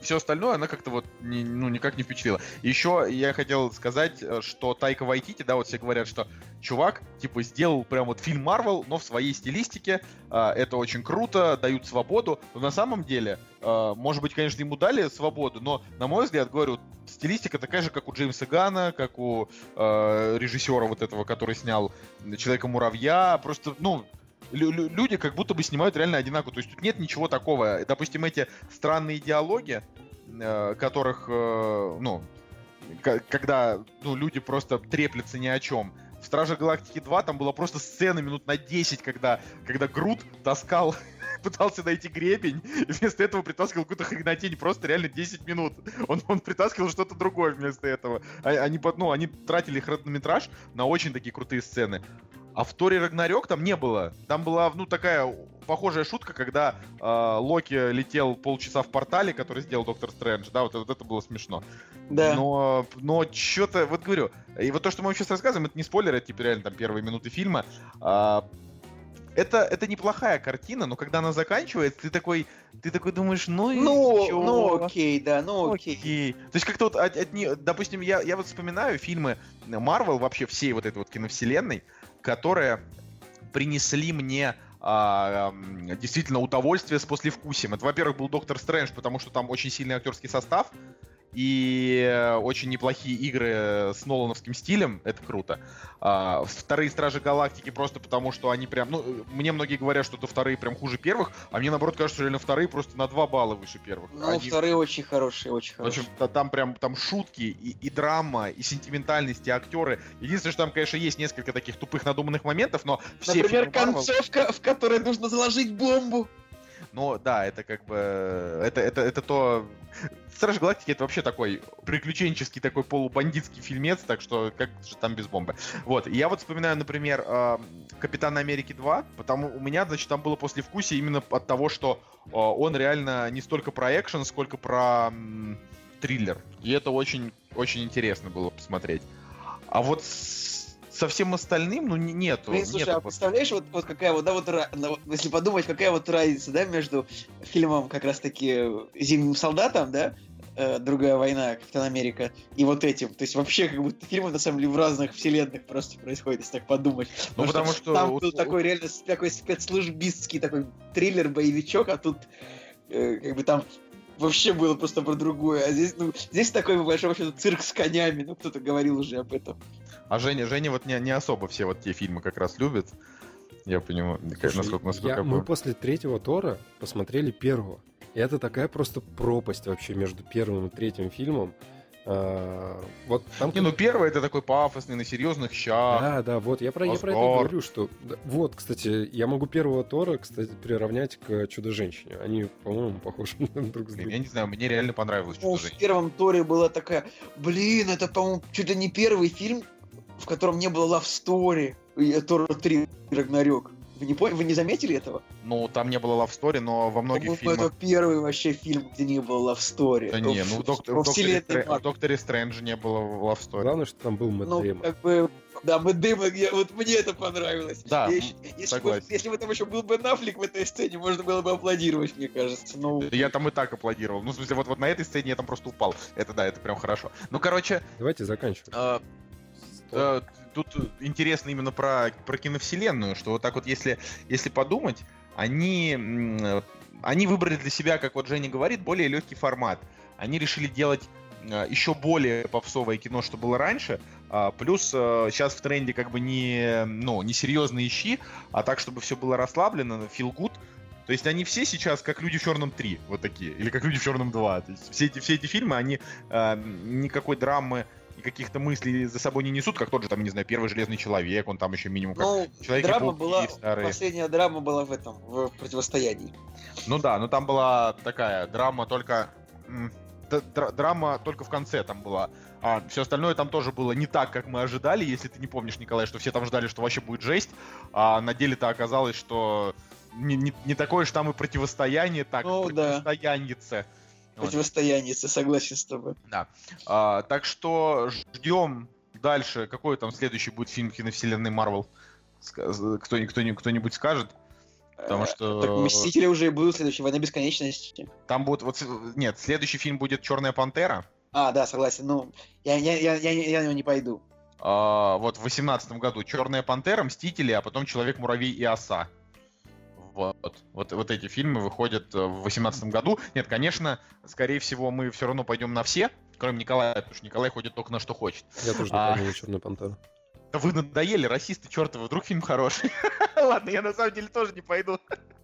Speaker 3: все остальное она как-то вот не- ну, никак не впечатлила. Еще я хотел сказать, э, что Тайка Вайтити, да, вот все говорят, что чувак, типа, сделал прям вот фильм Марвел, но в своей стилистике, а, это очень круто, дают свободу, но на самом деле, а, может быть, конечно, ему дали свободу, но, на мой взгляд, говорю, стилистика такая же, как у Джеймса Гана, как у э, режиссера вот этого, который снял Человека-муравья, просто, ну, люди как будто бы снимают реально одинаково. То есть тут нет ничего такого. Допустим, эти странные диалоги, э, которых, э, ну, когда ну, люди просто треплятся ни о чем. В Страже Галактики 2 там была просто сцена минут на 10, когда, когда Грут таскал, пытался найти гребень, и вместо этого притаскивал какую-то хренотень, просто реально 10 минут. Он, он притаскивал что-то другое вместо этого. А- Они, ну, они тратили хронометраж на очень такие крутые сцены. А в Торе Рагнарёк там не было. Там была, ну, такая похожая шутка, когда э, Локи летел полчаса в портале, который сделал Доктор Стрэндж. Да, вот, вот это было смешно.
Speaker 5: Да.
Speaker 3: Но, но что-то, вот говорю, и вот то, что мы сейчас рассказываем, это не спойлер, это типа реально там первые минуты фильма. А, это, это неплохая картина, но когда она заканчивается, ты такой, ты такой думаешь, ну и
Speaker 5: Ну,
Speaker 3: чё?
Speaker 5: ну окей, да, ну окей.
Speaker 3: Окей. То есть как-то вот от, от допустим, я, я вот вспоминаю фильмы Марвел, вообще всей вот этой вот киновселенной, которые принесли мне а, м, действительно удовольствие с послевкусием. Это, во-первых, был Доктор Стрэндж, потому что там очень сильный актерский состав и э, очень неплохие игры с Нолановским стилем, это круто. А, вторые Стражи Галактики просто потому, что они прям, ну, э, мне многие говорят, что это вторые прям хуже первых, а мне наоборот кажется, что реально вторые просто на 2 балла выше первых.
Speaker 5: Ну,
Speaker 3: Они-
Speaker 5: вторые очень хорошие, очень
Speaker 3: в общем,
Speaker 5: хорошие.
Speaker 3: та- там прям там шутки и, и драма, и сентиментальность, и актеры. Единственное, что там, конечно, есть несколько таких тупых надуманных моментов, но все
Speaker 5: Например,
Speaker 3: фильмы
Speaker 5: концовка, в которой нужно заложить бомбу.
Speaker 3: Но да, это как бы это это это то. Страж Галактики это вообще такой приключенческий такой полубандитский фильмец, так что как же там без бомбы. Вот, я вот вспоминаю, например, э, Капитана Америки 2, потому у меня, значит, там было послевкусие именно от того, что э, он реально не столько про экшен, сколько про триллер. И это очень, очень интересно было посмотреть. А вот с- со всем остальным, ну, не- нету.
Speaker 5: Блин, слушай,
Speaker 3: нету
Speaker 5: а представляешь, вот, вот какая вот, да, вот, если подумать, какая вот разница, да, между фильмом как раз-таки «Зимним солдатом», да, э, «Другая война», «Капитан Америка», и вот этим. То есть вообще как будто фильмы, на самом деле, в разных вселенных просто происходят, если так подумать.
Speaker 3: Ну, потому что
Speaker 5: Там
Speaker 3: у-
Speaker 5: был такой реально такой спецслужбистский такой триллер-боевичок, а тут э, как бы там вообще было просто про другое. А здесь, ну, здесь такой большой вообще цирк с конями, ну, кто-то говорил уже об этом.
Speaker 3: А Женя, Женя вот не, не особо все вот те фильмы как раз любит. Я понимаю,
Speaker 4: Слушай,
Speaker 3: насколько, насколько
Speaker 4: я-
Speaker 3: я
Speaker 4: мы после третьего Тора посмотрели первого. И это такая просто пропасть вообще между первым и третьим фильмом. А, вот там...
Speaker 3: Не, ну первый это такой пафосный, на серьезных щах.
Speaker 4: Да, да, вот я про, я про это говорю, что вот, кстати, я могу первого Тора, кстати, приравнять к Чудо-женщине. Они, по-моему, похожи друг с
Speaker 3: Блин, я
Speaker 4: другом.
Speaker 3: не знаю, мне реально понравилось
Speaker 5: Ну,
Speaker 3: что-то
Speaker 5: в первом Торе была такая, блин, это, по-моему, чуть ли не первый фильм, в котором не было love story. И Тор 3 Рагнарёк. Вы не, пон- вы не заметили этого?
Speaker 3: Ну, там не было love story, но во многих
Speaker 5: По-моему,
Speaker 3: фильмах...
Speaker 5: это первый вообще фильм, где не было love story.
Speaker 3: Да не, ну в, Док- в Докторе, Стр- в. Докторе Стрэндже не было love story.
Speaker 4: Главное, что там был Мэтт
Speaker 5: Ну,
Speaker 4: Дэймон.
Speaker 5: как бы, да, Мэтт Дэймон, я- вот мне это понравилось.
Speaker 3: Да,
Speaker 5: Я еще- если, бы,
Speaker 3: согласен.
Speaker 5: если бы там еще был бы Нафлик в этой сцене, можно было бы аплодировать, мне кажется. Ну,
Speaker 3: Я там и так аплодировал. Ну, в смысле, вот, вот на этой сцене я там просто упал. Это да, это прям хорошо. Ну, короче,
Speaker 4: Давайте заканчивать.
Speaker 3: э, э, тут интересно именно про, про киновселенную, что вот так вот, если, если подумать, они э, они выбрали для себя, как вот Женя говорит, более легкий формат. Они решили делать э, еще более попсовое кино, что было раньше. А, плюс э, сейчас в тренде как бы не, ну, не серьезные щи, а так, чтобы все было расслаблено, feel good. То есть они все сейчас как люди в черном 3, вот такие, или как люди в черном 2. То есть все эти, все эти фильмы, они э, никакой драмы и каких-то мыслей за собой не несут, как тот же, там, не знаю, первый железный человек, он там еще минимум как
Speaker 5: Ну,
Speaker 3: человек
Speaker 5: драма была, последняя драма была в этом, в противостоянии.
Speaker 3: Ну да, но там была такая драма только... драма только в конце там была. А все остальное там тоже было не так, как мы ожидали, если ты не помнишь, Николай, что все там ждали, что вообще будет жесть, а на деле-то оказалось, что не, не- не такое же там и противостояние, так,
Speaker 5: Ну да.
Speaker 3: Вот.
Speaker 5: Противостояние, согласен с тобой.
Speaker 3: А, так что ждем дальше, какой там следующий будет фильм киновселенной Марвел. Ска- Кто, кто, кто-нибудь скажет? Потому
Speaker 5: Э,
Speaker 3: что-
Speaker 5: Так Мстители уже и будут следующие, Война Бесконечности.
Speaker 3: Там будет вот... Нет, следующий фильм будет Черная Пантера.
Speaker 5: А, да, согласен. Ну, я, я, я, я, я на него не пойду.
Speaker 3: А, вот в восемнадцатом году Черная Пантера, Мстители, а потом Человек-муравей и Оса. Вот. вот. Вот эти фильмы выходят э, в восемнадцатом году. Нет, конечно, скорее всего, мы все равно пойдем на все, кроме Николая, потому что Николай ходит только на что хочет.
Speaker 4: Я тоже не
Speaker 3: А.
Speaker 4: помню Черную пантеру.
Speaker 3: Да Вы надоели, расисты чертовы, вдруг фильм хороший. Ладно, я на самом деле тоже не пойду.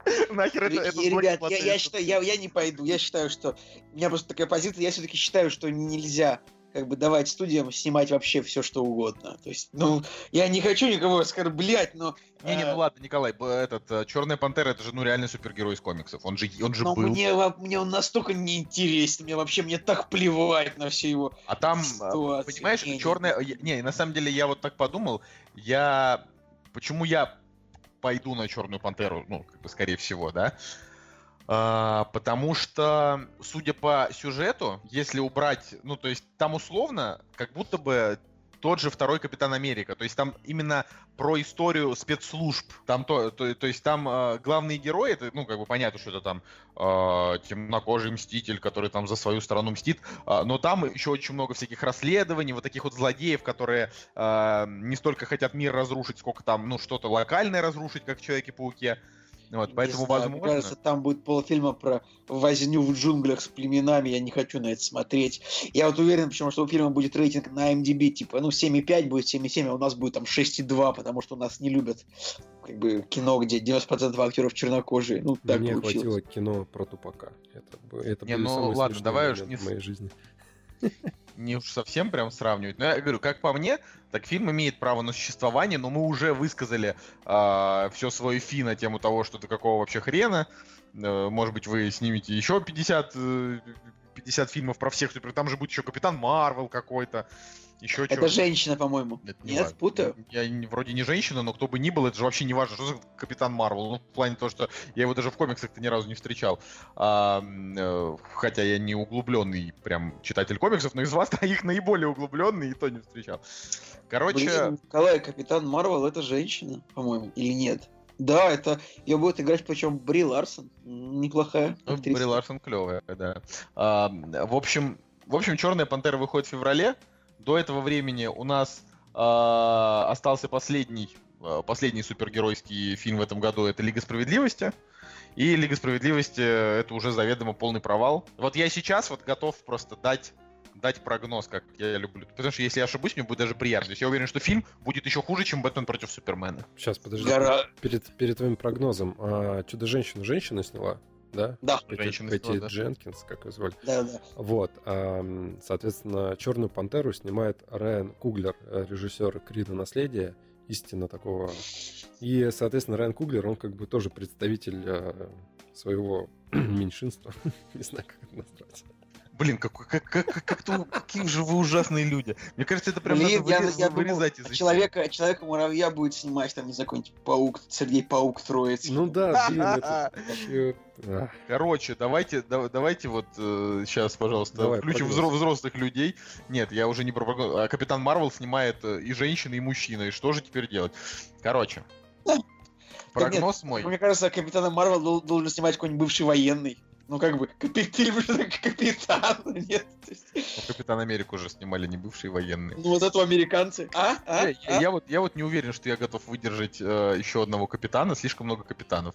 Speaker 3: Нахер это, блок
Speaker 5: ребят, я, я считаю, я, я не пойду. Я считаю, что... У меня просто такая позиция, я все-таки считаю, что нельзя как бы давать студиям снимать вообще все, что угодно. То есть, ну, я не хочу никого оскорблять, но...
Speaker 3: Не-не,
Speaker 5: э,
Speaker 3: ну ладно, Николай, этот Черная Пантера это же ну реальный супергерой из комиксов. Он же, он же
Speaker 5: но
Speaker 3: был.
Speaker 5: мне, мне он настолько не интересен, мне вообще мне так плевать на все его
Speaker 3: А там, а,
Speaker 5: ситуации.
Speaker 3: понимаешь,
Speaker 5: не,
Speaker 3: черная... Не, на самом деле я вот так подумал, я... Почему я пойду на Черную Пантеру, ну, как бы, скорее всего, да? А, потому что, судя по сюжету, если убрать, ну, то есть там условно, как будто бы тот же второй Капитан Америка. То есть там именно про историю спецслужб. Там то, то, то есть там э, главные герои, это, ну, как бы понятно, что это там э, темнокожий мститель, который там за свою страну мстит. А, но там еще очень много всяких расследований, вот таких вот злодеев, которые э, не столько хотят мир разрушить, сколько там, ну, что-то локальное разрушить, как в Человеке-пауке. Вот, поэтому,
Speaker 5: знаю, Мне
Speaker 3: возможно...
Speaker 5: кажется, там будет полфильма про возню в джунглях с племенами, я не хочу на это смотреть. Я вот уверен, почему что у фильма будет рейтинг на MDB, типа, ну, 7,5 будет, 7,7, а у нас будет там 6,2, потому что у нас не любят как бы кино, где 90% актеров чернокожие. Ну, так
Speaker 4: Мне
Speaker 5: получилось.
Speaker 4: хватило кино про тупака. Это, это
Speaker 3: Не, ну, ладно, давай уж не
Speaker 4: в моей жизни.
Speaker 3: не уж совсем прям сравнивать. Но я говорю, как по мне, так фильм имеет право на существование, но мы уже высказали все свое фи на тему того, что ты какого вообще хрена. Э, может быть, вы снимете еще 50, э, 50 фильмов про всех супер. Там же будет еще Капитан Марвел какой-то. Еще
Speaker 5: Это
Speaker 3: чё.
Speaker 5: женщина, по-моему.
Speaker 3: Это не
Speaker 5: Нет,
Speaker 3: важно.
Speaker 5: путаю?
Speaker 3: Я не- вроде не женщина, но кто бы ни был, это же вообще не важно, что за Капитан Марвел. Ну, в плане того, что я его даже в комиксах-то ни разу не встречал. А, э, хотя я не углубленный прям читатель комиксов, но из вас их наиболее углубленный, и то не встречал. Короче,
Speaker 5: Блин, Николай, Капитан Марвел это женщина, по-моему, или нет? Да, это ее будет играть, причем Бри Ларсон. Неплохая
Speaker 3: ну,
Speaker 5: актриса.
Speaker 3: Бри Ларсон клевая, да. А, в общем, в общем, Черная Пантера выходит в феврале. До этого времени у нас а, остался последний, а, последний супергеройский фильм в этом году. Это Лига Справедливости. И Лига Справедливости это уже заведомо полный провал. Вот я сейчас вот готов просто дать дать прогноз, как я люблю. Потому что если я ошибусь, мне будет даже приятно. То есть я уверен, что фильм будет еще хуже, чем Бэтмен против Супермена.
Speaker 4: Сейчас, подожди.
Speaker 5: Гора-
Speaker 4: Перед, перед твоим прогнозом. А, Чудо-женщину женщина сняла, да?
Speaker 5: Да,
Speaker 4: Петти,
Speaker 3: Женщина
Speaker 4: Петти
Speaker 3: сняла, да.
Speaker 4: Дженкинс, как ее звали.
Speaker 5: да, да.
Speaker 4: Вот, ам, соответственно, Черную пантеру снимает Райан Куглер, э, режиссер Крида Наследие, истинно такого. И, соответственно, Райан Куглер, он как бы тоже представитель э, своего меньшинства. Не знаю, как это назвать.
Speaker 3: Блин, как, как, как, как, как-то- какие же вы ужасные люди. Мне кажется, это прям
Speaker 5: Блин,
Speaker 3: надо
Speaker 5: я,
Speaker 3: вырез-
Speaker 5: я думал,
Speaker 3: вырезать из эфира.
Speaker 5: человека, человека муравья будет снимать там, не знаю, какой-нибудь паук, Сергей Паук Троицкий.
Speaker 4: Ну да, блин, это.
Speaker 3: Короче, давайте, да- давайте вот сейчас, пожалуйста,
Speaker 4: Давай,
Speaker 3: включим взро- взрослых людей. Нет, я уже не про прогноз. А Капитан Марвел снимает э, и женщины, и мужчины. И что же теперь делать? Короче, прогноз мой.
Speaker 5: Мне кажется, Капитана Марвел дол- должен снимать какой-нибудь бывший военный. Ну, как бы, капитан, нет? То есть,
Speaker 3: Ну, Капитан Америку уже снимали не бывшие военные.
Speaker 5: Ну, вот этого американцы. А? А?
Speaker 3: Я,
Speaker 5: А?
Speaker 3: я вот, я вот не уверен, что я готов выдержать э, еще одного капитана, слишком много капитанов.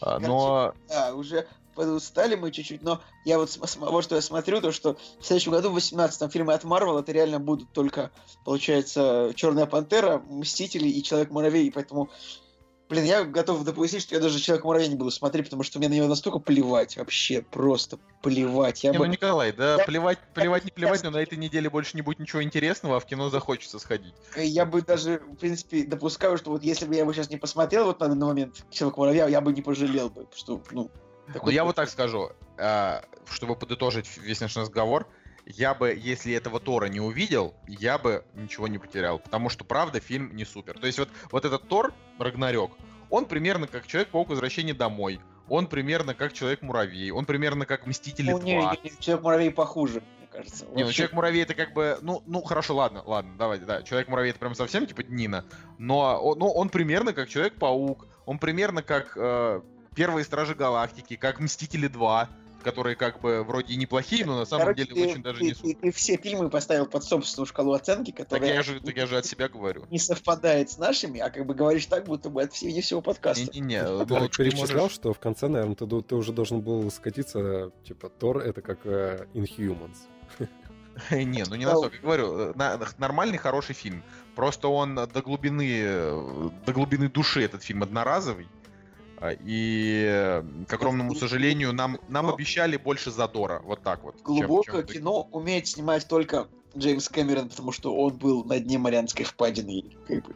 Speaker 3: А, но
Speaker 5: Да, уже подустали мы чуть-чуть, но я вот, вот что я смотрю, то что в следующем году, в 18-м, фильмы от Марвел, это реально будут только, получается, Черная Пантера, Мстители и Человек-муравей, поэтому, блин, я готов допустить, что я даже Человек-муравей не буду смотреть, потому что мне на него настолько плевать, вообще, просто плевать. Я
Speaker 3: Не,
Speaker 5: бы...
Speaker 3: ну, Николай, да
Speaker 5: Я-
Speaker 3: плевать, плевать, не плевать, но на этой неделе больше не будет ничего интересного, а в кино захочется сходить.
Speaker 5: Я бы даже, в принципе, допускаю, что вот если бы я его сейчас не посмотрел вот на данный момент Человек-муравья, я бы не пожалел бы, что, ну...
Speaker 3: Ну, я вот так скажу, а, чтобы подытожить весь наш разговор, я бы, если этого Тора не увидел, я бы ничего не потерял, потому что, правда, фильм не супер. То есть вот, вот этот Тор, Рагнарёк, он примерно как Человек-паук Возвращение домой, он примерно как Человек-муравей, он примерно как Мстители
Speaker 5: Ну,
Speaker 3: 2.
Speaker 5: не, не, Человек-муравей похуже, мне кажется.
Speaker 3: Не, ну. Человек-муравей это как бы, ну, ну хорошо, ладно, ладно, давайте, да, Человек-муравей это прям совсем типа Нина, но он, ну, он примерно как Человек-паук, он примерно как э, Первые Стражи Галактики, как Мстители 2, которые как бы вроде неплохие, но на самом
Speaker 5: Короче,
Speaker 3: деле
Speaker 5: ты,
Speaker 3: очень даже
Speaker 5: ты-
Speaker 3: не
Speaker 5: ты-
Speaker 3: супер.
Speaker 5: ты все фильмы поставил под собственную шкалу оценки,
Speaker 3: Так
Speaker 5: которая
Speaker 3: я, же, так я же от себя говорю.
Speaker 5: не совпадает с нашими, а как бы говоришь так, будто бы от всего, всего подкаста.
Speaker 3: Не-не-не, ну,
Speaker 4: Ты так
Speaker 3: ты
Speaker 4: перечислял,
Speaker 3: можешь-
Speaker 4: что в конце, наверное, ты, ты уже должен был скатиться, типа, Тор — это как э, Inhumans.
Speaker 3: Не, ну не настолько. Я говорю, э, нормальный, хороший фильм. Просто он до глубины, э, до глубины души этот фильм одноразовый. А, И, к огромному сожалению, нам, нам обещали больше задора. Вот так вот. чем-
Speaker 5: Глубокое
Speaker 3: чем-
Speaker 5: кино умеет снимать только Джеймс Кэмерон, потому что он был на дне Марианской впадины. и как бы-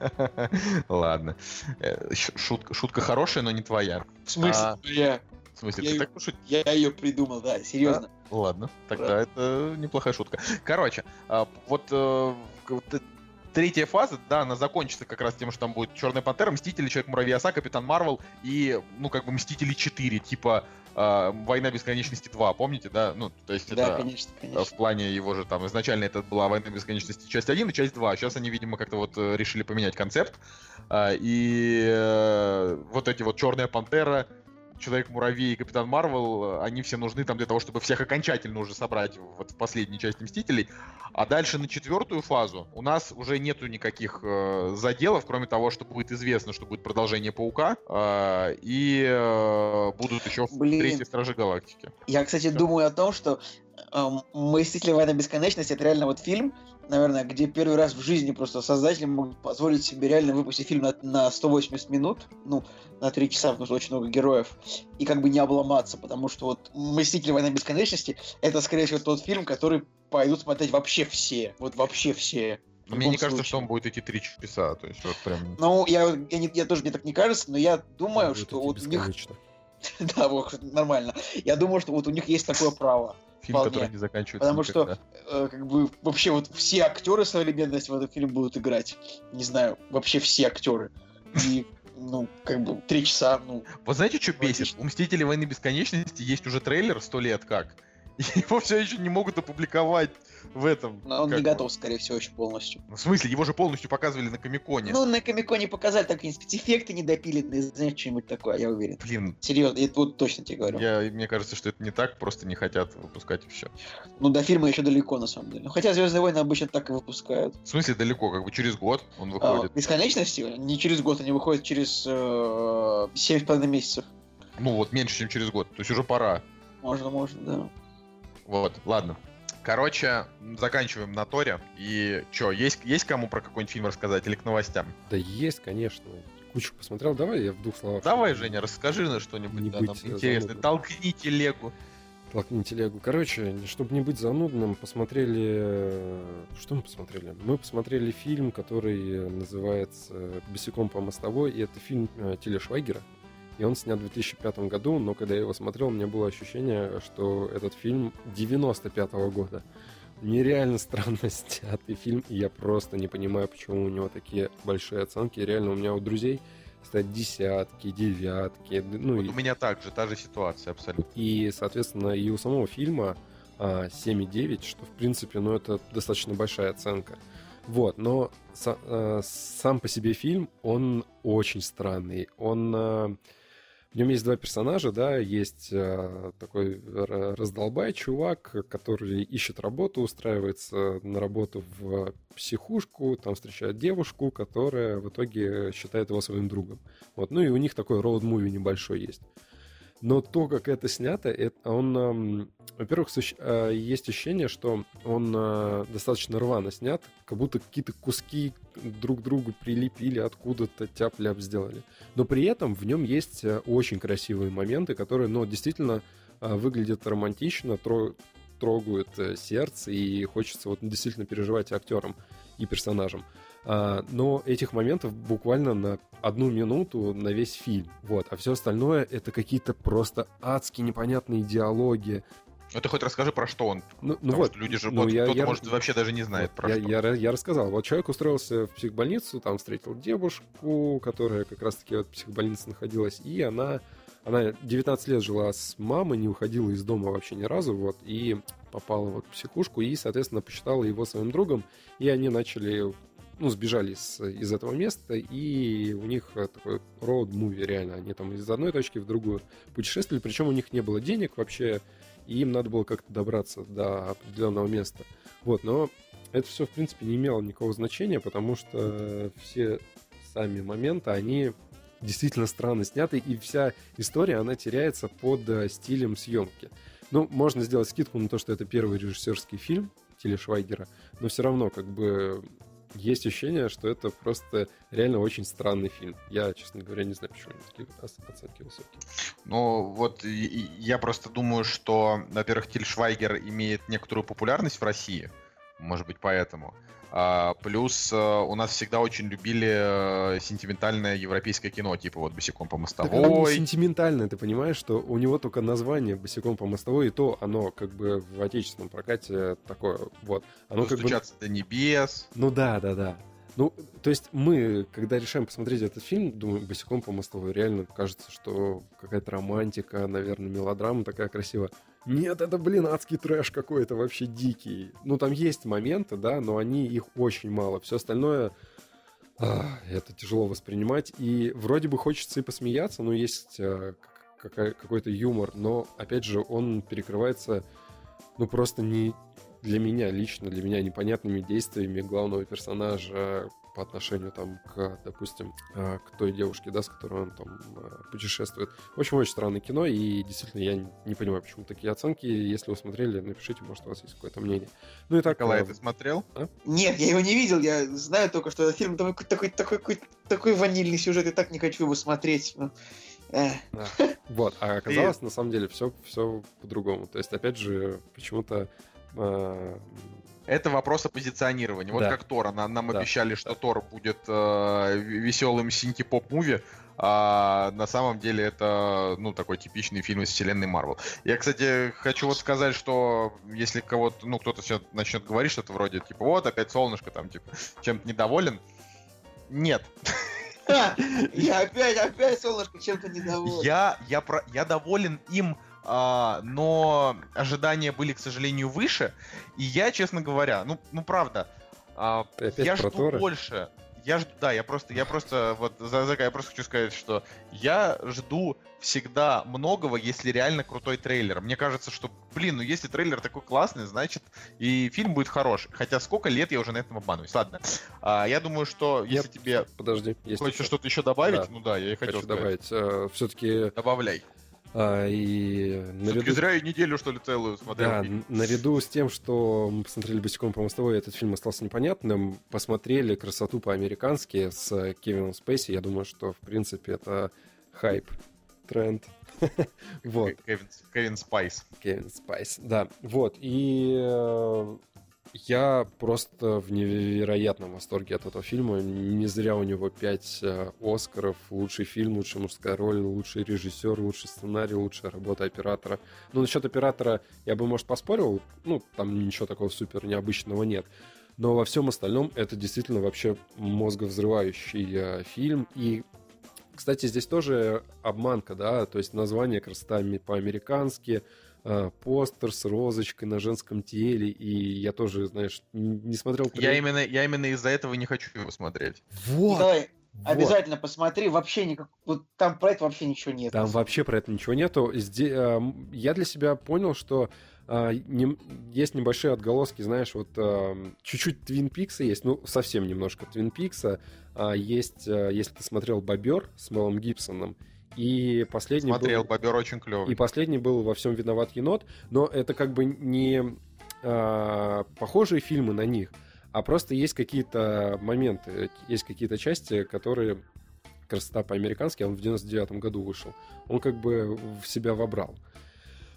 Speaker 3: Ладно. Э, Шутка, шутка хорошая, но не твоя.
Speaker 5: В смысле,
Speaker 3: А.
Speaker 5: я,
Speaker 3: В смысле,
Speaker 5: Я
Speaker 3: ты
Speaker 5: её-
Speaker 3: так пошутил?
Speaker 5: я ее придумал, да, серьезно.
Speaker 3: Ладно, тогда это неплохая шутка. Короче, а, вот э, вот, э, третья фаза, да, она закончится как раз тем, что там будет Черная Пантера, Мстители, Человек-муравей, Оса, Капитан Марвел и, ну, как бы Мстители 4, типа э, Война Бесконечности 2, помните, да? Ну, то есть
Speaker 5: Да,
Speaker 3: это
Speaker 5: конечно,
Speaker 3: э,
Speaker 5: конечно.
Speaker 3: в плане его же там изначально это была Война Бесконечности часть 1 и часть 2. Сейчас они, видимо, как-то вот э, решили поменять концепт. А, И э, вот эти вот Черная Пантера, Человек-муравей и Капитан Марвел, э, они все нужны там для того, чтобы всех окончательно уже собрать вот в последней части Мстителей. А дальше на четвертую фазу у нас уже нету никаких э, заделов, кроме того, что будет известно, что будет продолжение Паука, э, и э, будут еще в
Speaker 5: Блин.
Speaker 3: третьей Стражи Галактики.
Speaker 5: Я, кстати, думаю о том, что эм, «Мстители. Война бесконечности» — это реально вот фильм, наверное, где первый раз в жизни просто создатели могут позволить себе реально выпустить фильм на, на 180 минут, ну, на 3 часа, потому что очень много героев, и как бы не обломаться, потому что вот «Мстители. Война бесконечности» — это, скорее всего, тот фильм, который пойдут смотреть вообще все, вот вообще все.
Speaker 3: Мне не кажется,
Speaker 5: случае.
Speaker 3: что он будет идти три часа. То есть вот прям...
Speaker 5: Ну, я, я, не- я тоже мне так не кажется, но я думаю, что вот у них... Да, вот, нормально. Я думаю, что вот у них есть такое право.
Speaker 3: Фильм,
Speaker 5: вполне.
Speaker 3: который не заканчивается
Speaker 5: Потому что
Speaker 3: никогда.
Speaker 5: э, как бы вообще вот все актеры современности в этом фильме будут играть. Не знаю, вообще все актеры. И, ну, как бы три часа, ну,
Speaker 3: Вот знаете, что бесит? У Мстителей Войны Бесконечности есть уже трейлер сто лет как. И его все еще не могут опубликовать в этом.
Speaker 5: но он
Speaker 3: как
Speaker 5: не готов, скорее всего, еще полностью.
Speaker 3: В смысле, его же полностью показывали на Комиконе.
Speaker 5: Ну, на Комиконе показали так какие-нибудь спецэффекты недопиленные, знаешь, что-нибудь такое, я уверен.
Speaker 3: Блин,
Speaker 5: Серьезно, это вот точно тебе говорю.
Speaker 3: я, мне кажется, что это не так, просто не хотят выпускать и все.
Speaker 5: Ну, до фильма еще далеко, на самом деле. Ну, хотя Звездные войны обычно так и выпускают.
Speaker 3: В смысле, далеко, как бы через год он
Speaker 5: А,
Speaker 3: выходит.
Speaker 5: бесконечности не через год, они выходят через э, семь с половиной месяцев.
Speaker 3: Ну вот, меньше, чем через год. То есть уже пора.
Speaker 5: Можно, можно, да.
Speaker 3: Вот, ладно. Короче, заканчиваем на Торе. И что, есть, есть кому про какой-нибудь фильм рассказать или к новостям?
Speaker 4: Да есть, конечно. Кучу посмотрел. Давай я в двух словах.
Speaker 3: Давай, Женя, расскажи на что-нибудь
Speaker 4: Не
Speaker 3: да, нам интересное. Толкни телегу.
Speaker 4: Толкни телегу. Короче, чтобы не быть занудным, посмотрели... Что мы посмотрели? Мы посмотрели фильм, который называется «Босиком по мостовой», и это фильм э, Тиля Швайгера. И он снят в 2005 году, но когда я его смотрел, у меня было ощущение, что этот фильм 95 года. Нереально странно снятый фильм, и я просто не понимаю, почему у него такие большие оценки. Реально, у меня у друзей стоят десятки, девятки, ну
Speaker 3: Вот
Speaker 4: и
Speaker 3: у меня также, та же ситуация абсолютно.
Speaker 4: и, соответственно, и у самого фильма а, 7,9, что, в принципе, ну, это достаточно большая оценка. Вот, но а, сам по себе фильм, он очень странный. Он... в нем есть два персонажа, да, есть а, такой раздолбай чувак, который ищет работу, устраивается на работу в психушку, там встречает девушку, которая в итоге считает его своим другом. Вот, ну и у них такой роуд-муви небольшой есть. Но то, как это снято, это, он, во-первых, э, есть ощущение, что он э, достаточно рвано снят, как будто какие-то куски друг к другу прилепили откуда-то, тяп-ляп сделали. Но при этом в нем есть э, очень красивые моменты, которые, ну, действительно выглядят романтично, тро- трогают сердце, и хочется вот действительно переживать актерам и персонажам. А, но этих моментов буквально на одну минуту на весь фильм. Вот. А все остальное это какие-то просто адски непонятные диалоги.
Speaker 3: Ну ты хоть расскажи, про что он.
Speaker 4: Ну, ну вот,
Speaker 3: люди же,
Speaker 4: ну,
Speaker 3: вот,
Speaker 4: я-
Speaker 3: кто-то,
Speaker 4: я-
Speaker 3: может, вообще даже не знает, про
Speaker 4: я,
Speaker 3: что.
Speaker 4: я, я рассказал. Вот человек устроился в психбольницу, там встретил девушку, которая как раз-таки вот в психбольнице находилась, и она, она 19 лет жила с мамой, не уходила из дома вообще ни разу, вот, и попала вот в психушку, и, соответственно, посчитала его своим другом, и они начали, ну, сбежали с- из этого места, и у них э, такой роуд-муви, реально, они там из одной точки в другую путешествовали, причем у них не было денег вообще, и им надо было как-то добраться до определенного места. Вот, но это все, в принципе, не имело никакого значения, потому что все сами моменты, они действительно странно сняты, и вся история, она теряется под э, стилем съемки. Ну, можно сделать скидку на то, что это первый режиссерский фильм Тиля Швайгера, но все равно, как бы, есть ощущение, что это просто реально очень странный фильм. Я, честно говоря, не знаю, почему такие ос- оценки высокие.
Speaker 3: Ну, вот я просто думаю, что, во-первых, Тиль Швайгер имеет некоторую популярность в России, может быть, поэтому. А, плюс э, у нас всегда очень любили э, сентиментальное европейское кино, типа вот «Босиком по
Speaker 4: Так оно не
Speaker 3: мостовой».
Speaker 4: сентиментальное, ты понимаешь, что у него только название «Босиком по мостовой», и то оно как бы в отечественном прокате такое вот. Оно как бы...
Speaker 3: «Достучаться до небес».
Speaker 4: Ну да, да, да. Ну, то есть мы, когда решаем посмотреть этот фильм, думаем, босиком по мостовой, реально кажется, что какая-то романтика, наверное, мелодрама такая красивая. Нет, это, блин, адский трэш какой-то, вообще дикий. Ну, там есть моменты, да, но они, их очень мало. Все остальное, а, это тяжело воспринимать. И вроде бы хочется и посмеяться, но есть а, какой-то юмор, но, опять же, он перекрывается, ну, просто не, для меня лично, для меня непонятными действиями главного персонажа по отношению там к, допустим, э, к той девушке, да, с которой он там э, путешествует. В общем, очень странное кино, и действительно я не- понимаю, почему такие оценки. Если вы смотрели, напишите, может, у вас есть какое-то мнение. Ну и так...
Speaker 3: Николай,
Speaker 4: э,
Speaker 3: ты смотрел?
Speaker 5: Нет, я его не видел, я знаю только, что этот фильм такой, такой, такой, такой, такой ванильный сюжет, и так не хочу его смотреть. Ну.
Speaker 4: Да. Вот, а оказалось, на самом деле, все, все по-другому. То есть, опять же, почему-то э,
Speaker 3: Это вопрос о позиционировании. Вот
Speaker 4: Да.
Speaker 3: как Тора. Нам, нам
Speaker 4: Да.
Speaker 3: обещали, что Тор будет э, веселым синти-поп-муви, а на самом деле это, ну, такой типичный фильм из вселенной Марвел. Я, кстати, хочу вот сказать, что если кого-то, ну, кто-то сейчас начнет говорить что-то вроде, типа, вот, опять солнышко, там, типа, чем-то недоволен. Нет.
Speaker 5: Я опять, опять солнышко чем-то недоволен.
Speaker 3: Я, я, про, я доволен им, но ожидания были, к сожалению, выше. И я, честно говоря, ну, ну правда, а, я жду
Speaker 4: Тора?
Speaker 3: больше. Я жду, да, я просто, я просто, вот, за, за- я просто хочу сказать, что я жду всегда многого, если реально крутой трейлер. Мне кажется, что, блин, ну если трейлер такой классный, значит и фильм будет хороший. Хотя сколько лет я уже на этом обманываюсь. Ладно. А, я думаю, что если
Speaker 4: Нет,
Speaker 3: тебе
Speaker 4: подожди,
Speaker 3: хочется
Speaker 4: еще.
Speaker 3: что-то еще добавить,
Speaker 4: Да.
Speaker 3: ну да, я и хотел
Speaker 4: хочу
Speaker 3: сказать.
Speaker 4: добавить. Все-таки
Speaker 3: Добавляй.
Speaker 4: И
Speaker 3: Всё-таки
Speaker 4: наряду
Speaker 3: зря я неделю, что ли, целую смотрел.
Speaker 4: Да,
Speaker 3: фильм.
Speaker 4: наряду с тем, что мы посмотрели «Босиком по мостовой», этот фильм остался непонятным, посмотрели «Красоту по-американски» с Кевином Спейси, я думаю, что, в принципе, это хайп, тренд. Вот,
Speaker 3: Кевин, Кевин Спейси.
Speaker 4: Кевин Спейси, да. Вот, и э, я просто в невероятном восторге от этого фильма. Не зря у него 5 Оскаров. Лучший фильм, лучшая мужская роль, лучший режиссер, лучший сценарий, лучшая работа оператора. Ну, насчет оператора я бы, может, поспорил. Ну, там ничего такого супер необычного нет. Но во всем остальном это действительно вообще мозговзрывающий э, фильм. И кстати, здесь тоже обманка, да, то есть название «Красота по-американски», э, постер с розочкой на женском теле, и я тоже, знаешь, не смотрел...
Speaker 3: Я именно, я именно из-за этого не хочу его смотреть.
Speaker 4: Вот!
Speaker 5: Николай,
Speaker 4: вот.
Speaker 5: обязательно посмотри, вообще никак, вот там про это вообще ничего нет.
Speaker 4: Там вообще про это ничего нету. Зде- эм, я для себя понял, что а, нем- есть небольшие отголоски, знаешь, вот эм, чуть-чуть Твин Пикса есть, ну, совсем немножко Твин Пикса. А, есть, э, если ты смотрел «Бобер» с Мелом Гибсоном, И последний
Speaker 3: Смотрел,
Speaker 4: был...
Speaker 3: бобер очень клевый.
Speaker 4: И последний был во всем виноват енот, но это как бы не а, похожие фильмы на них, а просто есть какие-то моменты, есть какие-то части, которые красота по-американски, он в 99 году вышел, он как бы в себя вобрал.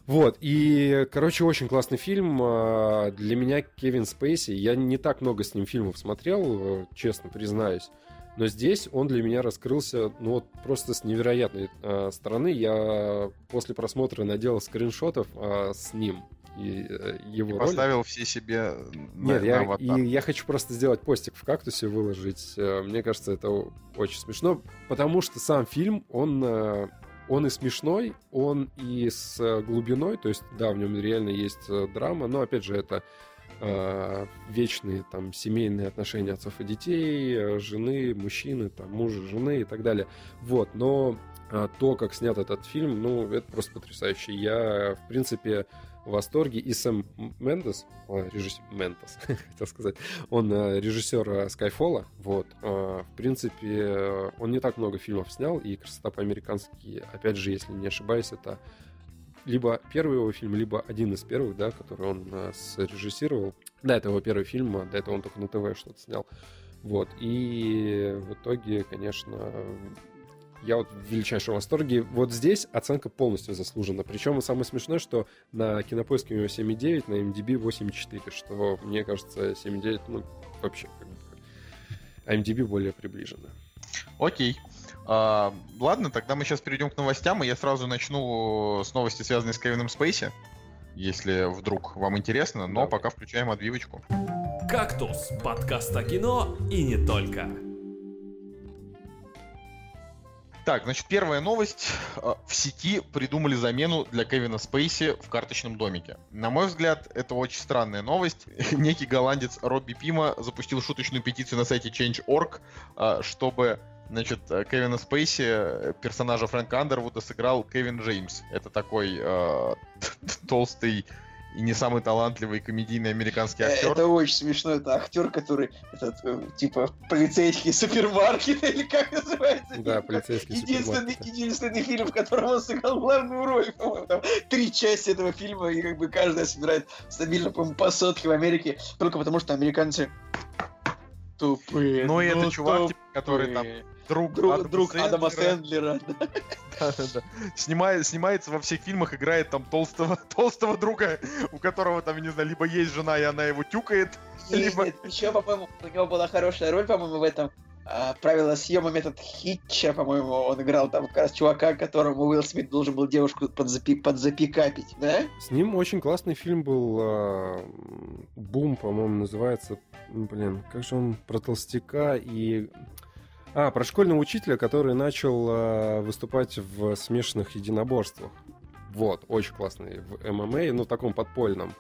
Speaker 4: Вот, и, короче, очень классный фильм. А, Для меня Кевин Спейси, я не так много с ним фильмов смотрел, э, честно признаюсь, но здесь он для меня раскрылся, ну вот просто с невероятной э, стороны. Я после просмотра наделал скриншотов э, с ним и э, его
Speaker 3: И поставил все себе на,
Speaker 4: Нет,
Speaker 3: на
Speaker 4: я,
Speaker 3: аватар.
Speaker 4: и я хочу просто сделать постик в кактусе, выложить. Э, Мне кажется, это очень смешно, потому что сам фильм, он, э, он и смешной, он и с э, глубиной, то есть, да, в нем реально есть э, драма, но, опять же, это э, вечные там семейные отношения отцов и детей, э, жены, мужчины, там, мужа, жены и так далее. Вот, но э, то, как снят этот фильм, ну, это просто потрясающе. Я, в принципе, в восторге. И Сэм Мендес, режиссер Мендес, хотел сказать, он режиссер Skyfall, вот. В принципе, он не так много фильмов снял, и «Красота по-американски», опять же, если не ошибаюсь, это либо первый его фильм, либо один из первых, да, который он э, срежиссировал. Да, это его первый фильм, а до этого он только на ТВ что-то снял. Вот, и в итоге, конечно, я вот в величайшем восторге. Вот здесь оценка полностью заслужена. Причем самое смешное, что на кинопоиске у него 7,9, на MDB 8,4, что мне кажется 7,9, ну, вообще как бы... А MDB более приближенно.
Speaker 3: Окей. А, ладно, тогда мы сейчас перейдем к новостям, и я сразу начну с новости, связанной с Кевином Спейси, если вдруг вам интересно, но
Speaker 4: Да.
Speaker 3: пока включаем отбивочку.
Speaker 6: «Кактус» — подкаст о кино и не только.
Speaker 3: Так, значит, первая новость. А, В сети придумали замену для Кевина Спейси в карточном домике. На мой взгляд, это очень странная новость. Некий голландец Робби Пима запустил шуточную петицию на сайте Change.org, а, чтобы значит, э, Кевина Спейси, э, персонажа Фрэнка Андервуда, сыграл Кевин Джеймс. Это такой э, толстый и не самый талантливый комедийный американский
Speaker 5: Э,
Speaker 3: актер.
Speaker 5: Это очень смешно. Это актер, который этот, типа полицейский супермаркет или как называется?
Speaker 4: Да,
Speaker 5: фильм?
Speaker 4: полицейский
Speaker 5: единственный,
Speaker 4: супермаркет.
Speaker 5: единственный фильм, в котором он сыграл главную роль. По-моему, там три части этого фильма, и как бы каждая собирает стабильно, по-моему, по сотке в Америке. Только потому, что американцы тупые.
Speaker 3: Ну и это
Speaker 5: ну,
Speaker 3: чувак, типа, который там
Speaker 5: тупые.
Speaker 3: Друг,
Speaker 5: Друг,
Speaker 3: Адама
Speaker 5: друг Адама
Speaker 3: Сэндлера.
Speaker 5: Сэндлера. да.
Speaker 3: Да-да-да. Снимает, снимается во всех фильмах, играет там толстого, толстого друга, у которого там, не знаю, либо есть жена, и она его тюкает, либо...
Speaker 5: Нет, еще, по-моему, у него была хорошая роль, по-моему, в этом а, правила съема метод Хитча, по-моему, он играл там как раз чувака, которому Уилл Смит должен был девушку подзапи подзапикапить, да?
Speaker 4: С ним очень классный фильм был а, «Бум», по-моему, называется. Блин, как же он про толстяка и... А, про школьного учителя, который начал а, выступать в смешанных единоборствах. Вот, очень классный в ММА, ну, таком подпольном.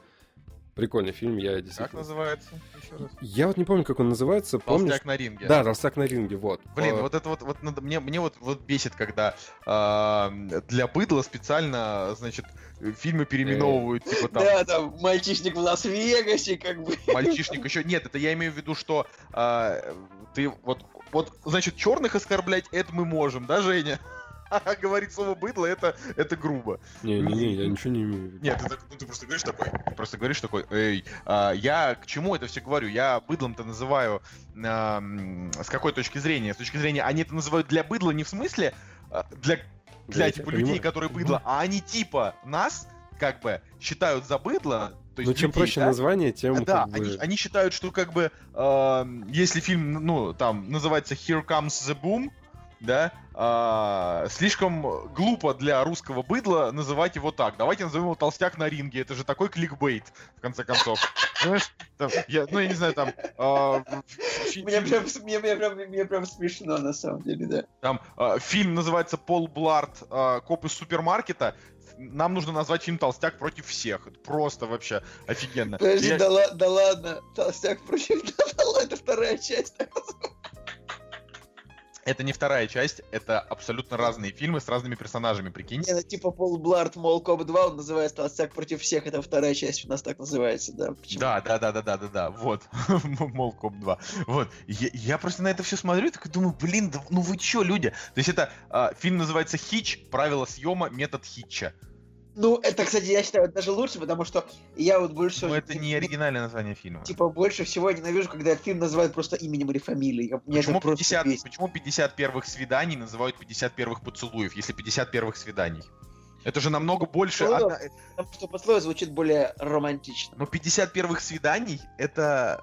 Speaker 4: Прикольный фильм, я
Speaker 3: Как
Speaker 4: действительно...
Speaker 3: называется? Еще раз.
Speaker 4: Я вот не помню, как он называется. Помнишь?
Speaker 3: Толстяк на ринге.
Speaker 4: Да, «Толстяк на ринге», вот.
Speaker 3: Блин,
Speaker 4: А,
Speaker 3: вот это вот, вот надо- мне, мне вот, вот бесит, когда а, для быдла специально, значит, фильмы переименовывают, типа там,
Speaker 5: Да, там мальчишник в Лас-Вегасе, как бы.
Speaker 3: мальчишник еще. Нет, это я имею в виду, что а, ты вот, вот, значит, черных оскорблять это мы можем, да, Женя? А говорить слово быдло это, это грубо.
Speaker 4: Не-не-не, я ничего не имею в виду.
Speaker 3: Нет, ты, ну, ты просто говоришь такой, ты просто говоришь такой, эй, а, я к чему это все говорю? Я быдлом-то называю а, с какой точки зрения? С точки зрения, они это называют для быдла не в смысле а, для, для
Speaker 4: я
Speaker 3: типа людей,
Speaker 4: понимаю.
Speaker 3: которые быдло, а они типа нас как бы считают за быдло. То есть
Speaker 4: Ну, чем
Speaker 3: людей,
Speaker 4: проще
Speaker 3: да?
Speaker 4: название, тем
Speaker 3: Да,
Speaker 4: как бы-
Speaker 3: они, они считают, что как бы э, если фильм, ну, там, называется Here Comes the Boom, да, а, слишком глупо для русского быдла называть его так. Давайте назовем его толстяк на ринге. Это же такой кликбейт, в конце концов. Знаешь, там, я, ну, я не знаю, там... фи-
Speaker 5: Мне прям, мне, мне прям, мне прям смешно, на самом деле, да.
Speaker 3: там а, фильм называется Пол Бларт а, Коп из супермаркета. Нам нужно назвать фильм Толстяк против всех. Это просто вообще офигенно.
Speaker 5: Подожди,
Speaker 3: Я-
Speaker 5: да, ла- да ладно, толстяк против... Это вторая часть.
Speaker 3: Это не вторая часть, это абсолютно разные фильмы с разными персонажами, прикинь.
Speaker 5: Не, ну, типа Пол Бларт, Mall Cop 2, он называется «Толстяк против всех», это вторая часть у нас так называется, да. Почему?
Speaker 3: Да, да, да, да, да, да, да, вот. Мол, Коп 2. Вот. Я, я просто на это все смотрю и такой думаю, блин, да, ну вы чё, люди? То есть это а, фильм называется «Хич. Правила съема. Метод Хитча».
Speaker 5: Ну, это, кстати, я считаю, даже лучше, потому что я вот больше всего...
Speaker 3: Это не оригинальное название фильма.
Speaker 5: Типа, больше всего я ненавижу, когда фильм называют просто именем или фамилией.
Speaker 3: Почему
Speaker 5: это просто
Speaker 3: 50,
Speaker 5: бесит.
Speaker 3: почему 50 первых свиданий называют 50 первых поцелуев, если 50 первых свиданий? Это же намного больше...
Speaker 5: Ну,
Speaker 3: одна-
Speaker 5: Потому что пословие звучит более романтично.
Speaker 3: Но 50 первых свиданий, это,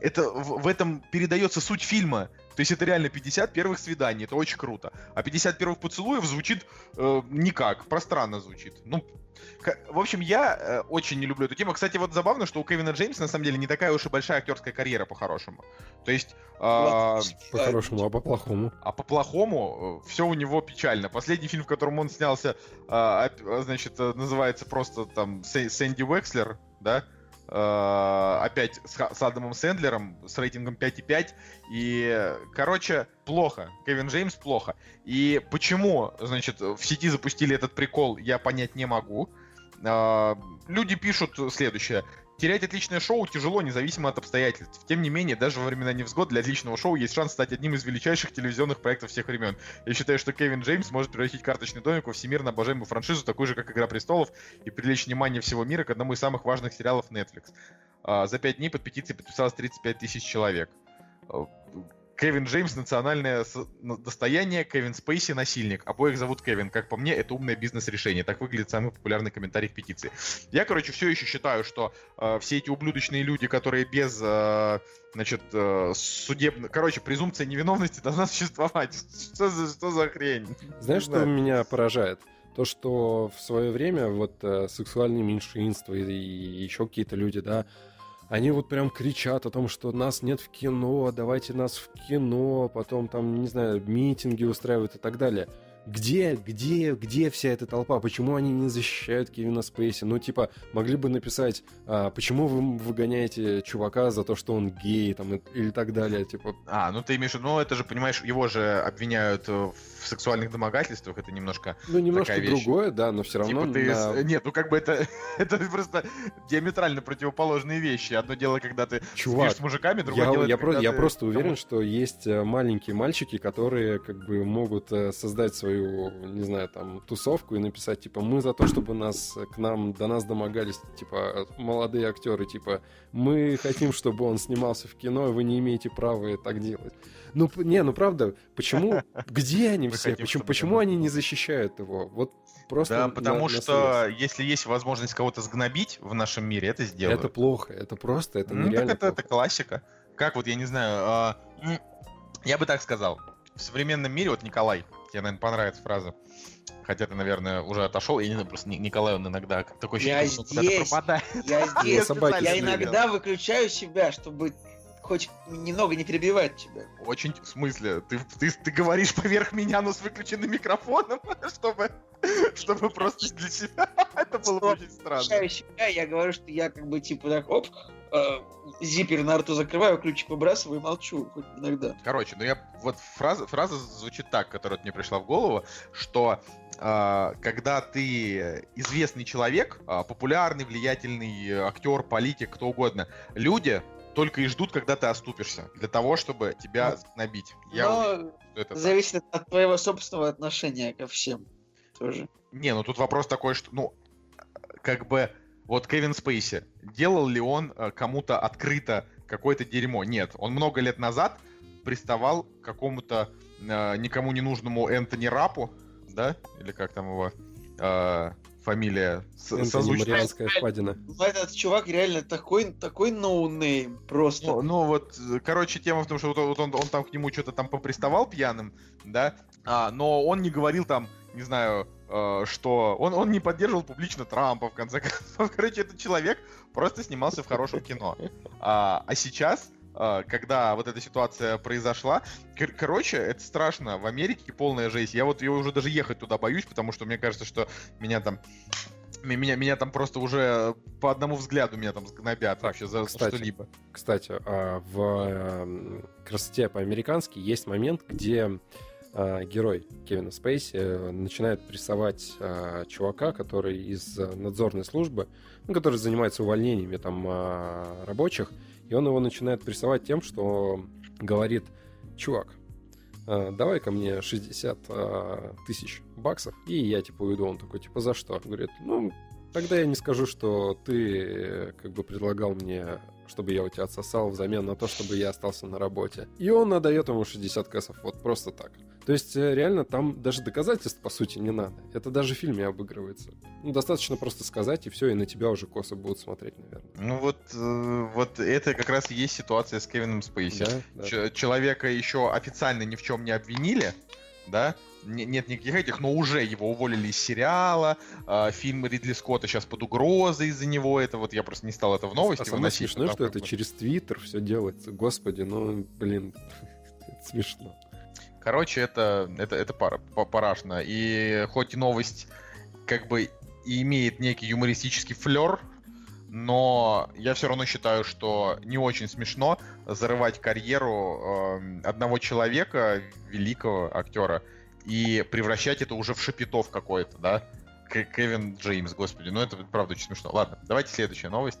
Speaker 3: это в, в этом передается суть фильма. То есть это реально 50 первых свиданий, это очень круто. А 50 первых поцелуев звучит э, никак, пространно звучит. Ну, в общем, я э, очень не люблю эту тему. Кстати, вот забавно, что у Кевина Джеймса на самом деле не такая уж и большая актерская карьера по-хорошему. То есть, а,
Speaker 4: По-хорошему, а по-плохому.
Speaker 3: а по-плохому все у него печально. Последний фильм, в котором он снялся, оп- а, значит, э, называется просто там Сэ- Сэнди Уэкслер, да? А, опять с, с Адамом Сэндлером с рейтингом 5,5. И, короче, плохо. Кевин Джеймс плохо. И почему, значит, в сети запустили этот прикол, я понять не могу. А, люди пишут следующее. Терять отличное шоу тяжело, независимо от обстоятельств. Тем не менее, даже во времена невзгод для отличного шоу есть шанс стать одним из величайших телевизионных проектов всех времен. Я считаю, что Кевин Джеймс может превратить карточный домик во всемирно обожаемую франшизу, такую же, как Игра престолов, и привлечь внимание всего мира к одному из самых важных сериалов Netflix. А, за пять дней под петицией подписалось 35 тысяч человек. Кевин Джеймс национальное достояние, Кевин Спейси насильник. Обоих зовут Кевин. Как по мне, это умное бизнес-решение. Так выглядит самый популярный комментарий к петиции. Я, короче, все еще считаю, что э, все эти ублюдочные люди, которые без, э, значит, э, судебно... Короче, презумпция невиновности должна существовать. Что за, что за хрень?
Speaker 4: Знаешь, что
Speaker 3: знаю.
Speaker 4: меня поражает? То, что в свое время вот э, сексуальные меньшинства и, и еще какие-то люди, да, они вот прям кричат о том, что нас нет в кино, давайте нас в кино, потом там, не знаю, митинги устраивают и так далее. Где, где, где вся эта толпа? Почему они не защищают Кевина Спейси? Ну, типа, могли бы написать, а, почему вы выгоняете чувака за то, что он гей, там, или так далее, типа,
Speaker 3: А, ну ты имеешь в виду, ну это же, понимаешь, его же обвиняют э, в сексуальных домогательствах, это немножко...
Speaker 4: ну, немножко другое, да, но все равно
Speaker 3: Типа ты...
Speaker 4: на-
Speaker 3: Нет, ну как бы это... это просто диаметрально противоположные вещи. Одно дело, когда ты
Speaker 4: Чувак,
Speaker 3: спишь с мужиками, другое
Speaker 4: Я,
Speaker 3: дело,
Speaker 4: я, про-
Speaker 3: когда
Speaker 4: я
Speaker 3: ты
Speaker 4: просто уверен, что есть э, маленькие мальчики, которые как бы могут э, создать свою, не знаю, там, тусовку и написать, типа, мы за то, чтобы нас э, к нам, до нас домогались, типа, молодые актеры, типа, мы хотим, чтобы он снимался в кино, и вы не имеете права так делать. Ну, не, ну правда, почему, где они все? Почему, почему они не защищают его? Вот просто
Speaker 3: Да, потому что если есть возможность кого-то сгнобить в нашем мире, это сделают.
Speaker 4: Это плохо, это просто, это
Speaker 3: ну, так это, это классика. Как вот, я не знаю, а, я бы так сказал. В современном мире, вот Николай, тебе, наверное, понравится фраза. Хотя ты, наверное, уже отошел. Я не знаю, просто Ни- Николай, он иногда такой
Speaker 5: Я
Speaker 3: ощущение, что он куда-то
Speaker 5: здесь.
Speaker 3: пропадает.
Speaker 5: Я здесь. Я иногда выключаю себя, чтобы хоть немного не перебивать тебя.
Speaker 3: Очень, в смысле, ты, ты, ты говоришь поверх меня, но с выключенным микрофоном, чтобы, чтобы просто для себя. Это было бы очень странно.
Speaker 5: Выключаю себя, я говорю, что я как бы типа так, оп, зиппер на рту закрываю, ключик выбрасываю и молчу хоть иногда.
Speaker 3: Короче, ну я вот фраза, фраза звучит так, которая мне пришла в голову, что а, когда ты известный человек, а, популярный, влиятельный э, актер, политик, кто угодно, люди только и ждут, когда ты оступишься, для того, чтобы тебя набить. Я уверен,
Speaker 5: Но
Speaker 3: что это так.
Speaker 5: зависит от, от твоего собственного отношения ко всем тоже.
Speaker 3: Не, ну тут вопрос такой, что, ну, как бы, вот Кевин Спейси, делал ли он э, кому-то открыто какое-то дерьмо? Нет, он много лет назад приставал к какому-то э, никому не нужному Энтони Рапу, да? Или как там его э, фамилия? Созвучная.
Speaker 4: Впадина.
Speaker 5: Этот чувак реально такой, такой no name просто.
Speaker 3: Ну, ну вот, э, короче, тема в том, что вот он, он, он там к нему что-то там поприставал пьяным, да, а, но он не говорил там, не знаю, э, что... Он, он не поддерживал публично Трампа, в конце концов. Короче, этот человек просто снимался в хорошем кино. А, а сейчас, э, когда вот эта ситуация произошла, кор- короче, это страшно. В Америке полная жесть. Я вот я уже даже ехать туда боюсь, потому что мне кажется, что меня там Меня, меня там просто уже по одному взгляду меня там гнобят вообще за
Speaker 4: кстати,
Speaker 3: что-либо.
Speaker 4: Кстати, а, в эм, «Красоте по-американски» есть момент, где а, герой Кевина Спейси э, начинает прессовать а, чувака, который из э, надзорной службы, ну, который занимается увольнениями там а, рабочих, и он его начинает прессовать тем, что говорит, чувак, а, давай-ка мне 60 а, тысяч баксов, и я, типа, уйду. Он такой, типа, за что? Говорит, ну, тогда я не скажу, что ты, как бы, предлагал мне, чтобы я у тебя отсосал взамен на то, чтобы я остался на работе. И он отдает ему 60 кэсов, вот просто так. То есть, э, реально, там даже доказательств, по сути, не надо. Это даже в фильме обыгрывается. Ну, достаточно просто сказать, и все, и на тебя уже косо будут смотреть, наверное.
Speaker 3: Ну вот, э, вот это как раз и есть ситуация с Кевином Спейси.
Speaker 4: Да, да.
Speaker 3: Ч- человека еще официально ни в чем не обвинили, да, Не- нет никаких этих, но уже его уволили из сериала, а, фильм Ридли Скотта сейчас под угрозой из-за него, это вот я просто не стал это в новости
Speaker 4: а
Speaker 3: выносить.
Speaker 4: смешное,
Speaker 3: там
Speaker 4: что это через Твиттер все делается. Господи, ну, блин, это смешно.
Speaker 3: Короче, это, это, это пара, па- парашно. И хоть новость как бы и имеет некий юмористический флер, но я все равно считаю, что не очень смешно зарывать карьеру эм, одного человека, великого актера, и превращать это уже в шапитов какой-то, да? К- Кевин Джеймс, господи, ну это правда очень смешно. Ладно, давайте следующая новость.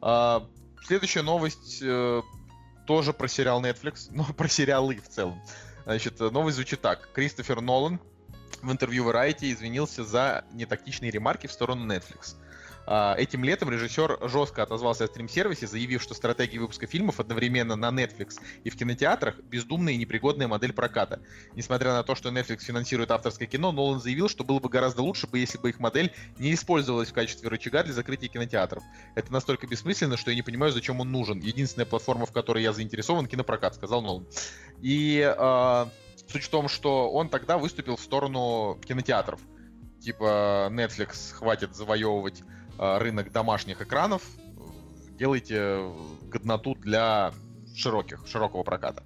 Speaker 3: А, следующая новость э, тоже про сериал Netflix, но про сериалы в целом. Значит, э, новость звучит так. Кристофер Нолан в интервью Variety извинился за нетактичные ремарки в сторону Netflix. А, Этим летом режиссер жестко отозвался о стрим-сервисе, заявив, что стратегия выпуска фильмов одновременно на Netflix и в кинотеатрах – бездумная и непригодная модель проката. Несмотря на то, что Netflix финансирует авторское кино, Нолан заявил, что было бы гораздо лучше бы, если бы их модель не использовалась в качестве рычага для закрытия кинотеатров. Это настолько бессмысленно, что я не понимаю, зачем он нужен. Единственная платформа, в которой я заинтересован, кинопрокат, сказал Нолан. И а, суть в том, что он тогда выступил в сторону кинотеатров. Типа, Netflix хватит завоевывать рынок домашних экранов, делайте годноту для широких, широкого проката.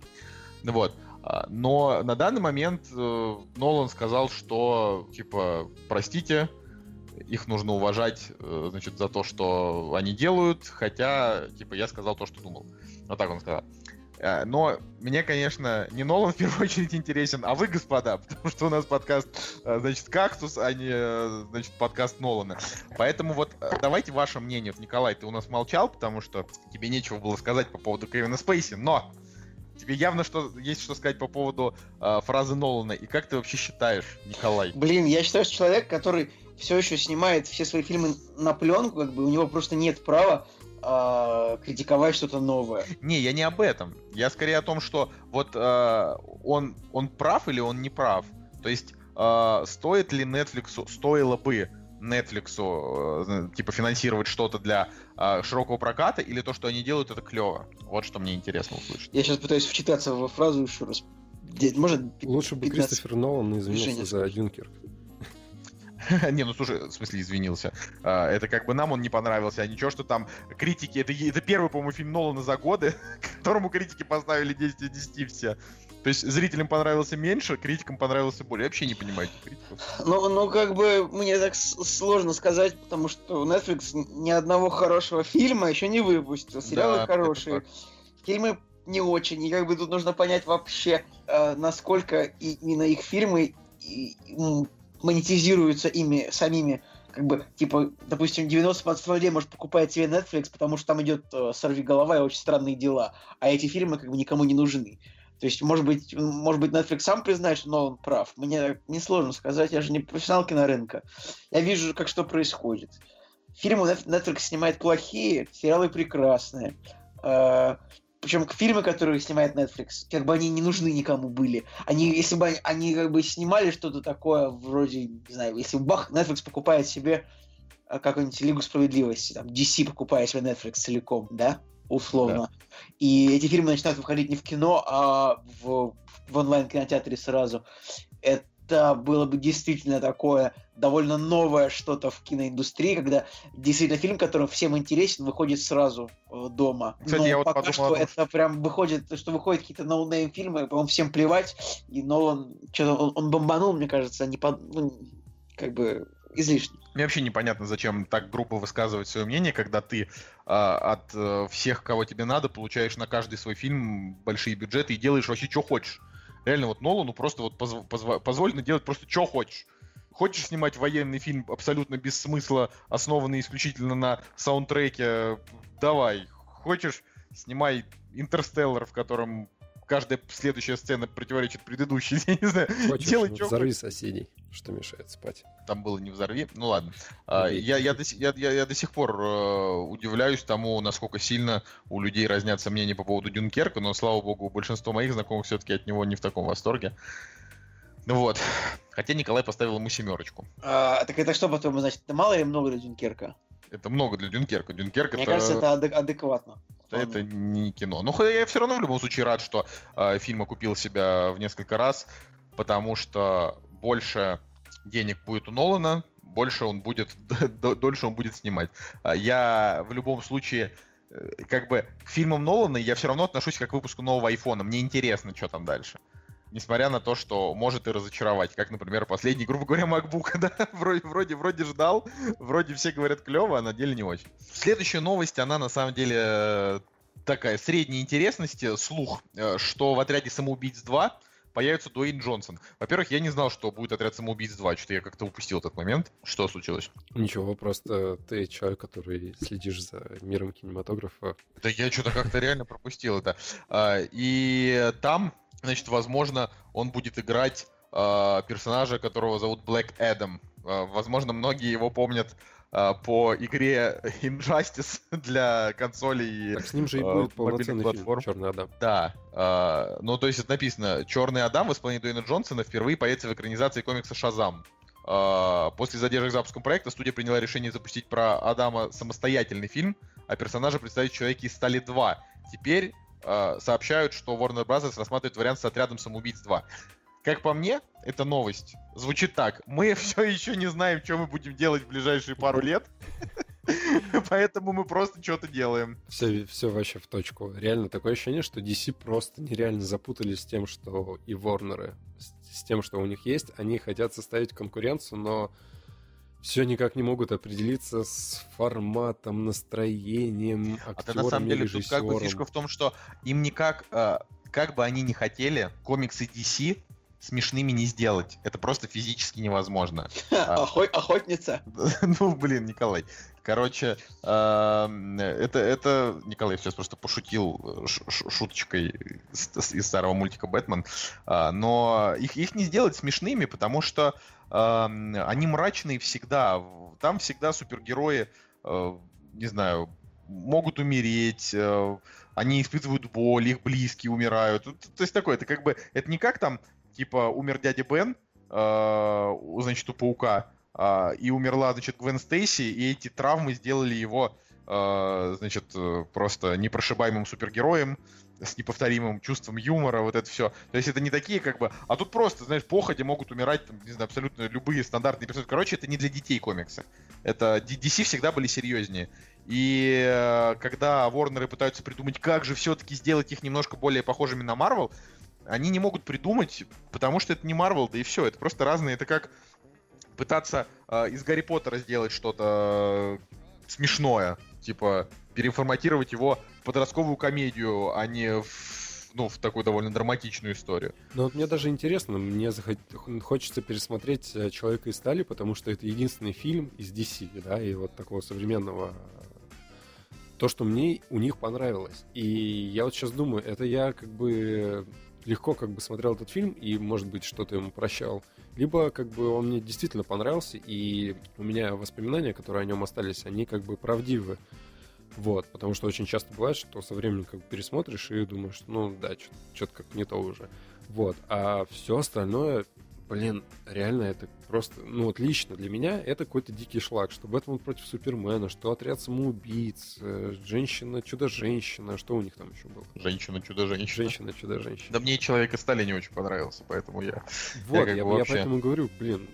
Speaker 3: Вот. А, Но на данный момент э, Нолан сказал, что, типа, простите, их нужно уважать, э, значит, за то, что они делают, хотя, типа, я сказал то, что думал. Вот так он сказал. Э, Но мне, конечно, не Нолан в первую очередь интересен, а вы, господа, потому что у нас подкаст, э, значит, «Кактус», а не, э, значит, подкаст Нолана. Поэтому вот давайте ваше мнение. Николай, ты у нас молчал, потому что тебе нечего было сказать по поводу Кевина Спейси, но тебе явно что есть что сказать по поводу э, фразы Нолана. И как ты вообще считаешь, Николай?
Speaker 5: Блин, я считаю, что человек, который все еще снимает все свои фильмы на пленку, как бы у него просто нет права а, критиковать что-то новое.
Speaker 3: Не, я не об этом. Я скорее о том, что вот э, он, он прав или он не прав. То есть э, стоит ли Netflix, стоило бы Netflix, э, типа, финансировать что-то для э, широкого проката, или то, что они делают, это клево? Вот что мне интересно услышать.
Speaker 5: Я сейчас пытаюсь вчитаться во фразу еще раз. Может,
Speaker 4: Лучше бы
Speaker 5: 15
Speaker 4: Кристофер Нолан извинился за. Дюнкерк.
Speaker 3: Не, ну слушай, в смысле извинился. А, Это как бы нам он не понравился, а ничего, что там критики... Это, это первый, по-моему, фильм Нолана за годы, которому критики поставили 10 из 10 все. То есть зрителям понравился меньше, критикам понравился более. Я вообще не понимаю этих критиков.
Speaker 5: Ну, ну, как бы мне так сложно сказать, потому что Netflix ни одного хорошего фильма еще не выпустил. Сериалы
Speaker 3: Да,
Speaker 5: хорошие, фильмы не очень. И как бы тут нужно понять вообще, э, насколько именно их фильмы и- монетизируются ими самими. Как бы, типа, допустим, 90% людей может покупать себе Netflix, потому что там идет э, «Сорви голова» и «Очень странные дела», а эти фильмы как бы никому не нужны. То есть, может быть, может быть, Netflix сам признает, что Нолан прав. Мне несложно сказать, я же не профессионал кинорынка. Я вижу, как что происходит. Фильмы Net- Netflix снимает плохие, сериалы прекрасные. Причем фильмы, которые снимает Netflix, как бы они не нужны никому были. Они, если бы они, они как бы снимали что-то такое, вроде, не знаю, если бах, Netflix покупает себе а, какую-нибудь Лигу Справедливости, там, DC покупает себе Netflix целиком, да, условно. И эти фильмы начинают выходить не в кино, а в, в онлайн-кинотеатре сразу. Это было бы действительно такое довольно новое что-то в киноиндустрии, когда действительно фильм, который всем интересен, выходит сразу э, дома.
Speaker 3: Кстати,
Speaker 5: Но
Speaker 3: я вот
Speaker 5: пока
Speaker 3: подумал
Speaker 5: что это прям выходит, что выходят какие-то no name фильмы, по-моему, всем плевать, и Нолан, что-то он, он бомбанул, мне кажется, не под, ну, как бы излишне.
Speaker 3: Мне вообще непонятно, зачем так грубо высказывать свое мнение, когда ты а, от э, всех, кого тебе надо, получаешь на каждый свой фильм большие бюджеты и делаешь вообще, что хочешь. Реально, вот Нолану просто вот позв- позва- позволено делать просто, что хочешь. Хочешь снимать военный фильм абсолютно без смысла, основанный исключительно на саундтреке, давай. Хочешь, снимай Интерстеллар, в котором каждая следующая сцена противоречит предыдущей. Я не знаю,
Speaker 4: Хочешь,
Speaker 3: делай, что
Speaker 4: взорви соседей, что мешает спать.
Speaker 3: там было не взорви. Ну ладно. А, я, я, до, я, я, я до сих пор э, удивляюсь тому, насколько сильно у людей разнятся мнения по поводу Дюнкерка, но, слава богу, большинство моих знакомых все-таки от него не в таком восторге. Ну вот. Хотя Николай поставил ему семерочку.
Speaker 5: А, так это что, по-твоему, значит, это мало или много для Дюнкерка?
Speaker 3: Это много для Дюнкерка. Дюнкерк
Speaker 5: Мне
Speaker 3: это,
Speaker 5: кажется, это адек- адекватно.
Speaker 3: Это не кино. Ну, х- я все равно в любом случае рад, что э, фильм окупил себя в несколько раз, потому что больше денег будет у Нолана, больше он будет, дольше он будет снимать. А Я в любом случае, э, как бы, к фильмам Нолана я все равно отношусь как к выпуску нового айфона. Мне интересно, что там дальше. Несмотря на то, что может и разочаровать, как, например, последний, грубо говоря, MacBook, да, вроде, вроде, вроде ждал, вроде все говорят клево, а на деле не очень. Следующая новость, она на самом деле э, такая средней интересности, слух, э, что в отряде самоубийц 2 появится Дуэйн Джонсон. Во-первых, я не знал, что будет отряд самоубийц 2, что-то я как-то упустил этот момент. Что случилось?
Speaker 4: Ничего, просто ты человек, который следишь за миром кинематографа.
Speaker 3: Да я что-то как-то реально пропустил это. А, И там, значит, возможно, он будет играть а, персонажа, которого зовут Блэк Эдам. А, Возможно, многие его помнят а, по игре Injustice для консолей.
Speaker 4: Так с ним же и
Speaker 3: э,
Speaker 4: будет
Speaker 3: мобильных
Speaker 4: полноценный фильм
Speaker 3: платформ.
Speaker 4: Черный Адам.
Speaker 3: Да, а, ну то есть это написано, Черный Адам в исполнении Дуэйна Джонсона впервые появится в экранизации комикса Шазам. После задержек с запуском проекта студия приняла решение запустить про Адама самостоятельный фильм, а персонажа представить в Человеке из Стали 2. Теперь а, сообщают, что Warner Bros. рассматривает вариант с отрядом самоубийц 2. Как по мне, эта новость звучит так. Мы все еще не знаем, что мы будем делать в ближайшие пару лет. Поэтому мы просто что-то делаем.
Speaker 4: Все, все вообще в точку. Реально такое ощущение, что DC просто нереально запутались с тем, что и Ворнеры, с, с тем, что у них есть. Они хотят составить конкуренцию, но все никак не могут определиться с форматом, настроением,
Speaker 3: А
Speaker 4: актерами,
Speaker 3: то на самом деле тут как бы фишка в том, что им никак, э, как бы они ни хотели, комиксы DC смешными не сделать. Это просто физически невозможно. А.
Speaker 5: Охо- Охотница.
Speaker 3: Ну, блин, Николай. Короче, эм, это, это Николай сейчас просто пошутил э, шуточкой из, старого мультика Бэтмен. А, Но их, их не сделать смешными, потому что эм, они мрачные всегда. Там всегда супергерои, э, не знаю, могут умереть, э, они испытывают боль, их близкие умирают. То есть такое, это как бы, это не как там, типа, умер дядя Бен, значит, у паука, и умерла, значит, Гвен Стейси, и эти травмы сделали его, э, значит, э, просто непрошибаемым супергероем, с неповторимым чувством юмора, вот это все. То есть это не такие, как бы... А тут просто, знаешь, походе могут умирать, там, не знаю, абсолютно любые стандартные персонажи. Короче, это не для детей комиксы. Это DC всегда были серьезнее. И э, когда Ворнеры пытаются придумать, как же все-таки сделать их немножко более похожими на Марвел, они не могут придумать, потому что это не Марвел, да и все. Это просто разные. Это как пытаться э, из Гарри Поттера сделать что-то э, смешное. Типа переформатировать его в подростковую комедию, а не в, ну, в такую довольно драматичную историю.
Speaker 4: Ну вот мне даже интересно, мне захот- хочется пересмотреть э, «Человека из стали», потому что это единственный фильм из DC, да, и вот такого современного то, что мне у них понравилось. И я вот сейчас думаю, это я как бы легко как бы смотрел этот фильм и, может быть, что-то ему прощал. Либо как бы он мне действительно понравился, и у меня воспоминания, которые о нем остались, они как бы правдивы. Вот, потому что очень часто бывает, что со временем как бы пересмотришь и думаешь, ну да, что-то как не то уже. Вот, а все остальное, блин, реально это просто, ну вот лично для меня это какой-то дикий шлак, что Бэтмен против Супермена, что отряд самоубийц, э, женщина, чудо-женщина, что у них там еще было?
Speaker 3: Женщина, чудо-женщина.
Speaker 4: Женщина, чудо-женщина.
Speaker 3: Да мне Человек из стали не очень понравился, поэтому я...
Speaker 4: Вот, я, я
Speaker 3: вообще-
Speaker 4: поэтому говорю, блин,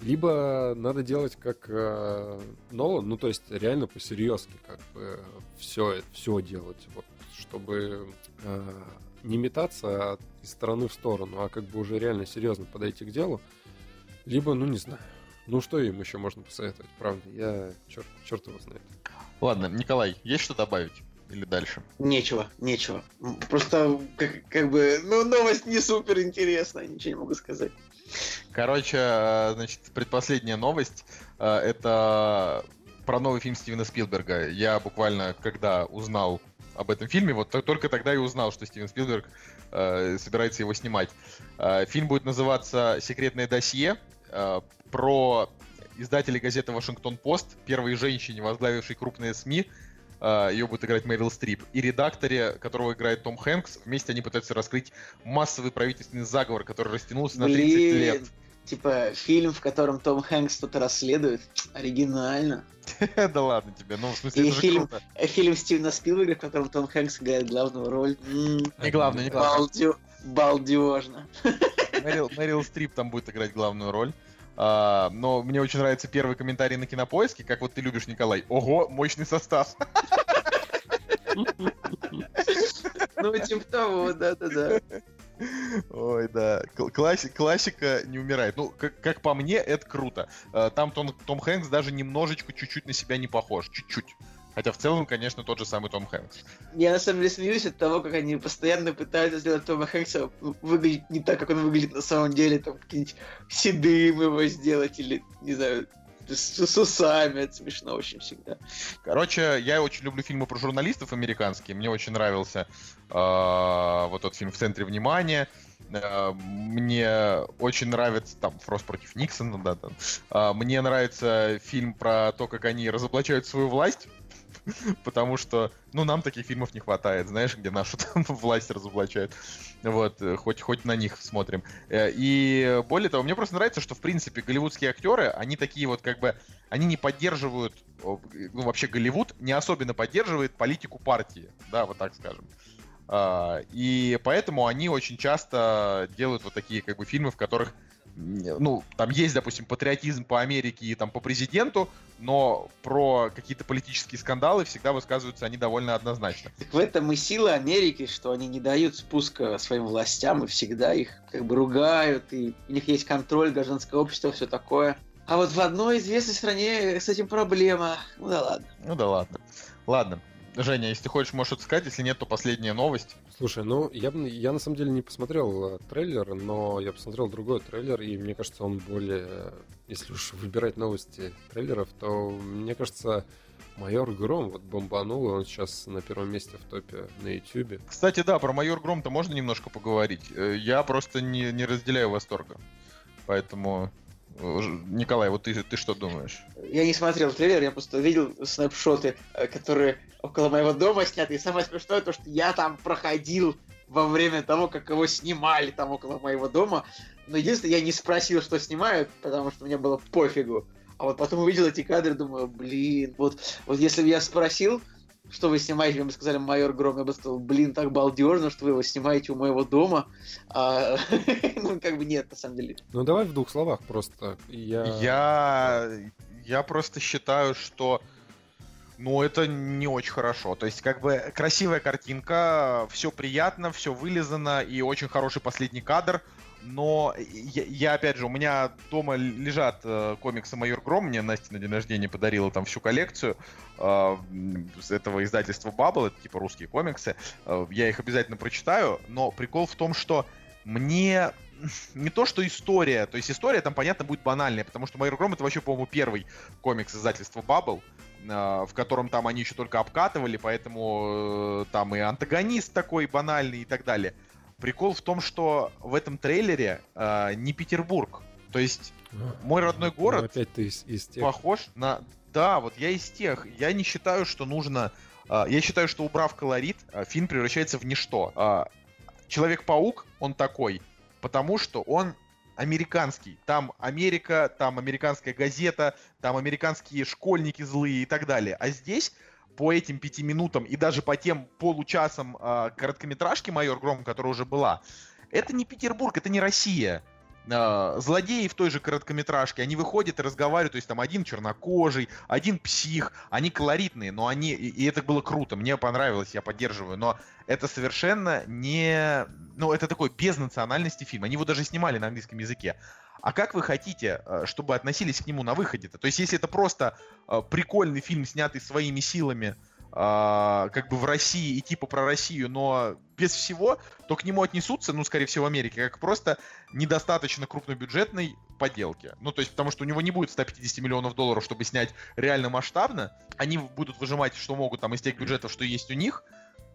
Speaker 4: либо надо делать как э, Нолан, ну то есть реально по-серьезки, как бы все, все делать, вот, чтобы э, не метаться из стороны в сторону, а как бы уже реально серьезно подойти к делу. Либо, ну не знаю, Ну что им еще можно посоветовать, правда? Я черт, черт его знает.
Speaker 3: Ладно, Николай, есть что добавить? Или дальше?
Speaker 5: Нечего, нечего. Просто как, как бы, ну, новость не супер интересная, ничего не могу сказать.
Speaker 3: Короче, э, значит, предпоследняя новость. э, Это про новый фильм Стивена Спилберга. Я буквально, когда узнал об этом фильме, вот то- только тогда и узнал, что Стивен Спилберг э, собирается его снимать. Э, фильм будет называться «Секретное досье» э, про издателей газеты «Вашингтон-Пост», первой женщине, возглавившей крупные СМИ, э, ее будет играть Мэрил Стрип, и редакторе, которого играет Том Хэнкс. Вместе они пытаются раскрыть массовый правительственный заговор, который растянулся на 30 лет.
Speaker 5: Типа фильм, в котором Том Хэнкс что-то расследует. Оригинально.
Speaker 3: Да ладно тебе, ну в смысле
Speaker 5: И фильм-
Speaker 3: круто.
Speaker 5: Э, Фильм Стивена Спилберга, в котором Том Хэнкс играет главную роль.
Speaker 3: Не главное, не
Speaker 5: балдё- Балдежно.
Speaker 3: Мэрил, Мэрил Стрип там будет играть главную роль. А, но мне очень нравится первый комментарий на кинопоиске, как вот ты любишь, Николай. Ого, мощный состав.
Speaker 5: Ну, типа того, да-да-да.
Speaker 3: Ой, да. Кл- класси- классика не умирает. Ну, как, как по мне, это круто. А, Там Том, Том Хэнкс даже немножечко, чуть-чуть на себя не похож. Чуть-чуть. Хотя в целом, конечно, тот же самый Том Хэнкс.
Speaker 5: Я на самом деле смеюсь от того, как они постоянно пытаются сделать Тома Хэнкса выглядеть не так, как он выглядит на самом деле, там какие-нибудь седым его сделать, или, не знаю, с, с усами, это смешно очень всегда.
Speaker 3: Короче, я очень люблю фильмы про журналистов американские. Мне очень нравился э, вот тот фильм «В центре внимания». Э, Мне очень нравится там Фрост против Никсона, да, там. А, Мне нравится фильм про то, как они разоблачают свою власть. Потому что, ну, нам таких фильмов не хватает, знаешь, где нашу там власть разоблачают. Вот, э, хоть, хоть на них смотрим. Э, И более того, мне просто нравится, что, в принципе, голливудские актеры, они такие вот как бы, они не поддерживают, ну, вообще Голливуд не особенно поддерживает политику партии, да, вот так скажем. А, И поэтому они очень часто делают вот такие как бы фильмы, в которых ну, там есть, допустим, патриотизм по Америке и там по президенту, но про какие-то политические скандалы всегда высказываются они довольно однозначно.
Speaker 5: Так в этом и сила Америки, что они не дают спуска своим властям и всегда их как бы ругают, и у них есть контроль гражданское общество, все такое. А вот в одной известной стране с этим проблема. Ну да ладно.
Speaker 3: Ну да ладно. Ладно. Женя, если ты хочешь, можешь что-то сказать, если нет, то последняя новость.
Speaker 4: Слушай, ну я, я на самом деле не посмотрел э, трейлер, но я посмотрел другой трейлер, и мне кажется, он более... Если уж выбирать новости трейлеров, то мне кажется, Майор Гром вот бомбанул, и он сейчас на первом месте в топе на Ютубе.
Speaker 3: Кстати, да, про майор Гром-то можно немножко поговорить. Э, Я просто не, не разделяю восторга. Поэтому, Николай, вот ты, ты что думаешь?
Speaker 5: Я не смотрел трейлер, я просто видел снапшоты, э, которые около моего дома сняты. И самое смешное то, что я там проходил во время того, как его снимали там около моего дома. Но единственное, я не спросил, что снимают, потому что мне было пофигу. А вот потом увидел эти кадры, думаю, блин, вот, вот если бы я спросил, что вы снимаете, мне бы сказали майор Гром, я бы сказал, блин, так балдежно, что вы его снимаете у моего дома. А, ну, как бы нет, на самом деле.
Speaker 4: Ну давай в двух словах просто. Я...
Speaker 3: Я, я просто считаю, что ну, это не очень хорошо. То есть, как бы, красивая картинка, все приятно, все вылизано, и очень хороший последний кадр. Но я, я, опять же, у меня дома лежат э, комиксы «Майор Гром», мне Настя на день рождения подарила там всю коллекцию э, с этого издательства Bubble, это типа русские комиксы. Э, я их обязательно прочитаю, но прикол в том, что мне не то, что история, то есть история там, понятно, будет банальная, потому что «Майор Гром» это вообще, по-моему, первый комикс издательства Bubble, э, в котором там они еще только обкатывали, поэтому э, там и антагонист такой банальный и так далее. Прикол в том, что в этом трейлере э, не Петербург. То есть мой родной
Speaker 4: Ну,
Speaker 3: город
Speaker 4: опять ты из, из тех...
Speaker 3: похож на... Да, вот я из тех. Я не считаю, что нужно... а, Я считаю, что убрав колорит, а, фильм превращается в ничто. А, Человек-паук, он такой, потому что он американский. Там Америка, там американская газета, там американские школьники злые и так далее. А здесь по этим пяти минутам и даже по тем получасам а, короткометражки «Майор Гром», которая уже была, это не Петербург, это не Россия. А, злодеи в той же короткометражке, они выходят и разговаривают, то есть там один чернокожий, один псих, они колоритные, но они, и это было круто, мне понравилось, я поддерживаю, но это совершенно не, ну это такой без национальности фильм, они его даже снимали на английском языке. А как вы хотите, э, чтобы относились к нему на выходе-то? То есть, если это просто э, прикольный фильм, снятый своими силами, а, как бы в России и типа про Россию, но без всего, то к нему отнесутся, ну, скорее всего, в Америке, как просто недостаточно крупнобюджетной поделки. Ну, то есть, потому что у него не будет 150 миллионов долларов, чтобы снять реально масштабно. Они будут выжимать, что могут там из тех бюджетов, что есть у них.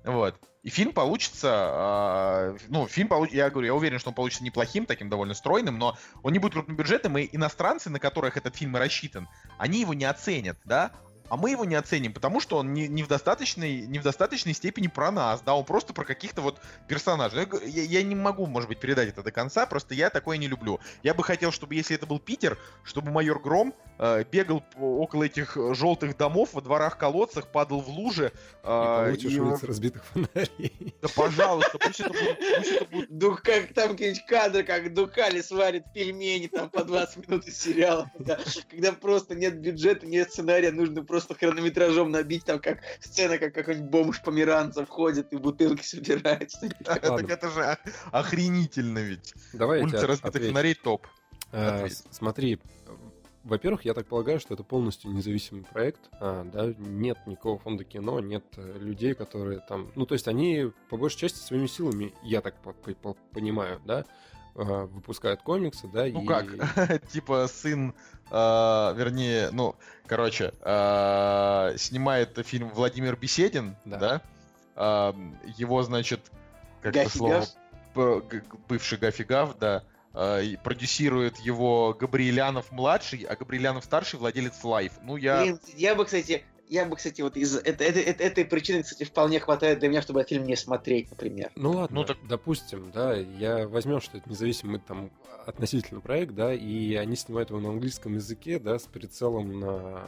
Speaker 3: Вот. И фильм получится, а, ну, фильм получится, я говорю, я уверен, что он получится неплохим, таким довольно стройным, но он не будет крупнобюджетным, и иностранцы, на которых этот фильм и рассчитан, они его не оценят, да, а мы его не оценим, потому что он не, не, в, достаточной, не в достаточной степени про нас, да, он просто про каких-то вот персонажей. Я, я не могу, может быть, передать это до конца, просто я такое не люблю. Я бы хотел, чтобы, если это был Питер, чтобы майор Гром э, бегал около этих желтых домов, во дворах колодцах, падал в лужи.
Speaker 4: Э, и получишь улицы разбитых фонарей.
Speaker 3: Да, пожалуйста, пусть это будет... Пусть это будет...
Speaker 5: Дух, как там какие-нибудь кадры, как Дукали сварит пельмени там по 20 минут из сериала, когда, когда просто нет бюджета, нет сценария, нужно просто просто хронометражом набить, там как сцена, как какой-нибудь бомж померанца входит и бутылки собирает.
Speaker 3: Так это же охренительно ведь.
Speaker 4: Давай
Speaker 3: Улица разбитых фонарей топ.
Speaker 4: Э, смотри, во-первых, я так полагаю, что это полностью независимый проект, а, да, нет никакого фонда кино, нет э, людей, которые там, ну, то есть они по большей части своими силами, я так по по понимаю, да, э, выпускают комиксы, да,
Speaker 3: ну
Speaker 4: и...
Speaker 3: как, типа сын э, вернее, ну, короче, э, снимает фильм Владимир Беседин, да, да? Э, его, значит, как это слово, бывший Гафигав, да, э, продюсирует его Габриэлянов младший, а Габриэлянов старший владелец Life. Ну я.
Speaker 5: Блин, я бы, кстати, я бы, кстати, вот из это, это, это, этой причины, кстати, вполне хватает для меня, чтобы фильм не смотреть, например.
Speaker 4: Ну ладно, ну, так... допустим, да, я возьмем, что это независимый там относительно проект, да, и они снимают его на английском языке, да, с прицелом на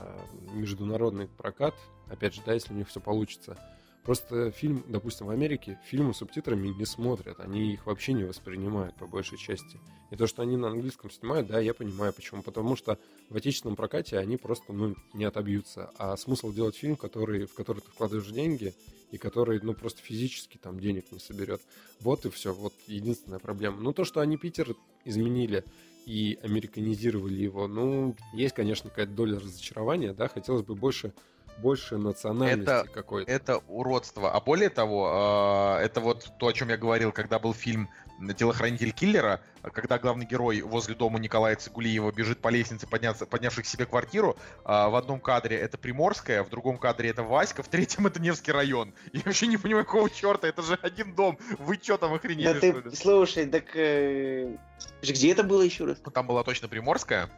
Speaker 4: международный прокат, опять же, да, если у них все получится. Просто фильм, допустим, в Америке фильмы с субтитрами не смотрят, они их вообще не воспринимают по большей части. И то, что они на английском снимают, да, я понимаю почему. Потому что в отечественном прокате они просто, ну, не отобьются. А смысл делать фильм, который, в который ты вкладываешь деньги, и который, ну, просто физически там денег не соберет. Вот и все, вот единственная проблема. Ну, то, что они Питер изменили и американизировали его, ну, есть, конечно, какая-то доля разочарования, да, хотелось бы больше больше национальности
Speaker 3: это,
Speaker 4: какой-то.
Speaker 3: Это уродство. А более того, э, это вот то, о чем я говорил, когда был фильм телохранитель киллера, когда главный герой возле дома Николая Цигулиева бежит по лестнице, подняться, поднявший к себе квартиру. А, в одном кадре это Приморская, в другом кадре это Васька, в третьем это Невский район. Я вообще не понимаю, какого черта, это же один дом. Вы что там охренели?
Speaker 5: Да ты, слушай, так э, где это было еще раз?
Speaker 3: Там была точно Приморская.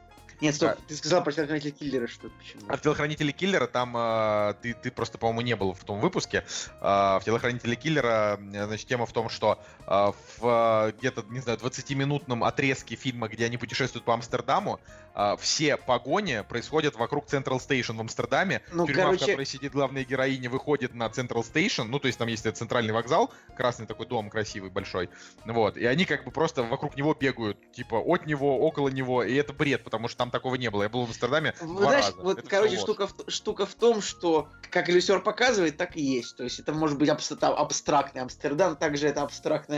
Speaker 5: Нет, стоп, ты сказал про телохранителя киллера, что почему?
Speaker 3: А в телохранителе киллера там э, ты, ты просто, по-моему, не был в том выпуске. Э, в телохранителе киллера, значит, тема в том, что в где-то, не знаю, 20-минутном отрезке фильма, где они путешествуют по Амстердаму, э, все погони происходят вокруг Central Station в Амстердаме. Ну, Тюрьма, короче... в которой сидит главная героиня, выходит на Central Station. Ну, то есть там есть этот центральный вокзал, красный такой дом красивый, большой. Вот. И они как бы просто вокруг него бегают, типа от него, около него. И это бред, потому что там такого не было. Я был в Амстердаме
Speaker 5: ну, два знаешь, раза. Вот, это короче, штука в, штука в том, что как режиссер показывает, так и есть. То есть это может быть абс абстрактный Амстердам, также это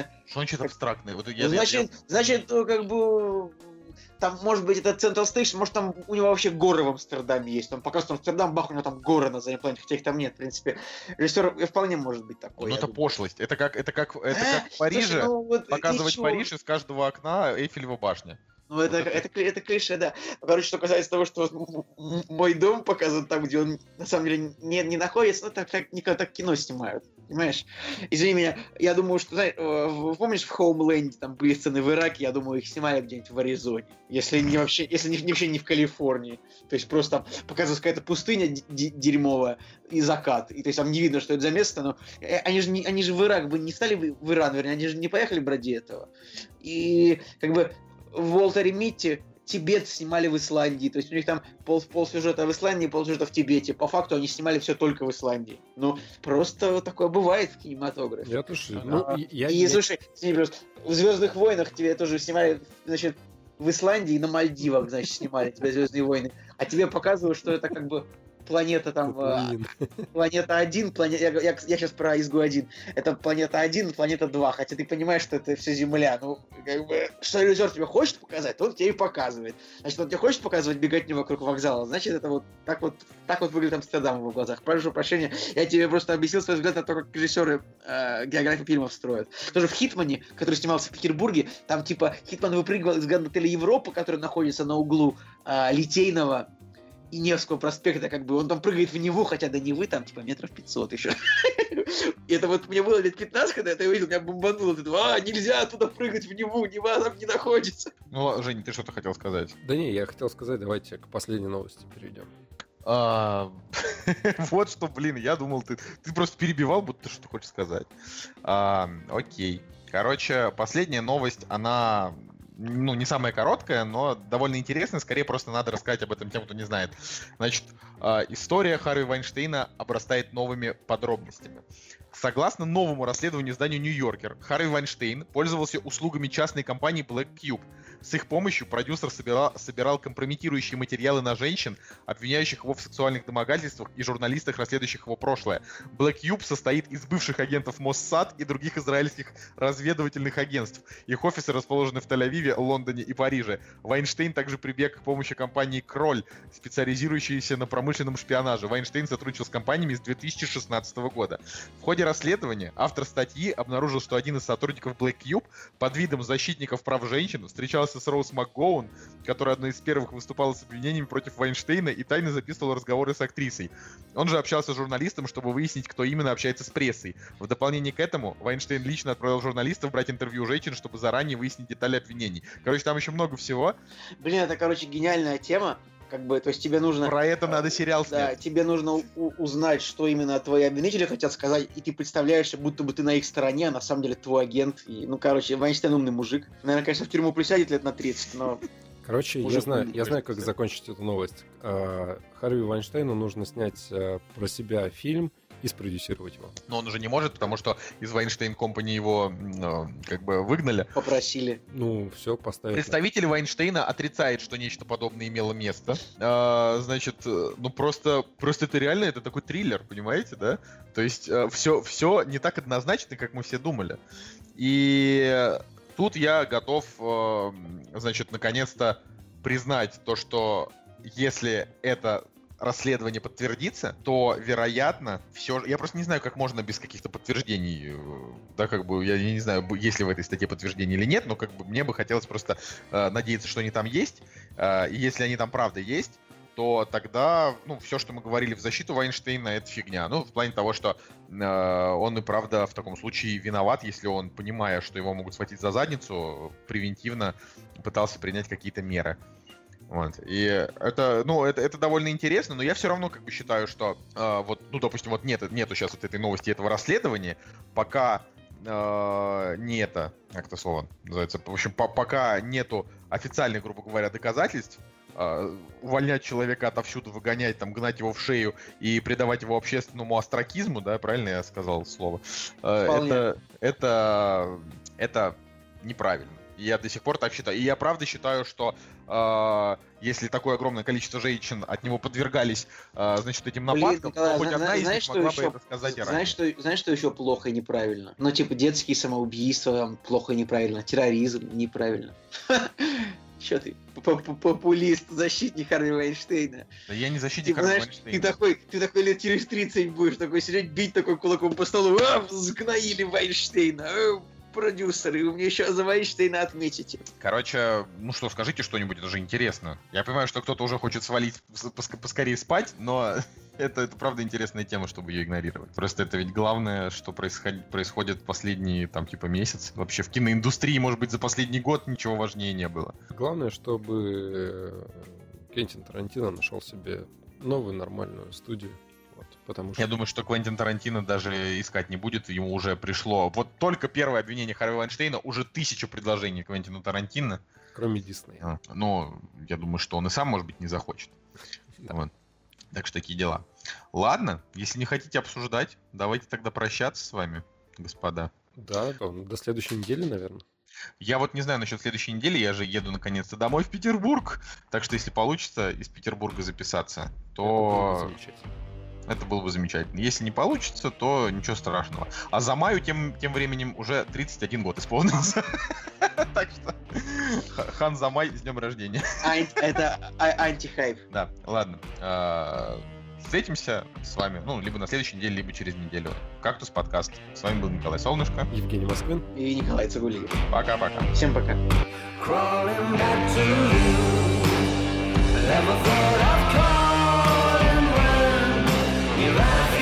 Speaker 5: абстрактное.
Speaker 3: Что значит абстрактный? Вот
Speaker 5: я, значит, я... значит, ну, как бы там, может быть, это Central Station, может, там у него вообще горы в Амстердаме есть. Он показывает Амстердам, бах, у него там горы на заднем плане, хотя их там нет, в принципе. Режиссер вполне может быть такой.
Speaker 3: Ну, это думаю. пошлость. Это как, это как, это как в Париже Слушай, ну, вот показывать Париж из каждого окна Эйфелева башня.
Speaker 5: Ну, это, это, это, клише, да. Короче, что касается того, что мой дом показывают там, где он на самом деле не, не находится, ну, так, так, никогда так кино снимают. Понимаешь? Извини меня, я думаю, что, знаешь, э, помнишь, в Хоумленде там были сцены в Ираке, я думаю, их снимали где-нибудь в Аризоне. Если не вообще, если не, вообще не в Калифорнии. То есть просто там показывается какая-то пустыня дерьмовая и закат. И то есть там не видно, что это за место, но э, они же, не, они же в Ирак бы не стали в Иран, вернее, они же не поехали бы ради этого. И как бы в Уолтере Митти Тибет снимали в Исландии. То есть у них там пол, пол сюжета в Исландии, пол сюжета в Тибете. По факту они снимали все только в Исландии. Ну, просто такое бывает в кинематографе.
Speaker 4: Я тоже. Ну,
Speaker 5: а, я, и, я... слушай, в Звездных войнах тебе тоже снимали, значит, в Исландии и на Мальдивах, значит, снимали тебя Звездные войны. А тебе показывают, что это как бы планета там... э,
Speaker 4: Блин.
Speaker 5: планета 1, планета... Я, я, сейчас про изгу 1. Это планета 1 и планета 2. Хотя ты понимаешь, что это все Земля. Ну, как бы, что режиссер тебе хочет показать, то он тебе и показывает. Значит, он тебе хочет показывать беготню вокруг вокзала, значит, это вот так вот, так вот выглядит Амстердам в его глазах. Прошу прощения, я тебе просто объяснил свой взгляд на то, как режиссеры э, географию фильмов строят. Тоже в Хитмане, который снимался в Петербурге, там типа Хитман выпрыгивал из отеля Европа, который находится на углу э, Литейного и Невского проспекта, как бы, он там прыгает в Неву, хотя до Невы там, типа, метров 500 еще. И это вот мне было лет 15, когда я это увидел, меня бомбануло. Ты а, нельзя оттуда прыгать в Неву, Нева там не находится.
Speaker 3: Ну, Жень, ты что-то хотел сказать?
Speaker 4: Да не, я хотел сказать, давайте к последней новости перейдем.
Speaker 3: А, Вот что, блин, я думал, ты, ты просто перебивал, будто ты что хочешь сказать. А, Окей. Короче, последняя новость, она ну, не самая короткая, но довольно интересная. Скорее, просто надо рассказать об этом тем, кто не знает. Значит, а, история Харви Вайнштейна обрастает новыми подробностями. Согласно новому расследованию изданию Нью-Йоркер, Харви Вайнштейн пользовался услугами частной компании Black Cube. С их помощью продюсер собирал, собирал компрометирующие материалы на женщин, обвиняющих его в сексуальных домогательствах и журналистах, расследующих его прошлое. Black Cube состоит из бывших агентов Моссад и других израильских разведывательных агентств. Их офисы расположены в Тель-Авиве, Лондоне и Париже. Вайнштейн также прибег к помощи компании Кроль, специализирующейся на промышленном шпионаже. Вайнштейн сотрудничал с компаниями с 2016 года. В ходе расследования автор статьи обнаружил, что один из сотрудников Black Cube под видом защитников прав женщин встречался с Роуз МакГоун, которая одной из первых выступала с обвинениями против Вайнштейна и тайно записывала разговоры с актрисой. Он же общался с журналистом, чтобы выяснить, кто именно общается с прессой. В дополнение к этому, Вайнштейн лично отправил журналистов брать интервью женщин, чтобы заранее выяснить детали обвинений. Короче, там еще много всего.
Speaker 5: Блин, это, короче, гениальная тема. Как бы, то есть тебе нужно...
Speaker 3: Про это надо сериал
Speaker 5: Да,
Speaker 3: снять.
Speaker 5: тебе нужно у- узнать, что именно твои обвинители хотят сказать, и ты представляешь, будто бы ты на их стороне, а на самом деле твой агент. И, ну, короче, Вайнштейн умный мужик. Наверное, конечно, в тюрьму присядет лет на 30, но
Speaker 4: Короче, я знаю, я знаю, как закончить эту новость. А, Харви Вайнштейну нужно снять а, про себя фильм и спродюсировать его.
Speaker 3: Но он уже не может, потому что из Вайнштейн Компани его э, как бы выгнали.
Speaker 5: попросили.
Speaker 4: Ну, все, поставить.
Speaker 3: Представитель Вайнштейна отрицает, что нечто подобное имело место. А, значит, э, ну просто, просто это реально, это такой триллер, понимаете, да? То есть все, все не так однозначно, как мы все думали. И тут я готов, э, значит, наконец-то признать то, что если это расследование подтвердится, то, вероятно, все... Я просто не знаю, как можно без каких-то подтверждений, э, да, как бы, я не знаю, есть ли в этой статье подтверждение или нет, но как бы мне бы хотелось просто э, надеяться, что они там есть, э, и если они там правда есть, то тогда, ну, все, что мы говорили в защиту Вайнштейна, это фигня. Ну, в плане того, что э, он и правда в таком случае виноват, если он, понимая, что его могут схватить за задницу, превентивно пытался принять какие-то меры. Вот. И это, ну, это, это довольно интересно, но я все равно как бы считаю, что э, вот, ну, допустим, вот нет, нету сейчас вот этой новости, этого расследования, пока э, не это, как это слово называется, в общем, по- пока нету официальных, грубо говоря, доказательств, э, увольнять человека отовсюду, выгонять, там, гнать его в шею и придавать его общественному астракизму, да, правильно я сказал слово? Э,
Speaker 5: Вполне.
Speaker 3: это, это, это неправильно. Я до сих пор так считаю. И я правда считаю, что э, если такое огромное количество женщин от него подвергались, э, значит, этим
Speaker 5: Блин,
Speaker 3: нападкам,
Speaker 5: Николай,
Speaker 3: то хоть
Speaker 5: зна-
Speaker 3: одна из
Speaker 5: знаешь,
Speaker 3: них
Speaker 5: что
Speaker 3: могла бы
Speaker 5: еще-
Speaker 3: это сказать
Speaker 5: Знаешь что, знаешь, что еще плохо и неправильно? Ну, типа, детские самоубийства плохо и неправильно, терроризм неправильно. Че ты? Популист, защитник Харви Вайнштейна.
Speaker 3: Да я не защитник
Speaker 5: знаешь,
Speaker 3: Вайнштейна.
Speaker 5: ты такой, ты такой лет через 30 будешь такой сидеть, бить такой кулаком по столу. А, сгноили Вайнштейна. а, продюсеры, вы мне еще за Вайнштейна отметите.
Speaker 3: Короче, ну что, скажите что-нибудь, это же интересно. Я понимаю, что кто-то уже хочет свалить поск- поскорее спать, но это, это правда интересная тема, чтобы ее игнорировать. Просто это ведь главное, что происходит, происходит последние, там, типа, месяц. Вообще в киноиндустрии, может быть, за последний год ничего важнее не было.
Speaker 4: Главное, чтобы э, Кентин Тарантино нашел себе новую нормальную студию. Потому что
Speaker 3: Я думаю, что Квентин Тарантино даже искать не будет, ему уже пришло. Вот только первое обвинение Харви Вайнштейна, уже тысячу предложений Квентину Тарантино.
Speaker 4: кроме Диснея.
Speaker 3: А, Ну, я думаю, что он и сам, может быть, не захочет.
Speaker 4: Да.
Speaker 3: Вот. Так что такие дела. Ладно, если не хотите обсуждать, давайте тогда прощаться с вами, господа.
Speaker 4: Да, да, до следующей недели, наверное.
Speaker 3: Я вот не знаю насчет следующей недели, я же еду наконец-то домой в Петербург. Так что если получится из Петербурга записаться,
Speaker 4: Это
Speaker 3: то
Speaker 4: замечательно.
Speaker 3: Это было бы замечательно. Если не получится, то ничего страшного. А за маю тем, тем временем уже 31 год исполнился. Так что Хан за май с днем рождения.
Speaker 5: Это а- антихайп.
Speaker 3: Да, ладно. А, Встретимся с вами, ну, либо на следующей неделе, либо через неделю. Кактус подкаст. С вами был Николай Солнышко.
Speaker 4: Евгений Москвин.
Speaker 5: И Николай Цигулиев.
Speaker 3: Пока-пока.
Speaker 5: Всем пока.
Speaker 6: Crawling back to you. Never thought I'd call You're.